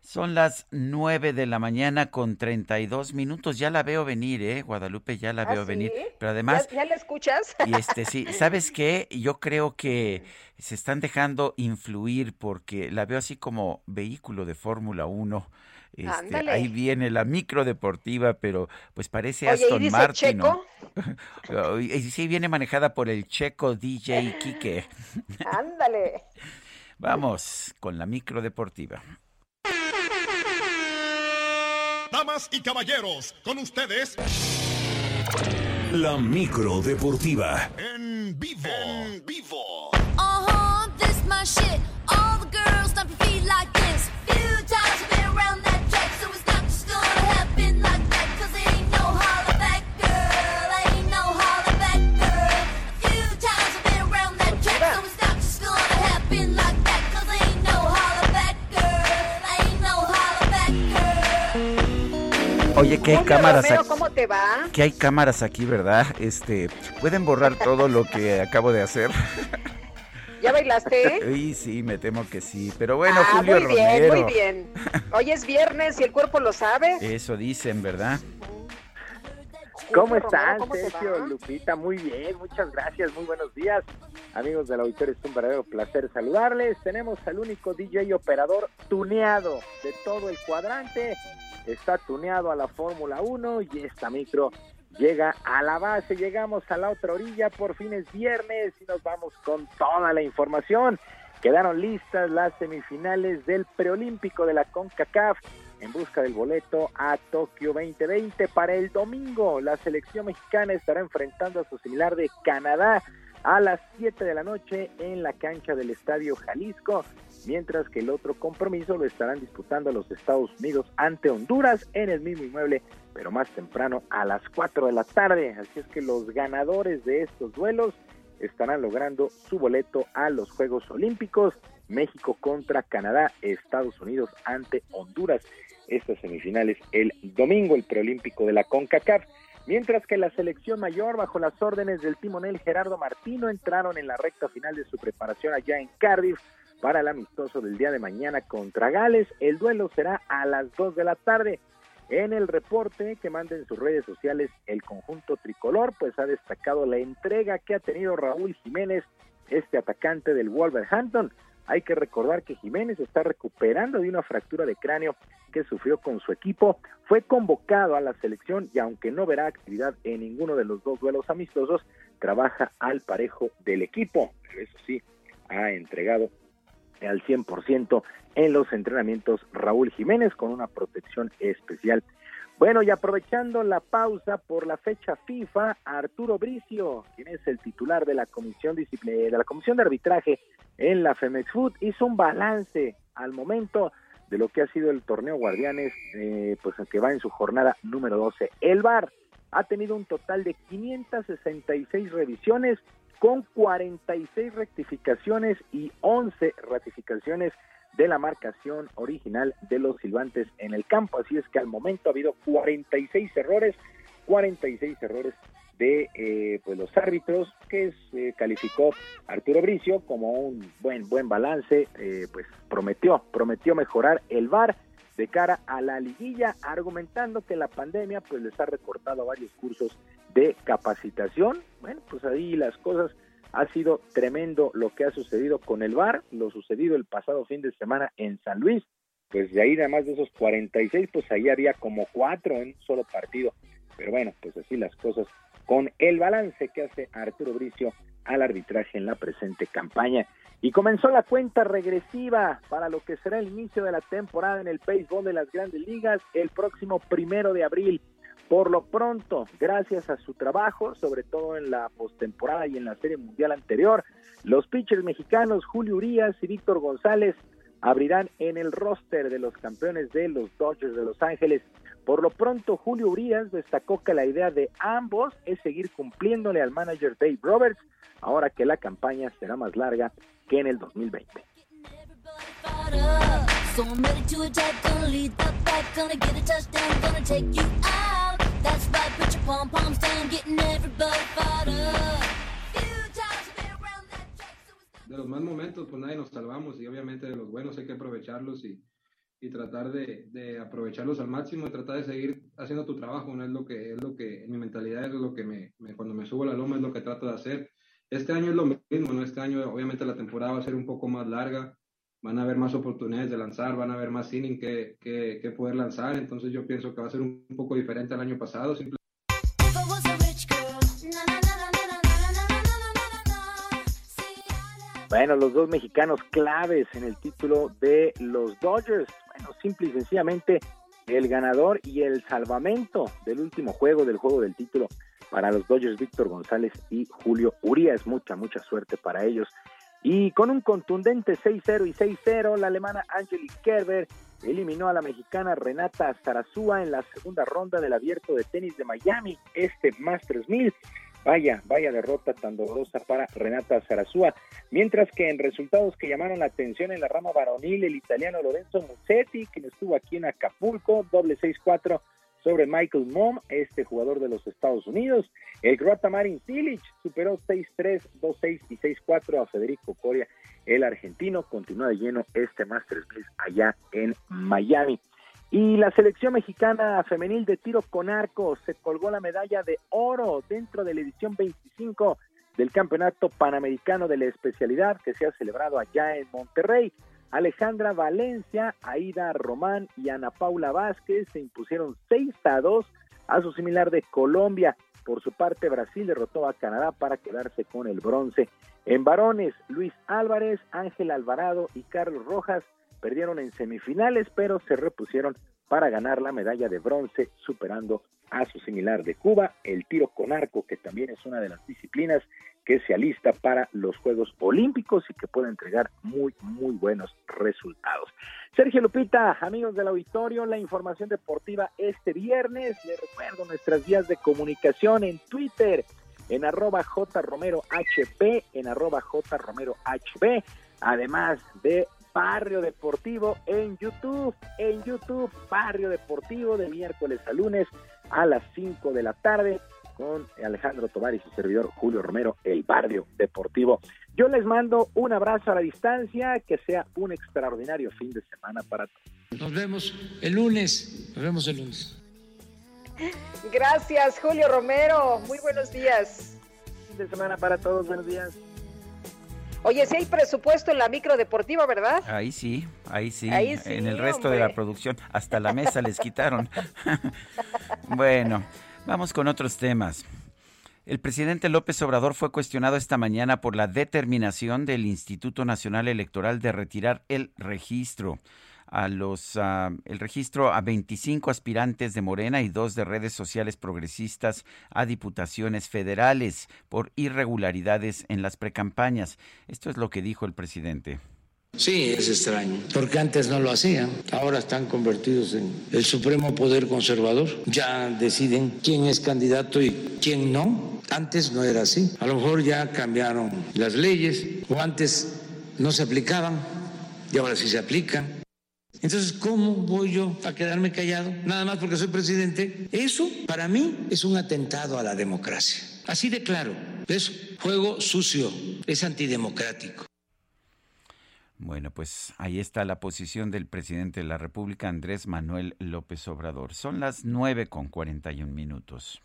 Son las nueve de la mañana con treinta y dos minutos. Ya la veo venir, ¿eh? Guadalupe, ya la ¿Ah, veo sí? venir. Pero además, ¿Ya, ya la escuchas? y este sí, ¿sabes qué? Yo creo que se están dejando influir porque la veo así como vehículo de Fórmula 1. Este, ahí viene la micro deportiva, pero pues parece Oye, ¿y Aston dice Martin. Checo? y sí, viene manejada por el checo DJ Quique. Ándale. Vamos con la micro deportiva. Damas y caballeros, con ustedes. La micro deportiva. En vivo. En vivo. Uh-huh, this my shit. Oye, ¿qué hay cámaras Romero, aquí? ¿cómo te va? Que hay cámaras aquí, ¿verdad? Este, ¿pueden borrar todo lo que acabo de hacer? ¿Ya bailaste? Sí, sí, me temo que sí. Pero bueno, ah, Julio muy bien, Romero. muy bien. Hoy es viernes y el cuerpo lo sabe. Eso dicen, ¿verdad? ¿Cómo están, Romero, ¿cómo te Sergio, va? Lupita? Muy bien, muchas gracias, muy buenos días. Amigos del auditorio, es un verdadero placer saludarles. Tenemos al único DJ operador tuneado de todo el cuadrante. Está tuneado a la Fórmula 1 y esta micro llega a la base. Llegamos a la otra orilla, por fin es viernes y nos vamos con toda la información. Quedaron listas las semifinales del preolímpico de la CONCACAF en busca del boleto a Tokio 2020 para el domingo. La selección mexicana estará enfrentando a su similar de Canadá a las 7 de la noche en la cancha del Estadio Jalisco, mientras que el otro compromiso lo estarán disputando los Estados Unidos ante Honduras en el mismo inmueble, pero más temprano a las 4 de la tarde. Así es que los ganadores de estos duelos estarán logrando su boleto a los Juegos Olímpicos. México contra Canadá, Estados Unidos ante Honduras. Estas semifinales el domingo, el preolímpico de la CONCACAF. Mientras que la selección mayor, bajo las órdenes del timonel Gerardo Martino, entraron en la recta final de su preparación allá en Cardiff para el amistoso del día de mañana contra Gales. El duelo será a las 2 de la tarde. En el reporte que manda en sus redes sociales el conjunto tricolor, pues ha destacado la entrega que ha tenido Raúl Jiménez, este atacante del Wolverhampton. Hay que recordar que Jiménez está recuperando de una fractura de cráneo que sufrió con su equipo. Fue convocado a la selección y aunque no verá actividad en ninguno de los dos duelos amistosos, trabaja al parejo del equipo. Pero eso sí, ha entregado al 100% en los entrenamientos Raúl Jiménez con una protección especial. Bueno, y aprovechando la pausa por la fecha FIFA, Arturo Bricio, quien es el titular de la comisión de la comisión de arbitraje en la Femex Food, hizo un balance al momento de lo que ha sido el torneo Guardianes, eh, pues que va en su jornada número 12. El VAR ha tenido un total de 566 revisiones con 46 rectificaciones y 11 ratificaciones de la marcación original de los silbantes en el campo. Así es que al momento ha habido 46 errores, 46 errores de eh, pues los árbitros que eh, calificó Arturo Bricio como un buen buen balance eh, pues prometió prometió mejorar el VAR de cara a la liguilla argumentando que la pandemia pues les ha recortado varios cursos de capacitación. Bueno pues ahí las cosas ha sido tremendo lo que ha sucedido con el VAR lo sucedido el pasado fin de semana en San Luis. Pues de ahí además de esos 46 pues ahí había como cuatro en un solo partido. Pero bueno pues así las cosas con el balance que hace Arturo Bricio al arbitraje en la presente campaña. Y comenzó la cuenta regresiva para lo que será el inicio de la temporada en el béisbol de las grandes ligas el próximo primero de abril. Por lo pronto, gracias a su trabajo, sobre todo en la postemporada y en la serie mundial anterior, los pitchers mexicanos Julio Urias y Víctor González abrirán en el roster de los campeones de los Dodgers de Los Ángeles. Por lo pronto, Julio Urias destacó que la idea de ambos es seguir cumpliéndole al manager Dave Roberts, ahora que la campaña será más larga que en el 2020. So I'm ready to attack, gonna lead the back, gonna get a touchdown, gonna take you out. That's right, put your pom poms down, getting everybody fired up. de los más momentos, pues nadie nos salvamos y obviamente de los buenos hay que aprovecharlos y, y tratar de, de, aprovecharlos al máximo y tratar de seguir haciendo tu trabajo, no es lo que es lo que en mi mentalidad es lo que me, me, cuando me subo a la loma es lo que trato de hacer. Este año es lo mismo, ¿no? Este año obviamente la temporada va a ser un poco más larga, van a haber más oportunidades de lanzar, van a haber más inning que, que, que poder lanzar, entonces yo pienso que va a ser un, un poco diferente al año pasado, simplemente Bueno, los dos mexicanos claves en el título de los Dodgers. Bueno, simple y sencillamente el ganador y el salvamento del último juego, del juego del título para los Dodgers, Víctor González y Julio Urias. Mucha, mucha suerte para ellos. Y con un contundente 6-0 y 6-0, la alemana Angelique Kerber eliminó a la mexicana Renata Zarazúa en la segunda ronda del abierto de tenis de Miami, este Masters 1000. Vaya, vaya derrota tan dolorosa para Renata Zarazúa. Mientras que en resultados que llamaron la atención en la rama varonil, el italiano Lorenzo Musetti, quien estuvo aquí en Acapulco, doble 6-4 sobre Michael Mom, este jugador de los Estados Unidos. El croata Marin Cilic superó 6-3, 2-6 y 6-4 a Federico Coria, el argentino. Continúa de lleno este Masters allá en Miami. Y la selección mexicana femenil de tiro con arco se colgó la medalla de oro dentro de la edición 25 del Campeonato Panamericano de la Especialidad que se ha celebrado allá en Monterrey. Alejandra Valencia, Aida Román y Ana Paula Vázquez se impusieron 6 a 2 a su similar de Colombia. Por su parte, Brasil derrotó a Canadá para quedarse con el bronce. En varones, Luis Álvarez, Ángel Alvarado y Carlos Rojas perdieron en semifinales, pero se repusieron para ganar la medalla de bronce, superando a su similar de Cuba, el tiro con arco, que también es una de las disciplinas que se alista para los Juegos Olímpicos y que puede entregar muy, muy buenos resultados. Sergio Lupita, amigos del auditorio, la información deportiva este viernes. Les recuerdo nuestras vías de comunicación en Twitter, en arroba jromerohb, en arroba además de Barrio Deportivo en YouTube, en YouTube, Barrio Deportivo de miércoles a lunes a las 5 de la tarde con Alejandro Tobar y su servidor Julio Romero, el Barrio Deportivo. Yo les mando un abrazo a la distancia, que sea un extraordinario fin de semana para todos. Nos vemos el lunes, nos vemos el lunes. Gracias, Julio Romero. Muy buenos días. Fin de semana para todos, buenos días. Oye, si hay presupuesto en la micro deportiva, ¿verdad? Ahí sí, ahí sí. Ahí sí en el resto hombre. de la producción, hasta la mesa les quitaron. bueno, vamos con otros temas. El presidente López Obrador fue cuestionado esta mañana por la determinación del Instituto Nacional Electoral de retirar el registro a los uh, el registro a 25 aspirantes de Morena y dos de redes sociales progresistas a diputaciones federales por irregularidades en las precampañas. Esto es lo que dijo el presidente. Sí, es extraño, porque antes no lo hacían, ahora están convertidos en el supremo poder conservador, ya deciden quién es candidato y quién no. Antes no era así, a lo mejor ya cambiaron las leyes o antes no se aplicaban y ahora sí se aplican. Entonces, ¿cómo voy yo a quedarme callado? Nada más porque soy presidente. Eso, para mí, es un atentado a la democracia. Así de claro. Es juego sucio, es antidemocrático. Bueno, pues ahí está la posición del presidente de la República, Andrés Manuel López Obrador. Son las 9 con 41 minutos.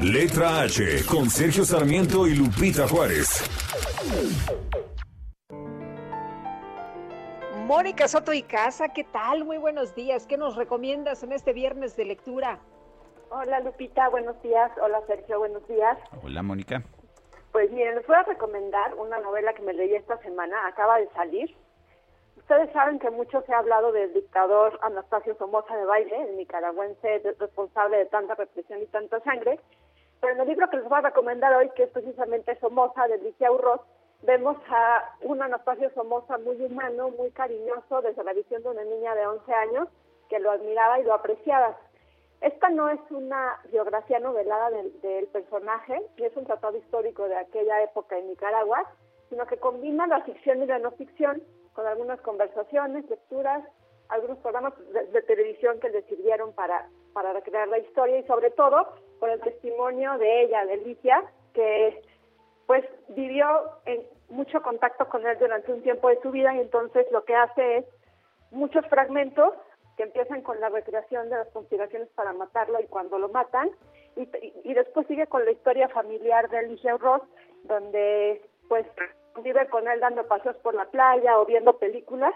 Letra H con Sergio Sarmiento y Lupita Juárez. Mónica Soto y Casa, ¿qué tal? Muy buenos días. ¿Qué nos recomiendas en este viernes de lectura? Hola Lupita, buenos días. Hola Sergio, buenos días. Hola, Mónica. Pues miren, les voy a recomendar una novela que me leí esta semana, acaba de salir. Ustedes saben que mucho se ha hablado del dictador Anastasio Somoza de Baile, el nicaragüense responsable de tanta represión y tanta sangre. Pero en el libro que les voy a recomendar hoy, que es precisamente Somoza, de Licia Urroz, vemos a un Anastasio Somoza muy humano, muy cariñoso, desde la visión de una niña de 11 años, que lo admiraba y lo apreciaba. Esta no es una biografía novelada del, personaje, ni es un tratado histórico de aquella época en Nicaragua, sino que combina la ficción y la no ficción con algunas conversaciones, lecturas, algunos programas de, televisión que le sirvieron para, para recrear la historia y sobre todo con el testimonio de ella, de Alicia, que pues vivió en mucho contacto con él durante un tiempo de su vida y entonces lo que hace es muchos fragmentos que empiezan con la recreación de las conspiraciones para matarlo y cuando lo matan. Y, después sigue con la historia familiar de Eligio Ross donde pues vive con él dando paseos por la playa o viendo películas.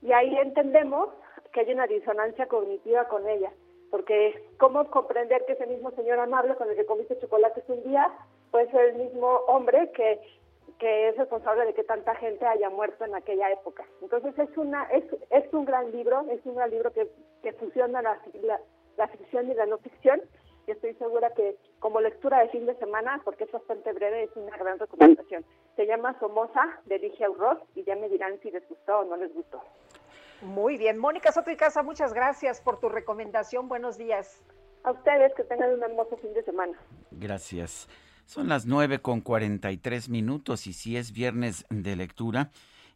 Y ahí entendemos que hay una disonancia cognitiva con ella porque cómo comprender que ese mismo señor amable con el que comiste chocolates un día puede ser el mismo hombre que que es responsable de que tanta gente haya muerto en aquella época. Entonces es una es, es un gran libro, es un gran libro que, que fusiona la, la, la ficción y la no ficción y estoy segura que como lectura de fin de semana, porque es bastante breve, es una gran recomendación. Se llama Somoza de Ligia Urroz y ya me dirán si les gustó o no les gustó. Muy bien. Mónica Soto y Casa, muchas gracias por tu recomendación. Buenos días. A ustedes que tengan un hermoso fin de semana. Gracias. Son las 9 con 43 minutos y si es viernes de lectura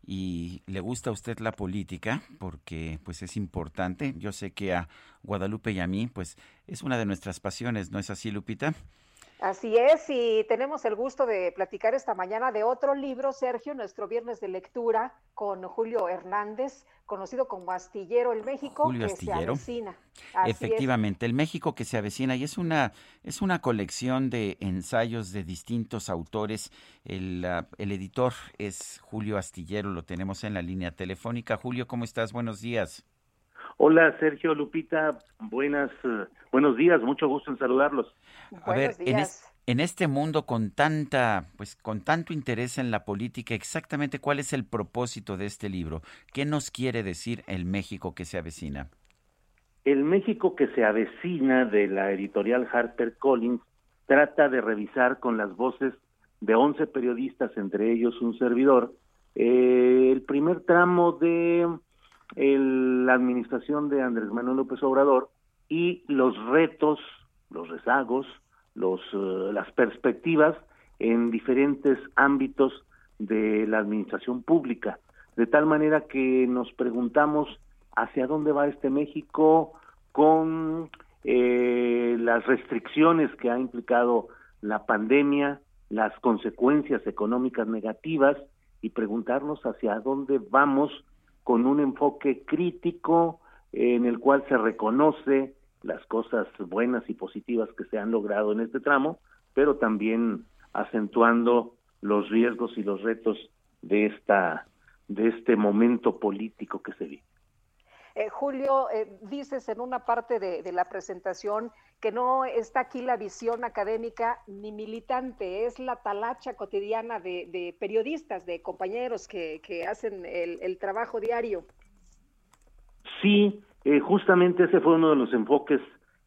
y le gusta a usted la política, porque pues es importante, yo sé que a Guadalupe y a mí pues es una de nuestras pasiones, ¿no es así, Lupita? Así es, y tenemos el gusto de platicar esta mañana de otro libro, Sergio, nuestro viernes de lectura con Julio Hernández, conocido como Astillero el México, Julio que Astillero. se avecina. Así es. Efectivamente, el México que se avecina y es una es una colección de ensayos de distintos autores. El, ah, el editor es Julio Astillero, lo tenemos en la línea telefónica. Julio, ¿cómo estás? Buenos días. Hola Sergio Lupita, buenas eh, buenos días, mucho gusto en saludarlos. A ver, en, es- en este mundo con tanta, pues con tanto interés en la política, exactamente cuál es el propósito de este libro? ¿Qué nos quiere decir el México que se avecina? El México que se avecina de la editorial HarperCollins trata de revisar con las voces de 11 periodistas, entre ellos un servidor, eh, el primer tramo de el- la administración de Andrés Manuel López Obrador y los retos, los rezagos, los, eh, las perspectivas en diferentes ámbitos de la administración pública, de tal manera que nos preguntamos hacia dónde va este México con eh, las restricciones que ha implicado la pandemia, las consecuencias económicas negativas y preguntarnos hacia dónde vamos con un enfoque crítico eh, en el cual se reconoce las cosas buenas y positivas que se han logrado en este tramo, pero también acentuando los riesgos y los retos de esta de este momento político que se vive. Eh, Julio, eh, dices en una parte de, la presentación que no está aquí la visión académica ni militante, es la talacha cotidiana de, de periodistas, de compañeros que, hacen el, el trabajo diario. Sí, eh, justamente ese fue uno de los enfoques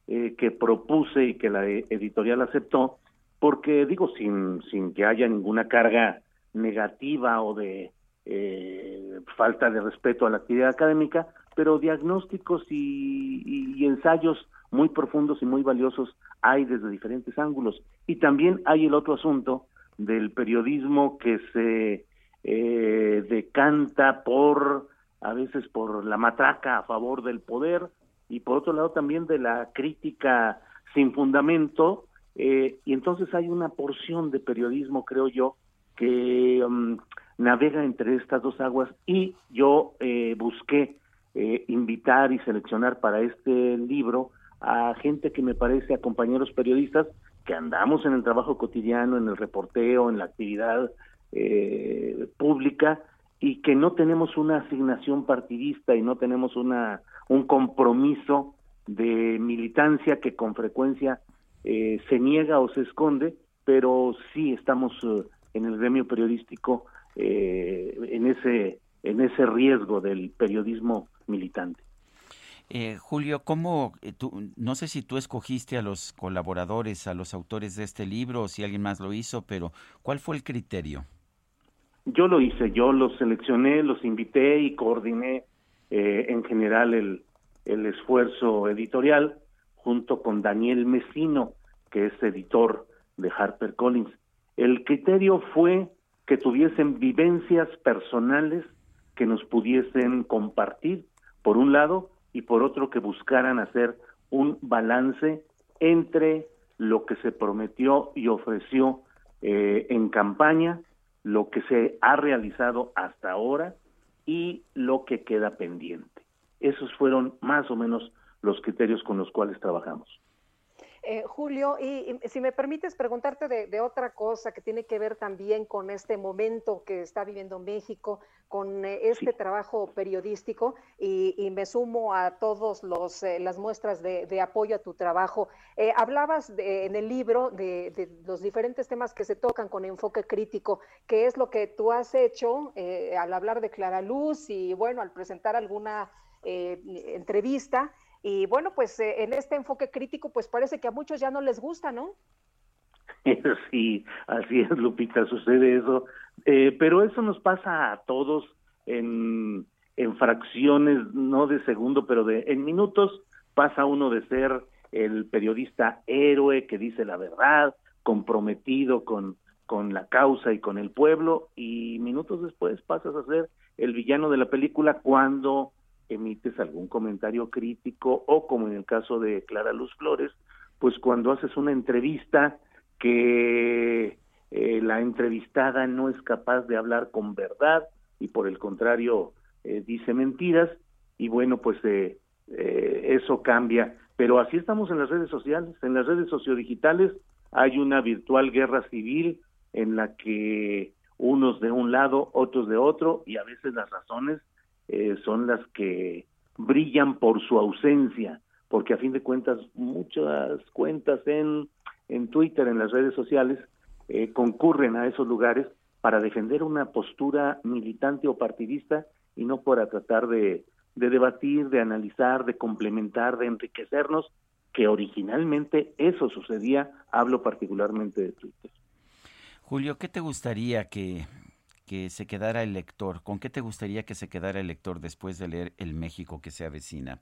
eh, que propuse y que la e- editorial aceptó, porque digo, sin, sin que haya ninguna carga negativa o de eh, falta de respeto a la actividad académica, pero diagnósticos y, ensayos muy profundos y muy valiosos hay desde diferentes ángulos. Y también hay el otro asunto del periodismo que se eh, decanta por a veces por la matraca a favor del poder y por otro lado también de la crítica sin fundamento eh, y entonces hay una porción de periodismo creo yo que um, navega entre estas dos aguas y yo eh, busqué eh, invitar y seleccionar para este libro a gente que me parece, a compañeros periodistas que andamos en el trabajo cotidiano, en el reporteo, en la actividad eh, pública y que no tenemos una asignación partidista y no tenemos una un compromiso de militancia que con frecuencia eh, se niega o se esconde, pero sí estamos eh, en el gremio periodístico eh, en ese en ese riesgo del periodismo militante. Eh, Julio, ¿cómo eh, tú, no sé si tú escogiste a los colaboradores, a los autores de este libro, o si alguien más lo hizo, pero ¿cuál fue el criterio? Yo lo hice, yo los seleccioné, los invité y coordiné eh, en general el, el esfuerzo editorial junto con Daniel Mesino, que es editor de HarperCollins. El criterio fue que tuviesen vivencias personales que nos pudiesen compartir, por un lado, y por otro que buscaran hacer un balance entre lo que se prometió y ofreció eh, en campaña, lo que se ha realizado hasta ahora y lo que queda pendiente. Esos fueron más o menos los criterios con los cuales trabajamos. Eh, Julio, y, y, si me permites preguntarte de, de, otra cosa que tiene que ver también con este momento que está viviendo México, con eh, este sí. trabajo periodístico, y, y, me sumo a todos los eh, las muestras de, de, apoyo a tu trabajo. Eh, hablabas en el libro de, de, los diferentes temas que se tocan con enfoque crítico, que es lo que tú has hecho eh, al hablar de Clara Luz y bueno, al presentar alguna eh, entrevista. Y bueno, pues eh, en este enfoque crítico, pues parece que a muchos ya no les gusta, ¿no? Sí, así es, Lupita, sucede eso. Eh, pero eso nos pasa a todos en, en fracciones, no de segundo, pero de en minutos pasa uno de ser el periodista héroe que dice la verdad, comprometido con, con la causa y con el pueblo, y minutos después pasas a ser el villano de la película cuando emites algún comentario crítico o como en el caso de Clara Luz Flores, pues cuando haces una entrevista que eh, la entrevistada no es capaz de hablar con verdad y por el contrario eh, dice mentiras y bueno pues eh, eso cambia. Pero así estamos en las redes sociales. En las redes sociodigitales hay una virtual guerra civil en la que unos de un lado otros de otro y a veces las razones eh, son las que brillan por su ausencia, porque a fin de cuentas muchas cuentas en, en Twitter, en las redes sociales, eh, concurren a esos lugares para defender una postura militante o partidista y no para tratar de, de debatir, de analizar, de complementar, de enriquecernos, que originalmente eso sucedía, hablo particularmente de Twitter. Julio, ¿qué te gustaría que que se quedara el lector? ¿Con qué te gustaría que se quedara el lector después de leer El México que se avecina?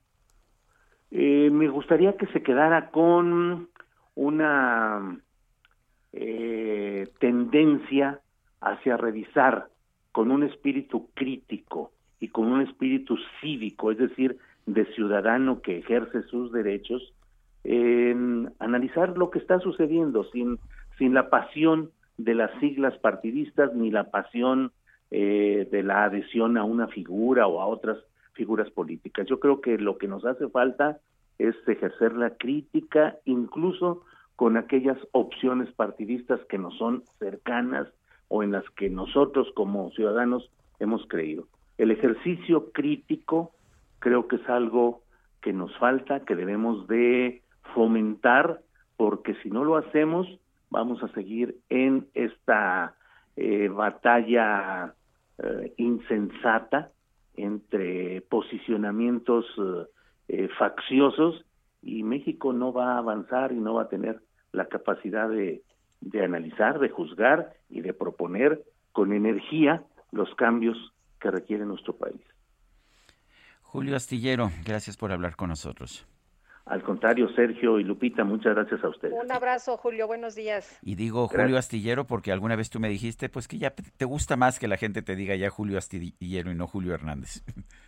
Eh, me gustaría que se quedara con una eh, tendencia hacia revisar con un espíritu crítico y con un espíritu cívico, es decir, de ciudadano que ejerce sus derechos, en analizar lo que está sucediendo sin, sin la pasión de las siglas partidistas ni la pasión eh, de la adhesión a una figura o a otras figuras políticas. Yo creo que lo que nos hace falta es ejercer la crítica incluso con aquellas opciones partidistas que nos son cercanas o en las que nosotros como ciudadanos hemos creído. El ejercicio crítico creo que es algo que nos falta, que debemos de fomentar, porque si no lo hacemos, vamos a seguir en esta eh, batalla eh, insensata entre posicionamientos eh, facciosos y México no va a avanzar y no va a tener la capacidad de, de analizar, de juzgar y de proponer con energía los cambios que requiere nuestro país. Julio Astillero, gracias por hablar con nosotros. Al contrario, Sergio y Lupita, muchas gracias a ustedes. Un abrazo, Julio, buenos días. Y digo gracias. Julio Astillero porque alguna vez tú me dijiste, pues que ya te gusta más que la gente te diga ya Julio Astillero y no Julio Hernández.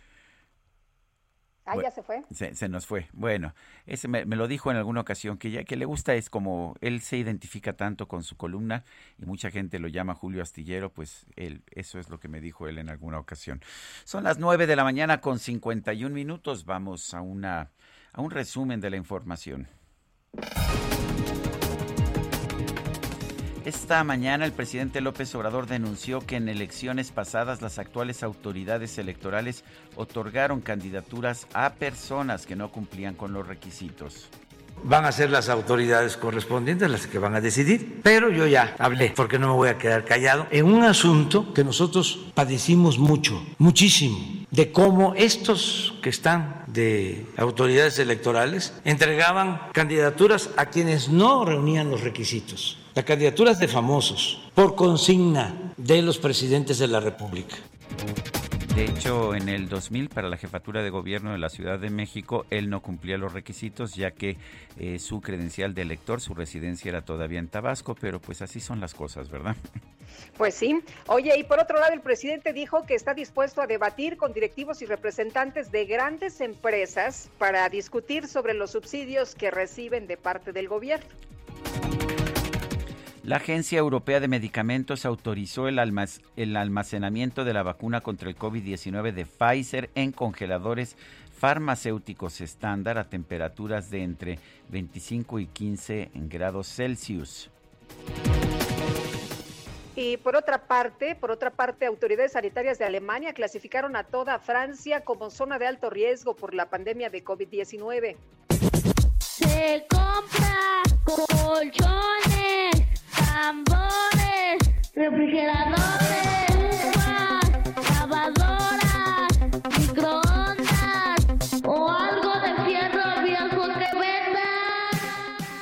Ah, Bueno, ya se fue. Se, se nos fue. Bueno, ese me, me lo dijo en alguna ocasión, que ya que le gusta es como él se identifica tanto con su columna y mucha gente lo llama Julio Astillero, pues él, eso es lo que me dijo él en alguna ocasión. Son las 9 de la mañana con 51 minutos. Vamos a, una, a un resumen de la información. Esta mañana el presidente López Obrador denunció que en elecciones pasadas las actuales autoridades electorales otorgaron candidaturas a personas que no cumplían con los requisitos. Van a ser las autoridades correspondientes las que van a decidir, pero yo ya hablé, porque no me voy a quedar callado, en un asunto que nosotros padecimos mucho, muchísimo, de cómo estos que están de autoridades electorales entregaban candidaturas a quienes no reunían los requisitos, las candidaturas de famosos, por consigna de los presidentes de la República. De hecho, en el 2000, para la jefatura de gobierno de la Ciudad de México, él no cumplía los requisitos, ya que eh, su credencial de elector, su residencia era todavía en Tabasco, pero pues así son las cosas, ¿verdad? Pues sí. Oye, y por otro lado, el presidente dijo que está dispuesto a debatir con directivos y representantes de grandes empresas para discutir sobre los subsidios que reciben de parte del gobierno. La Agencia Europea de Medicamentos autorizó el, almac- el almacenamiento de la vacuna contra el COVID-19 de Pfizer en congeladores farmacéuticos estándar a temperaturas de entre 25 y 15 grados Celsius. Y por otra parte, por otra parte, autoridades sanitarias de Alemania clasificaron a toda Francia como zona de alto riesgo por la pandemia de COVID-19. Se compra colchones, tambores, refrigeradores, uvas, lavadoras, microondas o algo de fierro viejo que venda.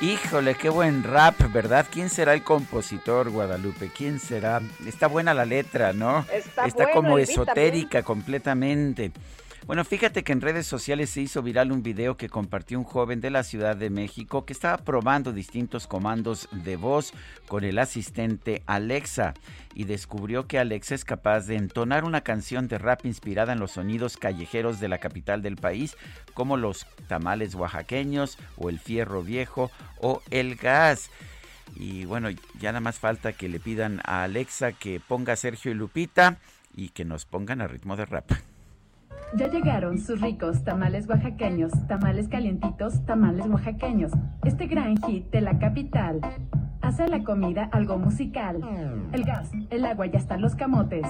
Híjole, qué buen rap, ¿verdad? ¿Quién será el compositor, Guadalupe? ¿Quién será? Está buena la letra, ¿no? Está bueno, como esotérica completamente. Bueno, fíjate que en redes sociales se hizo viral un video que compartió un joven de la Ciudad de México que estaba probando distintos comandos de voz con el asistente Alexa y descubrió que Alexa es capaz de entonar una canción de rap inspirada en los sonidos callejeros de la capital del país, como los tamales oaxaqueños o el fierro viejo o el gas. Y bueno, ya nada más falta que le pidan a Alexa que ponga Sergio y Lupita y que nos pongan a ritmo de rap. Ya llegaron sus ricos tamales oaxaqueños, tamales calientitos, tamales oaxaqueños. Este gran hit de la capital hace la comida algo musical. El gas, el agua y hasta los camotes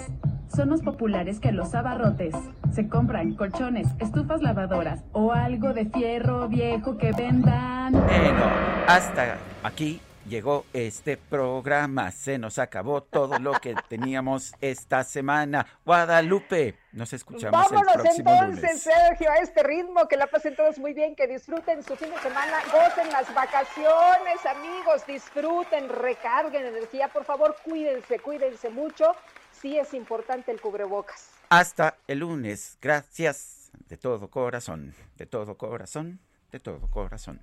son más populares que los abarrotes. Se compran colchones, estufas lavadoras o algo de fierro viejo que vendan. Bueno, hasta aquí llegó este programa. Se nos acabó todo lo que teníamos esta semana. Guadalupe, nos escuchamos Vámonos el próximo entonces, lunes. Sergio, a este ritmo, que la pasen todos muy bien, que disfruten su fin de semana, gocen las vacaciones, amigos, disfruten, recarguen energía, por favor, cuídense, cuídense mucho. Sí es importante el cubrebocas. Hasta el lunes. Gracias de todo corazón, de todo corazón, de todo corazón.